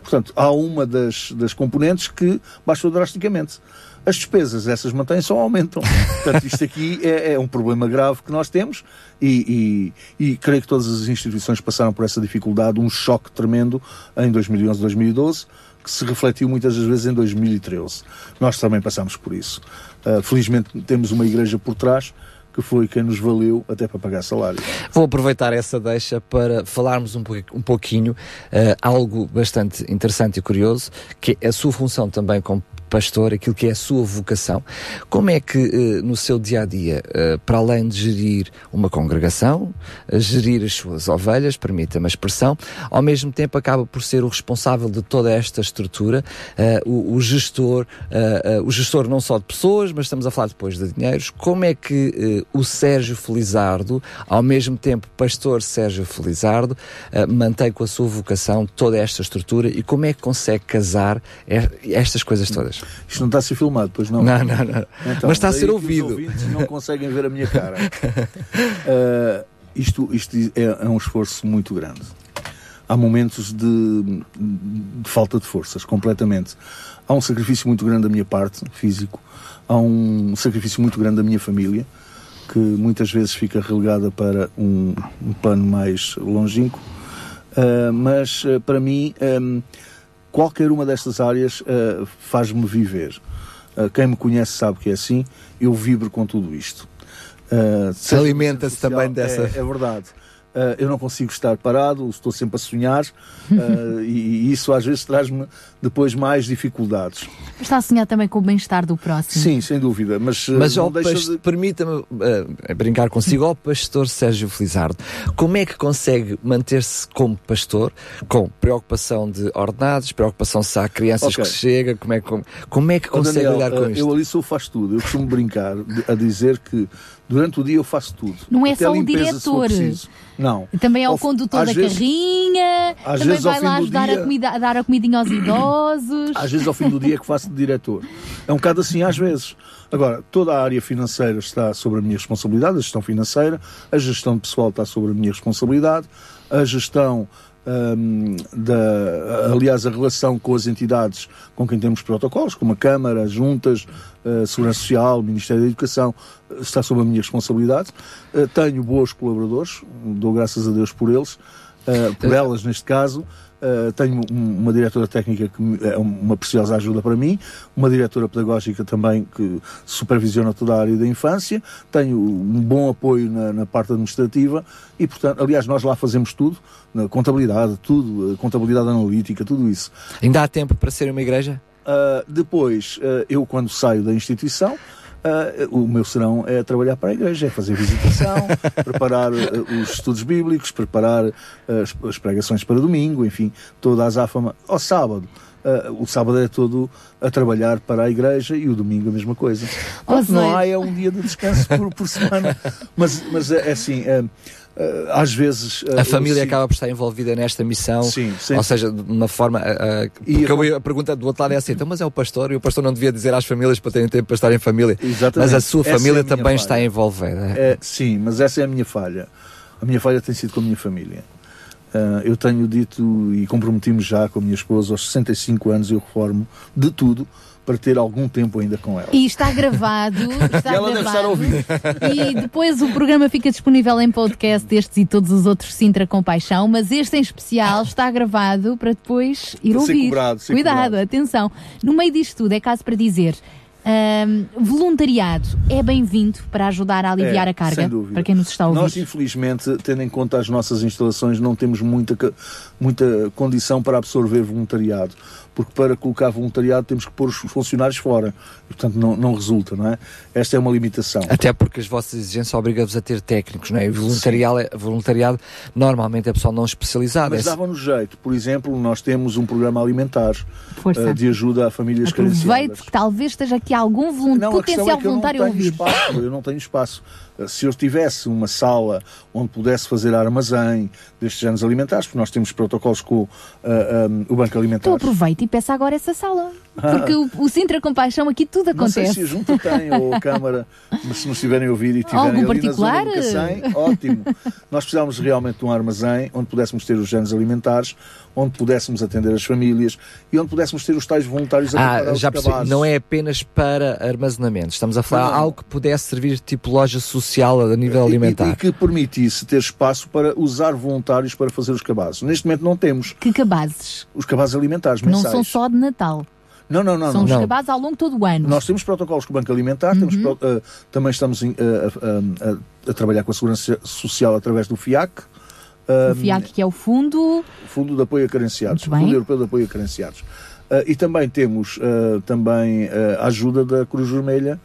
Portanto, há uma das, das componentes que baixou drasticamente. As despesas, essas mantêm-se ou aumentam. Portanto, isto aqui é, é um problema grave que nós temos e, e- e creio que todas as instituições passaram por essa dificuldade, um choque tremendo em 2011, 2012, que se refletiu muitas das vezes em 2013. Nós também passamos por isso. Ah, felizmente temos uma igreja por trás que foi quem nos valeu até para pagar salário. Vou aproveitar essa deixa para falarmos um, um pouquinho eh, algo bastante interessante e curioso, que é a sua função também como pastor, aquilo que é a sua vocação. Como é que eh, no seu dia a dia, para além de gerir uma congregação, eh, gerir as suas ovelhas, permita-me a expressão, ao mesmo tempo acaba por ser o responsável de toda esta estrutura, eh, o, o gestor, o gestor não só de pessoas, mas estamos a falar depois de dinheiros. Como é que o Sérgio Felizardo, ao mesmo tempo pastor Sérgio Felizardo, mantém com a sua vocação toda esta estrutura e como é que consegue casar estas coisas todas? Isto não está a ser filmado, pois não? Não, não, não. Mas está a ser ouvido. Os não conseguem ver a minha cara. Ah, isto isto é, é um esforço muito grande. Há momentos de, de falta de forças, completamente. Há um sacrifício muito grande da minha parte, físico. Há um sacrifício muito grande da minha família, que muitas vezes fica relegada para um, um plano mais longínquo. Ah, mas ah, para mim, qualquer uma destas áreas ah, faz-me viver. Ah, quem me conhece sabe que é assim. Eu vibro com tudo isto. Seja Alimenta-se também dessa- É, é verdade. Ah, eu não consigo estar parado, estou sempre a sonhar ah, e, e isso às vezes traz-me depois mais dificuldades. Está a sonhar também com o bem-estar do próximo. Sim, sem dúvida, mas, ah, Mas de... permita-me eh, brincar consigo, ó pastor Sérgio Felizardo, como é que consegue manter-se como pastor com preocupação de ordenados, preocupação se há crianças Ok. que chega, como é, que- como, como é que consegue Daniel, lidar com ah, isto? Eu ali sou faz tudo. Eu costumo brincar a dizer que durante o dia eu faço tudo. Não é Até só o diretor. Não. Também é o condutor da vezes- carrinha, às também vai lá ajudar dia- a, comida, a dar a comidinha aos idosos. Às vezes ao fim do dia é que faço de diretor. É um bocado assim às vezes. Agora, toda a área financeira está sobre a minha responsabilidade, a gestão financeira, a gestão pessoal está sobre a minha responsabilidade, a gestão hum, da, aliás, a relação com as entidades com quem temos protocolos, como a Câmara, as juntas, a Segurança Social, o Ministério da Educação, eh, está sob a minha responsabilidade. Eh, Tenho bons colaboradores, dou graças a Deus por eles, eh, por elas neste caso. Uh, tenho um- uma diretora técnica que é uma preciosa ajuda para mim, uma diretora pedagógica também que supervisiona toda a área da infância, tenho um bom apoio na, na parte administrativa e, portanto, aliás, nós lá fazemos tudo, na contabilidade, tudo, uh, contabilidade analítica, tudo isso. Ainda há tempo para ser uma igreja? Uh, depois, uh, eu quando saio da instituição, ah, o meu serão é trabalhar para a igreja, é fazer visitação, preparar ah, os estudos bíblicos, preparar ah, as, as pregações para domingo, enfim, toda a azáfama ao sábado. Ah, o sábado é todo a trabalhar para a igreja e o domingo a mesma coisa. Pronto, não há é um dia de descanso por, por semana, mas, mas é assim, ah, ah, às vezes A família acaba por estar envolvida nesta missão, Sim, sim. ou seja, de uma forma. ah, porque eu- a pergunta do outro lado é assim: então, mas é o pastor, e o pastor não devia dizer às famílias para terem tempo para estar em família. Exatamente. Mas a sua Essa é a família também falha. está envolvida. É, sim, mas essa é a minha falha. A minha falha tem sido com a minha família. Ah, eu tenho dito e comprometi-me já com a minha esposa, aos 65 anos eu reformo de tudo para ter algum tempo ainda com ela. E está gravado. Está E ela deve gravado. estar a ouvir. E depois o programa fica disponível em podcast, estes e todos os outros Sintra Compaixão, mas este em especial está gravado para depois ir Para ser ouvir. cobrado, ser Cuidado, cobrado. atenção. No meio disto tudo, é caso para dizer. Hum, voluntariado é bem-vindo para ajudar a aliviar É, a carga para quem nos está a ouvir. Nós, infelizmente, tendo em conta as nossas instalações, não temos muita, muita condição para absorver voluntariado. Porque para colocar voluntariado temos que pôr os funcionários fora. E, portanto, não, não resulta, não é? Esta é uma limitação. Até porque as vossas exigências obrigam-vos a ter técnicos, não é? E voluntariado, é- voluntariado normalmente é pessoal não especializado. Mas é- dava-nos jeito. Por exemplo, nós temos um programa alimentar eh, de ajuda a famílias carenciadas. Aproveito que talvez esteja aqui algum volun- Não, questão potencial é que eu não voluntário a tenho ouvir. espaço. Eu não tenho espaço. Se eu tivesse uma sala onde pudesse fazer armazém destes anos alimentares, porque nós temos protocolos com ah, ah, o Banco Alimentar. Então aproveita e peça agora essa sala. Porque o, o Sintra Compaixão aqui tudo Não sei acontece. se a Junta tem ou a Câmara, mas se nos tiverem a ouvir e tiverem Algum ali particular? na zona Cacém, ótimo. Nós precisávamos realmente de um armazém onde pudéssemos ter os anos alimentares, onde pudéssemos atender as famílias e onde pudéssemos ter os tais voluntários a Ah, os já percebi. cabazes. Não é apenas para armazenamento. Estamos a falar Não, não. algo que pudesse servir tipo loja social a nível E- alimentar. E, que permitisse ter espaço para usar voluntários para fazer os cabazes. Neste momento não temos. Que cabazes? Os cabazes alimentares Não mensais. são só de Natal. Não, não, não. são não. os cabazes ao longo de todo o ano. Nós temos protocolos com o Banco Alimentar, temos Uhum. pro- eh, também estamos em, eh, a- a- trabalhar com a Segurança Social através do FIAC. O FIAC, que é o fundo. Fundo de Apoio a Carenciados. Fundo Europeu de Apoio a Carenciados. Ah, e também temos também a ajuda da Cruz Vermelha,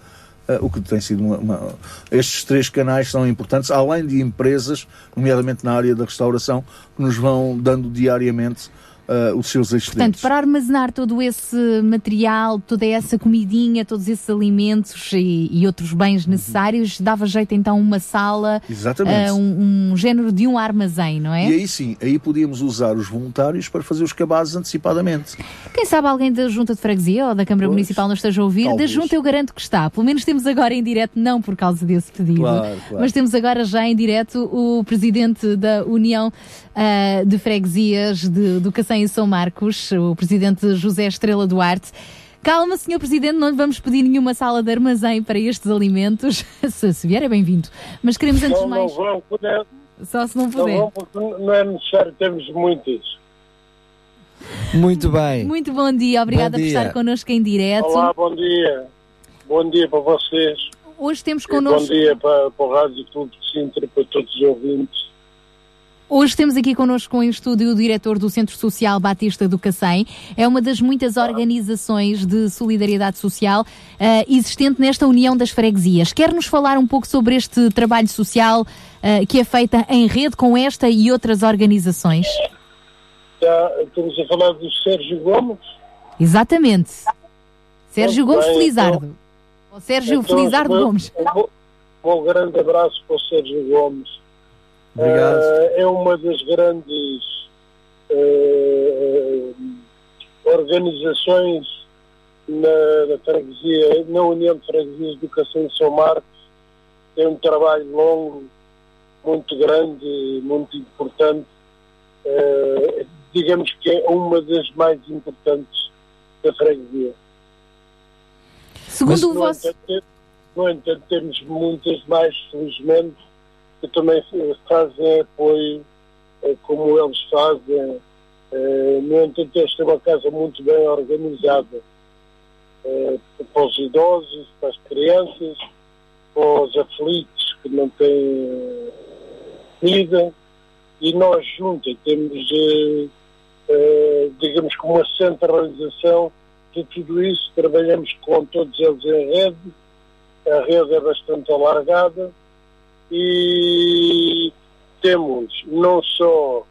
ah, o que tem sido uma, uma- Estes três canais são importantes, além de empresas, nomeadamente na área da restauração, que nos vão dando diariamente ah, os seus Portanto, excedentes. para armazenar todo esse material, toda essa comidinha, todos esses alimentos e, e outros bens necessários, dava jeito então uma sala, ah, um, um género de um armazém, não é? E aí sim, aí podíamos usar os voluntários para fazer os cabazes antecipadamente. Quem sabe alguém da Junta de Freguesia ou da Câmara Municipal não esteja a ouvir? talvez. Da Junta eu garanto que está. Pelo menos temos agora em direto, não por causa desse pedido, Claro, claro. mas temos agora já em direto o Presidente da União ah, de Freguesias de, do Cacém e São Marcos, o Presidente José Estrela Duarte. Calma, Senhor Presidente, não lhe vamos pedir nenhuma sala de armazém para estes alimentos. se, se vier é bem-vindo. Mas queremos antes de Não, mais... não vão poder. Só se não Não puder. vão porque não é necessário termos muitos. Muito bem. Muito bom dia, obrigada Bom por estar connosco em direto. Olá, bom dia. Bom dia para vocês. Hoje temos E connosco... Bom dia para, para o Rádio Clube de Sintra, para todos os ouvintes. Hoje temos aqui connosco em estúdio o diretor do Centro Social Batista do Cacém. É uma das muitas organizações de solidariedade social eh, existente nesta União das Freguesias. Quer-nos falar um pouco sobre este trabalho social eh, que é feito em rede com esta e outras organizações? Já estamos a falar do Sérgio Gomes. Exatamente. Sérgio Muito Gomes bem, Felizardo. Ou Sérgio Então, Felizardo um- Gomes. Um, um grande abraço para o Sérgio Gomes. Obrigado. Eh, é uma das grandes eh, organizações na, na freguesia, na União de Freguesias de Educação de São Marcos. Tem um trabalho longo, muito grande, muito importante. Eh, digamos que é uma das mais importantes da freguesia. Segundo o no vosso... no entanto, temos muitas mais, felizmente, que também fazem apoio eh, como eles fazem. Eh, No entanto, esta é uma casa muito bem organizada eh, para os idosos, para as crianças, para os aflitos que não têm vida. E nós juntos temos, digamos, como uma centralização de tudo isso, trabalhamos com todos eles em rede a rede é bastante alargada e temos não só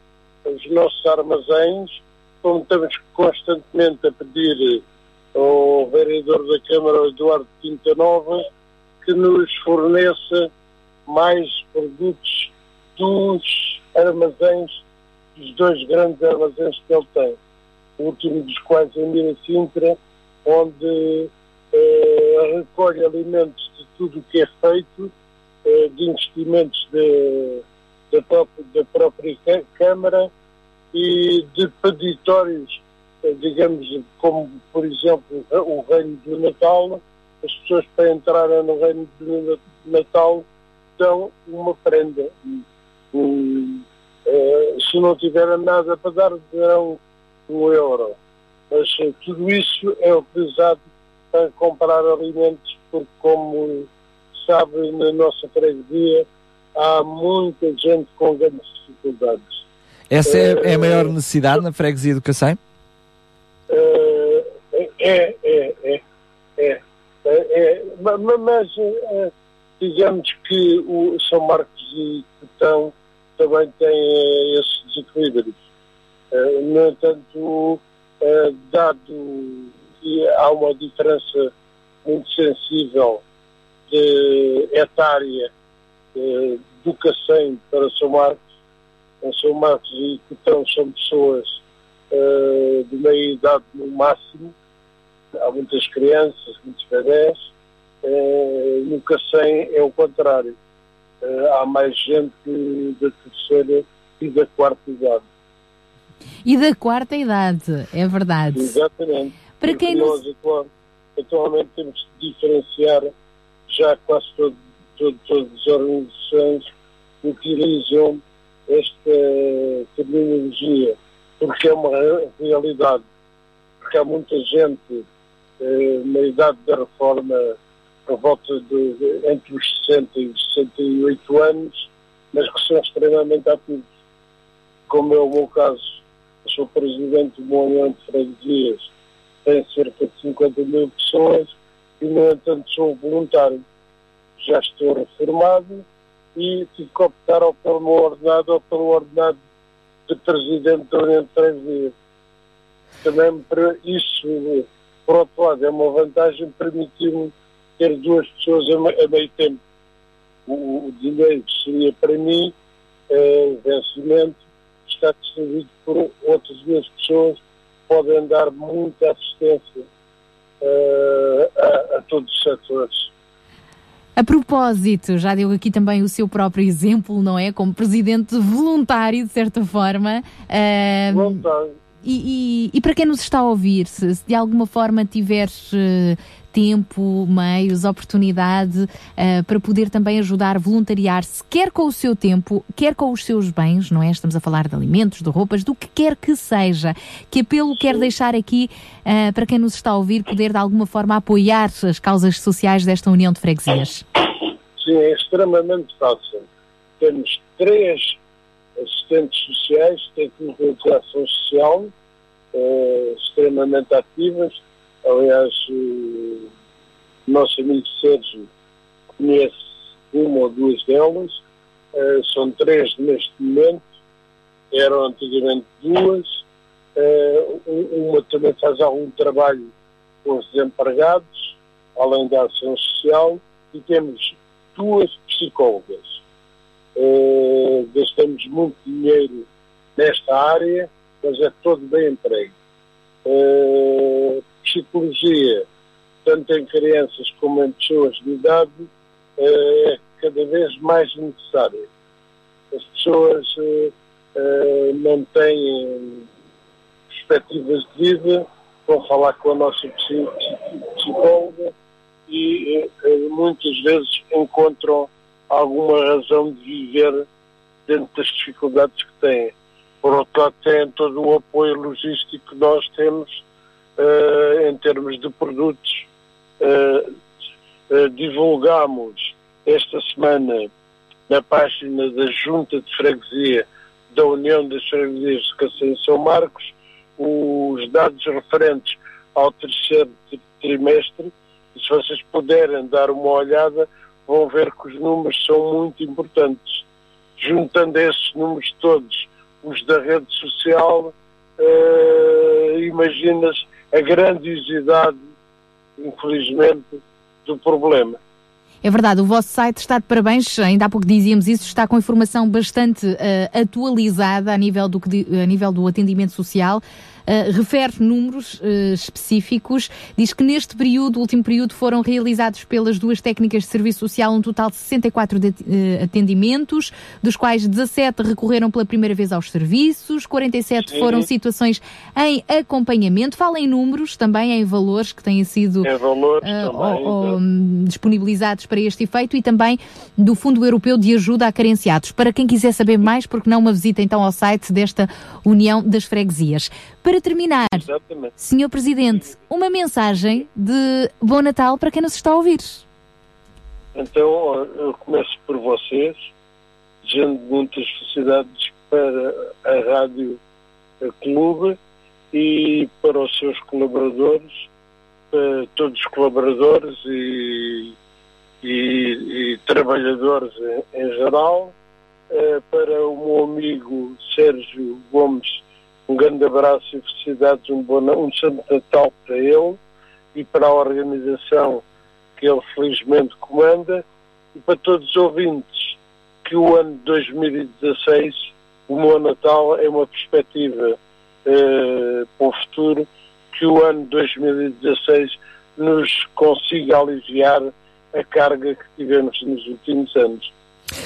os nossos armazéns, como estamos constantemente a pedir ao vereador da Câmara, Eduardo Quinta Nova, que nos forneça mais produtos dos armazéns, dos dois grandes armazéns que ele tem. O último dos quais é Mira Sintra, onde eh, recolhe alimentos de tudo o que é feito, de investimentos de, da, própria, própria Câ- Câmara e de peditórios, eh, digamos, como por exemplo o Reino do Natal, as pessoas para entrarem no Reino do Natal dão uma prenda. Eh, se não tiverem nada para dar, darão um euro. Mas eh, tudo isso é utilizado para comprar alimentos, porque como sabe, na nossa freguesia há muita gente com grandes dificuldades. Essa é, é a maior necessidade na freguesia do Cacém? Eh, é, é, é, é, é, é, ma- ma- mas eh, digamos que o São Marcos e Cotão também têm eh, esses desequilíbrios. Eh, no entanto, eh, dado que há uma diferença muito sensível de etária eh, do Cacém para São Marcos, em São Marcos e Cotão são pessoas eh, de meia idade no máximo, há muitas crianças, muitos bebés, eh, no Cacém é o contrário. Eh, há mais gente da terceira e da quarta idade. E da quarta idade, é verdade. Exatamente. Para quem nós atual- atualmente temos de diferenciar, já quase todo, todo- todas as organizações utilizam esta terminologia, porque é uma re- realidade. Porque há muita gente eh, na idade da reforma, por volta de, entre os 60 e os 68 anos, mas que são extremamente ativos. Como é o meu caso, sou presidente do Movimento de Freguesias, tem cerca de 50 mil pessoas e, no entanto, sou voluntário. Já estou reformado e tive que optar ou pelo meu ordenado ou pelo ordenado de presidente União de Freguesias. Também isso, por outro lado, é uma vantagem permitir-me ter duas pessoas a, me- a meio tempo. O, o dinheiro que seria para mim, o vencimento, está distribuído por outras duas pessoas podem dar muita assistência a, a todos os setores. A propósito, já deu aqui também o seu próprio exemplo, não é? Como presidente voluntário, de certa forma. Ahm, e, e- e para quem nos está a ouvir, se, se de alguma forma tiveres eh, tempo, meios, oportunidade eh, para poder também ajudar, voluntariar-se, quer com o seu tempo, quer com os seus bens, não é? Estamos a falar de alimentos, de roupas, do que quer que seja. Que apelo quer deixar aqui eh, para quem nos está a ouvir poder de alguma forma apoiar as causas sociais desta União de Freguesias? Sim, é extremamente fácil. Temos três assistentes sociais, técnicas de ação social, eh, extremamente ativas. Aliás, o nosso amigo Sérgio conhece uma ou duas delas. Eh, são três neste momento, eram antigamente duas. Eh, um- uma também faz algum trabalho com os desempregados, além da ação social, e temos duas psicólogas. Eh, gastamos muito dinheiro nesta área, mas é todo bem emprego. Eh, psicologia, tanto em crianças como em pessoas de idade, eh, é cada vez mais necessária. As pessoas não têm perspectivas de vida, vão falar com a nossa psi- psi- psicóloga e muitas vezes encontram alguma razão de viver dentro das dificuldades que têm. Por outro lado, têm todo o apoio logístico que nós temos eh, em termos de produtos. Eh, eh, divulgamos esta semana na página da Junta de Freguesia da União das Freguesias de Cacém São Marcos os dados referentes ao terceiro tri- trimestre se vocês puderem dar uma olhada, vão ver que os números são muito importantes. Juntando esses números todos, os da rede social, eh, imaginas a grandiosidade, infelizmente, do problema. É verdade, o vosso site está de parabéns, ainda há pouco dizíamos isso, está com informação bastante uh, atualizada a nível, do, a nível do atendimento social. Uh, refere números uh, específicos, diz que neste período, último período, foram realizados pelas duas técnicas de serviço social um total de 64 de, uh, atendimentos, dos quais 17 recorreram pela primeira vez aos serviços, 47 Sim. foram situações em acompanhamento. Fala em números, também em valores que têm sido valores, também, ou, disponibilizados para este efeito e também do Fundo Europeu de Ajuda a Carenciados. Para quem quiser saber mais, porque não uma visita então ao site desta União das Freguesias. Para terminar, Exatamente. Senhor Presidente, uma mensagem de Bom Natal para quem nos está a ouvir. Então, eu começo por vocês, desejando muitas felicidades para a Rádio Clube e para os seus colaboradores, para todos os colaboradores e, e, e trabalhadores em, em geral, para o meu amigo Sérgio Gomes um grande abraço e felicidades, um, bom, um Santo Natal para ele e para a organização que ele felizmente comanda e para todos os ouvintes que o ano de 2016, o meu Natal é uma perspectiva eh, para o futuro, que o ano de 2016 nos consiga aliviar a carga que tivemos nos últimos anos.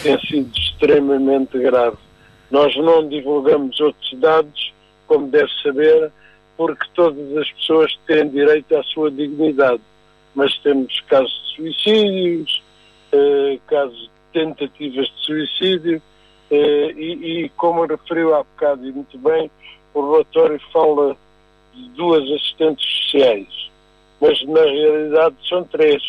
Tem sido extremamente grave. Nós não divulgamos outros dados, como deve saber, porque todas as pessoas têm direito à sua dignidade. Mas temos casos de suicídios, eh, casos de tentativas de suicídio, eh, e, e, como referiu há bocado e muito bem, o relatório fala de duas assistentes sociais, mas na realidade são três.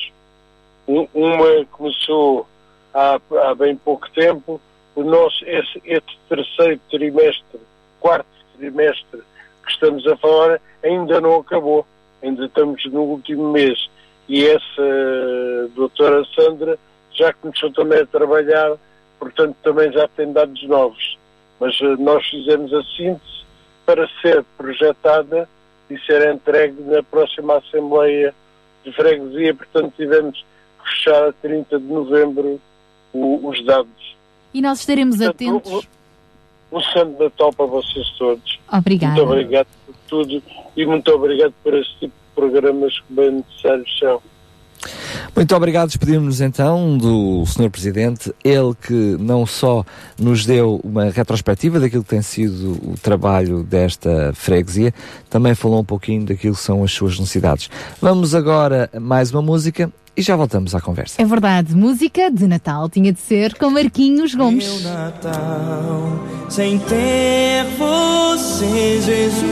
Uma começou há, há bem pouco tempo, o nosso, esse, terceiro trimestre, quarto trimestre que estamos a falar ainda não acabou, ainda estamos no último mês. E essa doutora Sandra já começou também a trabalhar, portanto também já tem dados novos. Mas uh, nós fizemos a síntese para ser projetada e ser entregue na próxima Assembleia de Freguesia, portanto tivemos que fechar a 30 de novembro os dados. E nós estaremos portanto, atentos um santo Natal para vocês todos. Obrigada. Muito obrigado por tudo e muito obrigado por esse tipo de programas que bem necessários são. Muito obrigado, despedimos-nos então do Sr. Presidente, ele que não só nos deu uma retrospectiva daquilo que tem sido o trabalho desta freguesia, também falou um pouquinho daquilo que são as suas necessidades. Vamos agora a mais uma música e já voltamos à conversa. É verdade, música de Natal tinha de ser com Marquinhos Gomes. Meu Natal, sem ter você, Jesus,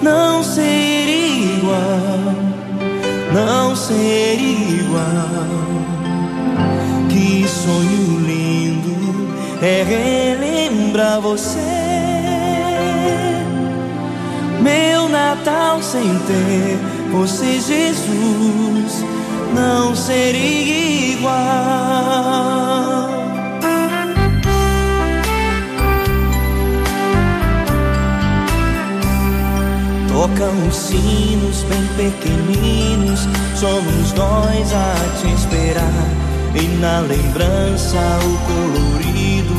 não seria igual, não seria igual. Que sonho lindo é relembrar você. Meu Natal sem ter você, Jesus, não seria igual. Tocam os sinos bem pequeninos, somos nós a te esperar. E na lembrança o colorido,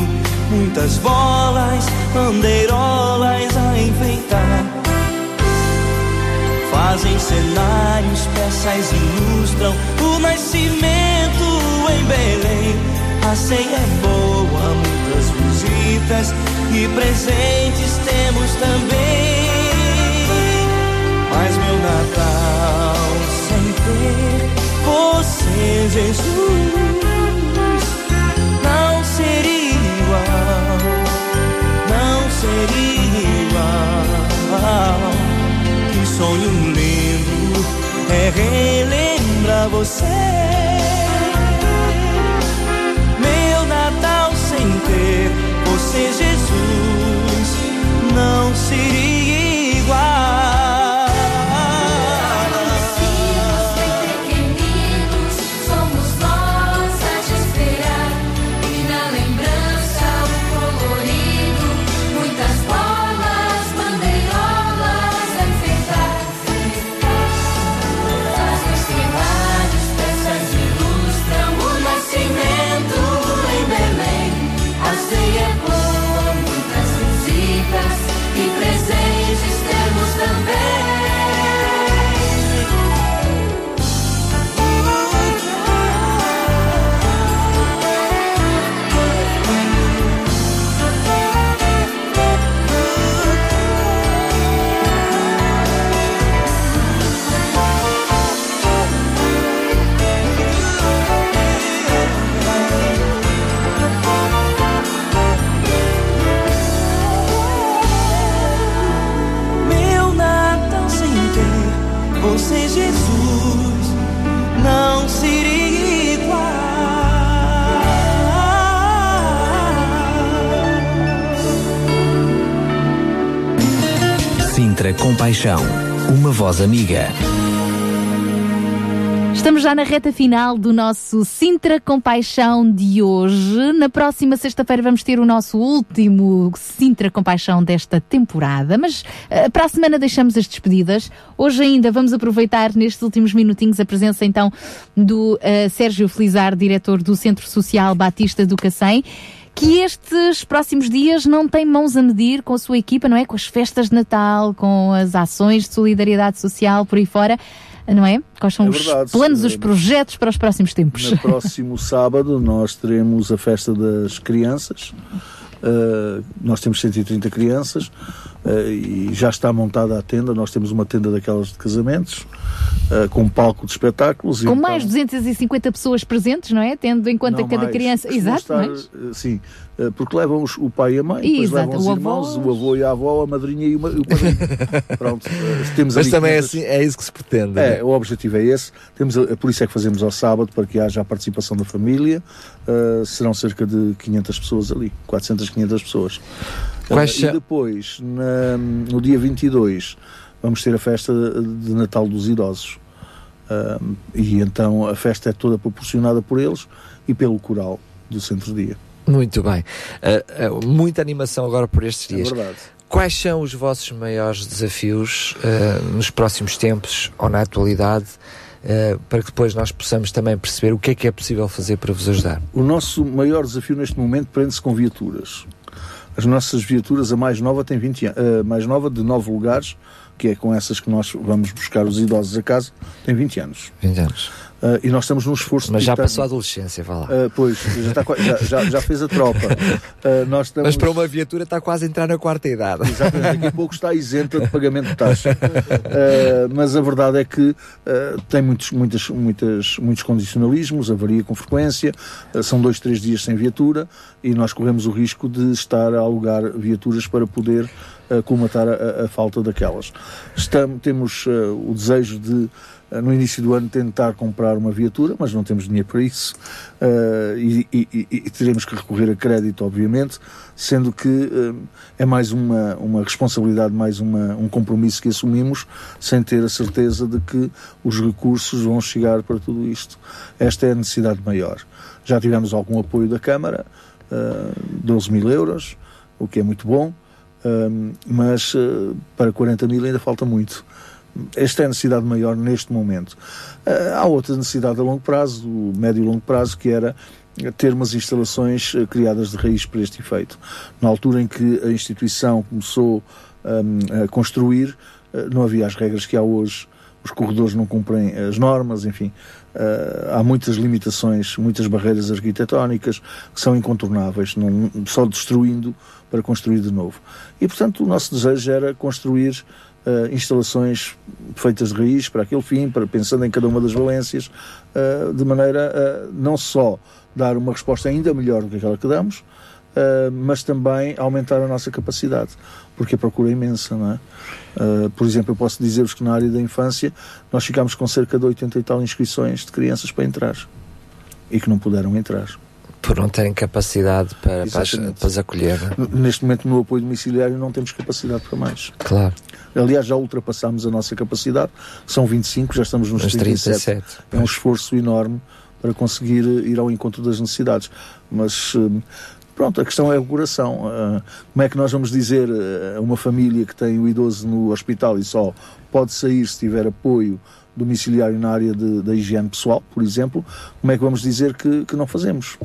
muitas bolas, bandeirolas a enfeitar. Fazem cenários, peças ilustram o nascimento em Belém. A ceia é boa, muitas visitas e presentes temos também. Natal sem ter você, Jesus, não seria igual, não seria igual. Que sonho lindo é relembrar você. Meu Natal sem ter você, Jesus, não seria Sintra Compaixão, uma voz amiga. Estamos já na reta final do nosso Sintra Compaixão de hoje. Na próxima sexta-feira vamos ter o nosso último Sintra Compaixão desta temporada, mas uh, para a semana deixamos as despedidas. Hoje ainda vamos aproveitar nestes últimos minutinhos a presença então do uh, Sérgio Felizar, diretor do Centro Social Batista do Cacém que estes próximos dias não tem mãos a medir com a sua equipa, não é? Com as festas de Natal, com as ações de solidariedade social por aí fora não é? Quais são É os verdade. planos, os projetos para os próximos tempos? No próximo sábado nós teremos a festa das crianças. Uh, nós temos 130 crianças uh, e já está montada a tenda. Nós temos uma tenda daquelas de casamentos uh, com um palco de espetáculos. Com e mais de 250 pessoas presentes, não é? Tendo em conta Não, cada mais. criança. Exato, estar, mais. eh, Sim, eh, porque levam os- o pai e a mãe, depois Exato, levam os o irmãos, avô. o avô e a avó, a madrinha e e o padrinho. Pronto, eh, temos Mas ali também é 500 assim, é isso que se pretende. É, né? o objetivo é esse. Temos, a- por isso é que fazemos ao sábado, para que haja a participação da família. Uh, serão cerca de 500 pessoas ali, 400, 500 pessoas. Quais Uh, E depois, na- no dia 22, vamos ter a festa de Natal dos Idosos. Uh, e então a festa é toda proporcionada por eles e pelo coral do centro-dia. Muito bem. Uh, uh, muita animação agora por estes É dias. verdade. Quais são os vossos maiores desafios uh, nos próximos tempos ou na atualidade para que depois nós possamos também perceber o que é que é possível fazer para vos ajudar? O nosso maior desafio neste momento prende-se com viaturas. As nossas viaturas, a mais nova tem 20 anos, mais nova de 9 lugares, que é com essas que nós vamos buscar os idosos a casa, tem 20 anos. 20 anos. Ah, e nós estamos num esforço Mas já titânio. passou a adolescência, vá lá. Ah, pois, já, está já, já, já fez a tropa. Ah, nós estamos... Mas para uma viatura está quase a entrar na quarta idade. Exatamente, daqui a pouco está isenta de pagamento de taxa. Uh, mas a verdade é que uh, tem muitos, muitas, muitas, muitos condicionalismos, avaria com frequência, uh, são dois, três dias sem viatura e nós corremos o risco de estar a alugar viaturas para poder uh, colmatar a, a- falta daquelas. Estamos, temos uh, o desejo de uh, no início do ano tentar comprar uma viatura, mas não temos dinheiro para isso uh, e, e- e- teremos que recorrer a crédito, obviamente, sendo que uh, é mais uma, uma responsabilidade, mais uma, um compromisso que assumimos, sem ter a certeza de que os recursos vão chegar para tudo isto. Esta é a necessidade maior. Já tivemos algum apoio da Câmara, uh, 12 mil euros, o que é muito bom, mas para 40 mil ainda falta muito. Esta é a necessidade maior neste momento. Uh, há outra necessidade a longo prazo, médio e longo prazo, que era ter umas instalações uh, criadas de raiz para este efeito. Na altura em que a instituição começou um, a construir, uh, não havia as regras que há hoje, os corredores não cumprem as normas, enfim, uh, há muitas limitações, muitas barreiras arquitetónicas que são incontornáveis, só destruindo para construir de novo. E, portanto, o nosso desejo era construir uh, instalações feitas de raiz para aquele fim, para, pensando em cada uma das valências, uh, de maneira a não só dar uma resposta ainda melhor do que aquela que damos, uh, mas também aumentar a nossa capacidade, porque a procura é imensa, não é? Uh, por exemplo, eu posso dizer-vos que na área da infância nós ficámos com cerca de 80 e tal inscrições de crianças para entrar e que não puderam entrar. Por não terem capacidade para, para, as, para as acolher. N- Neste momento, no apoio domiciliário, não temos capacidade para mais. Claro. Aliás, já ultrapassámos a nossa capacidade, são 25, já estamos nos Nos 37. 37, É um esforço enorme para conseguir eh, ir ao encontro das necessidades. Mas, eh, pronto, a questão é o coração. Ah, Como é que nós vamos dizer eh, a uma família que tem o idoso no hospital e só pode sair se tiver apoio domiciliário na área de- da higiene pessoal, por exemplo, como é que vamos dizer que, que não fazemos?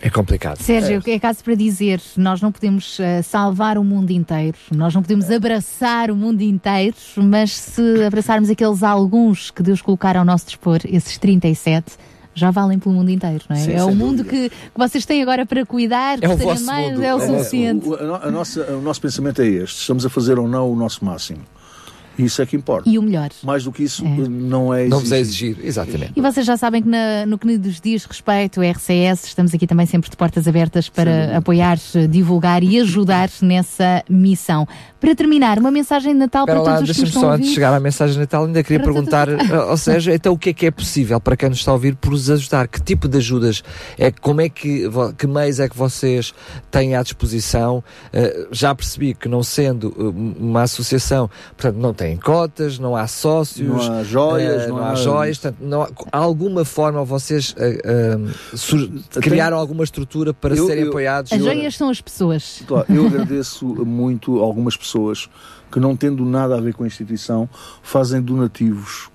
É? É complicado. Sérgio, é caso para dizer, nós não podemos eh, salvar o mundo inteiro, nós não podemos abraçar o mundo inteiro, mas se abraçarmos aqueles alguns que Deus colocar ao nosso dispor, esses 37, já valem pelo mundo inteiro, não é? Sim, é o mundo que, que vocês têm agora para cuidar, É o gostaria vosso mais, mundo. é o É, suficiente. O, a a nossa, o nosso pensamento é este: estamos a fazer ou não o nosso máximo. Isso é que importa. E o melhor. Mais do que isso, não é Não vos é exigir, exatamente. E vocês já sabem que na- no que nos diz respeito ao RCS, estamos aqui também sempre de portas abertas para apoiar, divulgar e ajudar nessa missão. Para terminar, uma mensagem de Natal Espera para lá, todos os que nos deixa-me estão só antes de chegar à mensagem de Natal, ainda queria Para perguntar ao Sérgio, então o que é que é possível para quem nos está a ouvir por os ajudar? Que tipo de ajudas? É, como é que, que meios é que vocês têm à disposição? Uh, já percebi que não sendo uh, uma associação, portanto, não têm cotas, não há sócios, Não há joias, uh, não não há há- joias, portanto, não há, alguma forma vocês uh, uh, criaram alguma estrutura para Eu- serem eu- apoiados? As joias são as pessoas. Claro, eu agradeço muito algumas pessoas que, não tendo nada a ver com a instituição, fazem donativos.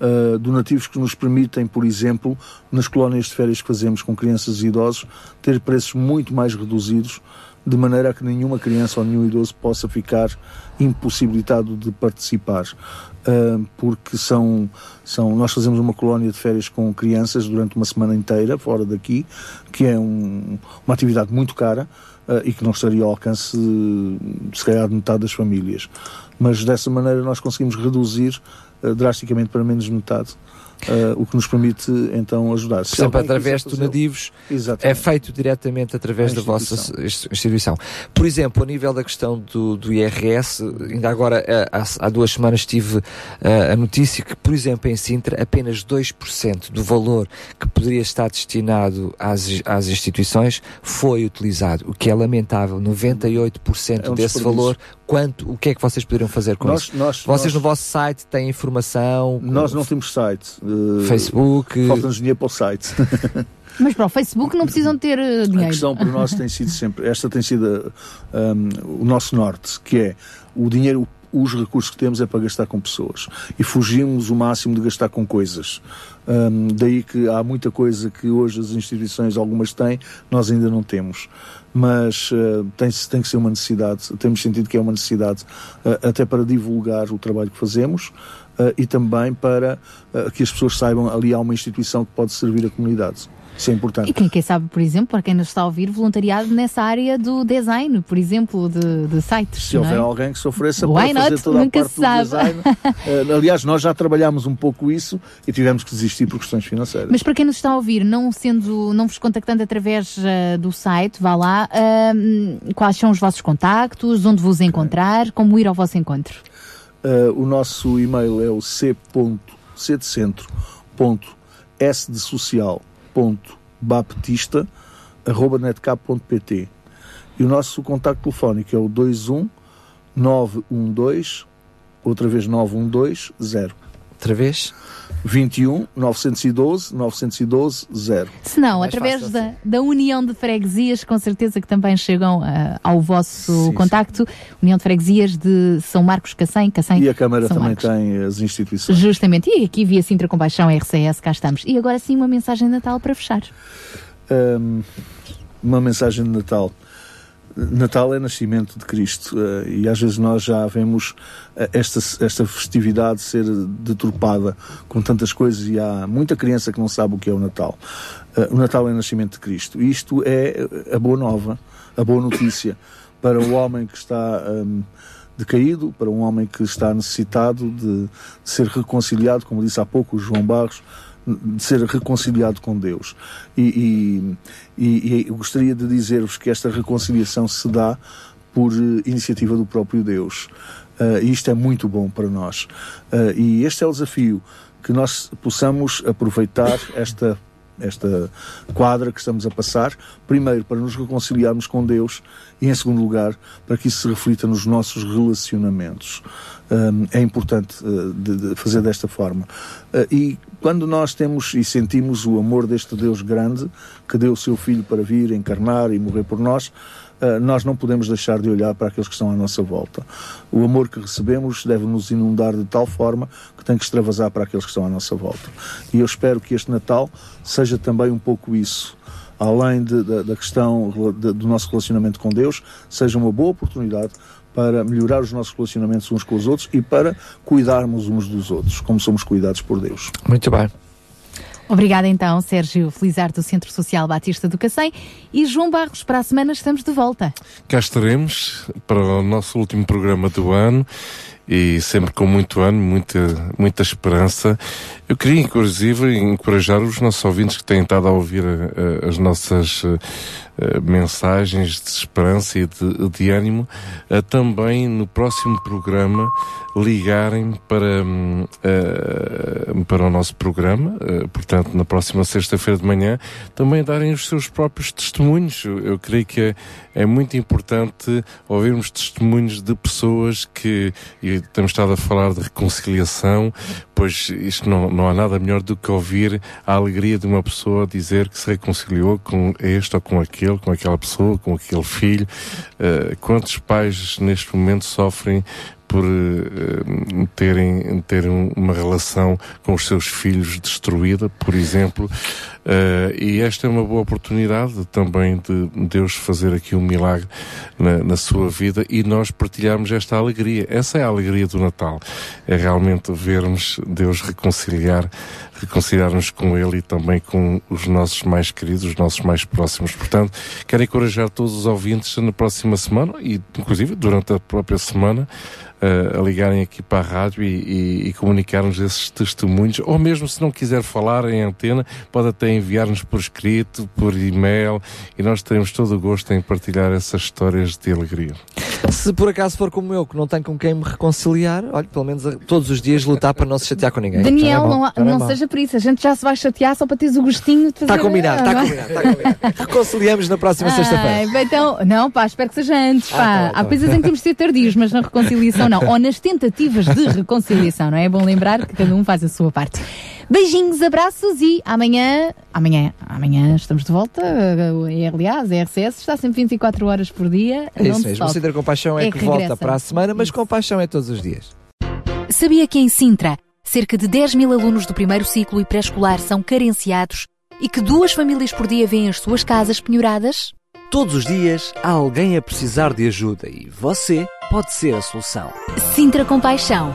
Uh, donativos que nos permitem, por exemplo, nas colónias de férias que fazemos com crianças e idosos, ter preços muito mais reduzidos, de maneira a que nenhuma criança ou nenhum idoso possa ficar impossibilitado de participar. Uh, porque são, são, nós fazemos uma colónia de férias com crianças durante uma semana inteira, fora daqui, que é um- uma atividade muito cara, e que não estaria ao alcance, eh, se calhar, de metade das famílias. Mas dessa maneira nós conseguimos reduzir eh, drasticamente para menos de metade, eh, o que nos permite então ajudar. Se sempre através fazê-lo- donativos, é feito diretamente através da vossa ins- instituição. Por exemplo, a nível da questão do, do IRS, ainda agora eh, há, há duas semanas tive eh, a notícia que, por exemplo, em Sintra, apenas 2% do valor que poderia estar destinado às, às instituições foi utilizado, o que é lamentável. 98% É um desse valor, quanto, o que é que vocês poderiam fazer com Nós- isso? nós- vocês nós- no vosso site têm informação? Nós não temos site. eh, Facebook. Falta-nos dinheiro para o site. Mas para o Facebook não precisam ter eh, A dinheiro. questão para nós tem sido sempre, esta tem sido um, o nosso norte, que é o dinheiro, os recursos que temos é para gastar com pessoas. E fugimos o máximo de gastar com coisas. Um, daí que há muita coisa que hoje as instituições, algumas têm, nós ainda não temos. Mas uh, tem, tem que ser uma necessidade, temos sentido que é uma necessidade uh, até para divulgar o trabalho que fazemos uh, e também para que as pessoas saibam ali há uma instituição que pode servir a comunidade. Isso é importante. E quem, quem sabe, por exemplo, para quem nos está a ouvir, voluntariado nessa área do design, por exemplo, de, de sites. Se não houver é? alguém que se ofereça Why para fazer not? toda a Nunca parte se do sabe. design. Eh, aliás, nós já trabalhámos um pouco isso e tivemos que desistir por questões financeiras. Mas para quem nos está a ouvir, não sendo, não vos contactando através eh, do site, vá lá, ahm, quais são os vossos contactos, onde vos encontrar, como ir ao vosso encontro. Eh, o nosso e-mail é o c. c de centro, ponto, s de social, baptista, arroba netcap.pt. E o nosso contacto telefónico é o 21 912, outra vez 912 0. Outra vez? 21 912 912 0. Se não, Mais através da, da União de Freguesias, com certeza que também chegam ah, ao vosso contacto. União de Freguesias de São Marcos Cacém, Cacém. E a Câmara São também Marcos. tem as instituições. Justamente, e aqui via Sintra Compaixão RCS, cá estamos. E agora sim uma mensagem de Natal para fechar. Hum, uma mensagem de Natal. Natal é nascimento de Cristo eh, e às vezes nós já vemos eh, esta, esta festividade ser deturpada com tantas coisas e há muita criança que não sabe o que é o Natal. Eh, o Natal é nascimento de Cristo. Isto é a boa nova, a boa notícia para o homem que está hum, decaído, para um homem que está necessitado de, de ser reconciliado, como disse há pouco o João Barros, ser reconciliado com Deus. E, e, e- gostaria de dizer-vos que esta reconciliação se dá por eh, iniciativa do próprio Deus. Eh, e isto é muito bom para nós. Eh, e este é o desafio, que nós possamos aproveitar esta esta quadra que estamos a passar, primeiro para nos reconciliarmos com Deus e em segundo lugar para que isso se reflita nos nossos relacionamentos. Hum, é importante de fazer desta forma. Uh, e quando nós temos e sentimos o amor deste Deus grande, que deu o seu Filho para vir, encarnar e morrer por nós, uh, nós não podemos deixar de olhar para aqueles que estão à nossa volta. O amor que recebemos deve nos inundar de tal forma que tem que extravasar para aqueles que estão à nossa volta. E eu espero que este Natal seja também um pouco isso. Além de- da- da questão de- do nosso relacionamento com Deus, seja uma boa oportunidade para melhorar os nossos relacionamentos uns com os outros e para cuidarmos uns dos outros, como somos cuidados por Deus. Muito bem. Obrigada então, Sérgio Felizar do Centro Social Batista do Cacém e João Barros, para a semana estamos de volta. Cá estaremos para o nosso último programa do ano e sempre com muito ânimo, muita, muita esperança. Eu queria, inclusive, encorajar os nossos ouvintes que têm estado a ouvir uh, as nossas uh, mensagens de esperança e de, de ânimo, a também no próximo programa ligarem para, uh, para o nosso programa, portanto, na próxima sexta-feira de manhã, também darem os seus próprios testemunhos. Eu, eu creio que é, é, muito importante ouvirmos testemunhos de pessoas que, e temos estado a falar de reconciliação, pois isto não, não há nada melhor do que ouvir a alegria de uma pessoa dizer que se reconciliou com este ou com aquele, com aquela pessoa, com aquele filho. Uh, quantos pais neste momento sofrem por uh, terem, terem uma relação com os seus filhos destruída, por exemplo. Uh, e esta é uma boa oportunidade também de Deus fazer aqui um milagre na, na, sua vida e nós partilharmos esta alegria. Essa é a alegria do Natal. É realmente vermos Deus reconciliar, reconciliar-nos com Ele e também com os nossos mais queridos, os nossos mais próximos. Portanto, quero encorajar todos os ouvintes na próxima semana e, inclusive, durante a própria semana, uh, a ligarem aqui para a rádio e, e, e comunicar-nos esses testemunhos, ou mesmo se não quiser falar em antena, pode até enviar-nos por escrito, por e-mail, e nós teremos todo o gosto em partilhar essas histórias de alegria. Se por acaso for como eu, que não tenho com quem me reconciliar, olha, pelo menos todos os dias lutar para não se chatear com ninguém. Daniel, é não, não, não seja por isso, a gente já se vai chatear só para teres o gostinho de fazer... Está combinado, está combinado, está combinado. Reconciliamos na próxima sexta-feira. Então, não, pá, espero que seja antes, pá. Ah, tá, tá. Há coisas em que temos de ser tardios, mas na reconciliação não. Ou nas tentativas de reconciliação, não é? É bom lembrar que cada um faz a sua parte. Beijinhos, abraços e amanhã, amanhã, amanhã estamos de volta. Aliás, a RCS está sempre 24 horas por dia. É isso mesmo. O Sintra Compaixão é, é que, que volta para a semana, mas Compaixão é todos os dias. Sabia que em Sintra, cerca de 10 mil alunos do primeiro ciclo e pré-escolar são carenciados e que duas famílias por dia vêm as suas casas penhoradas? Todos os dias há alguém a precisar de ajuda e você pode ser a solução. Sintra Compaixão,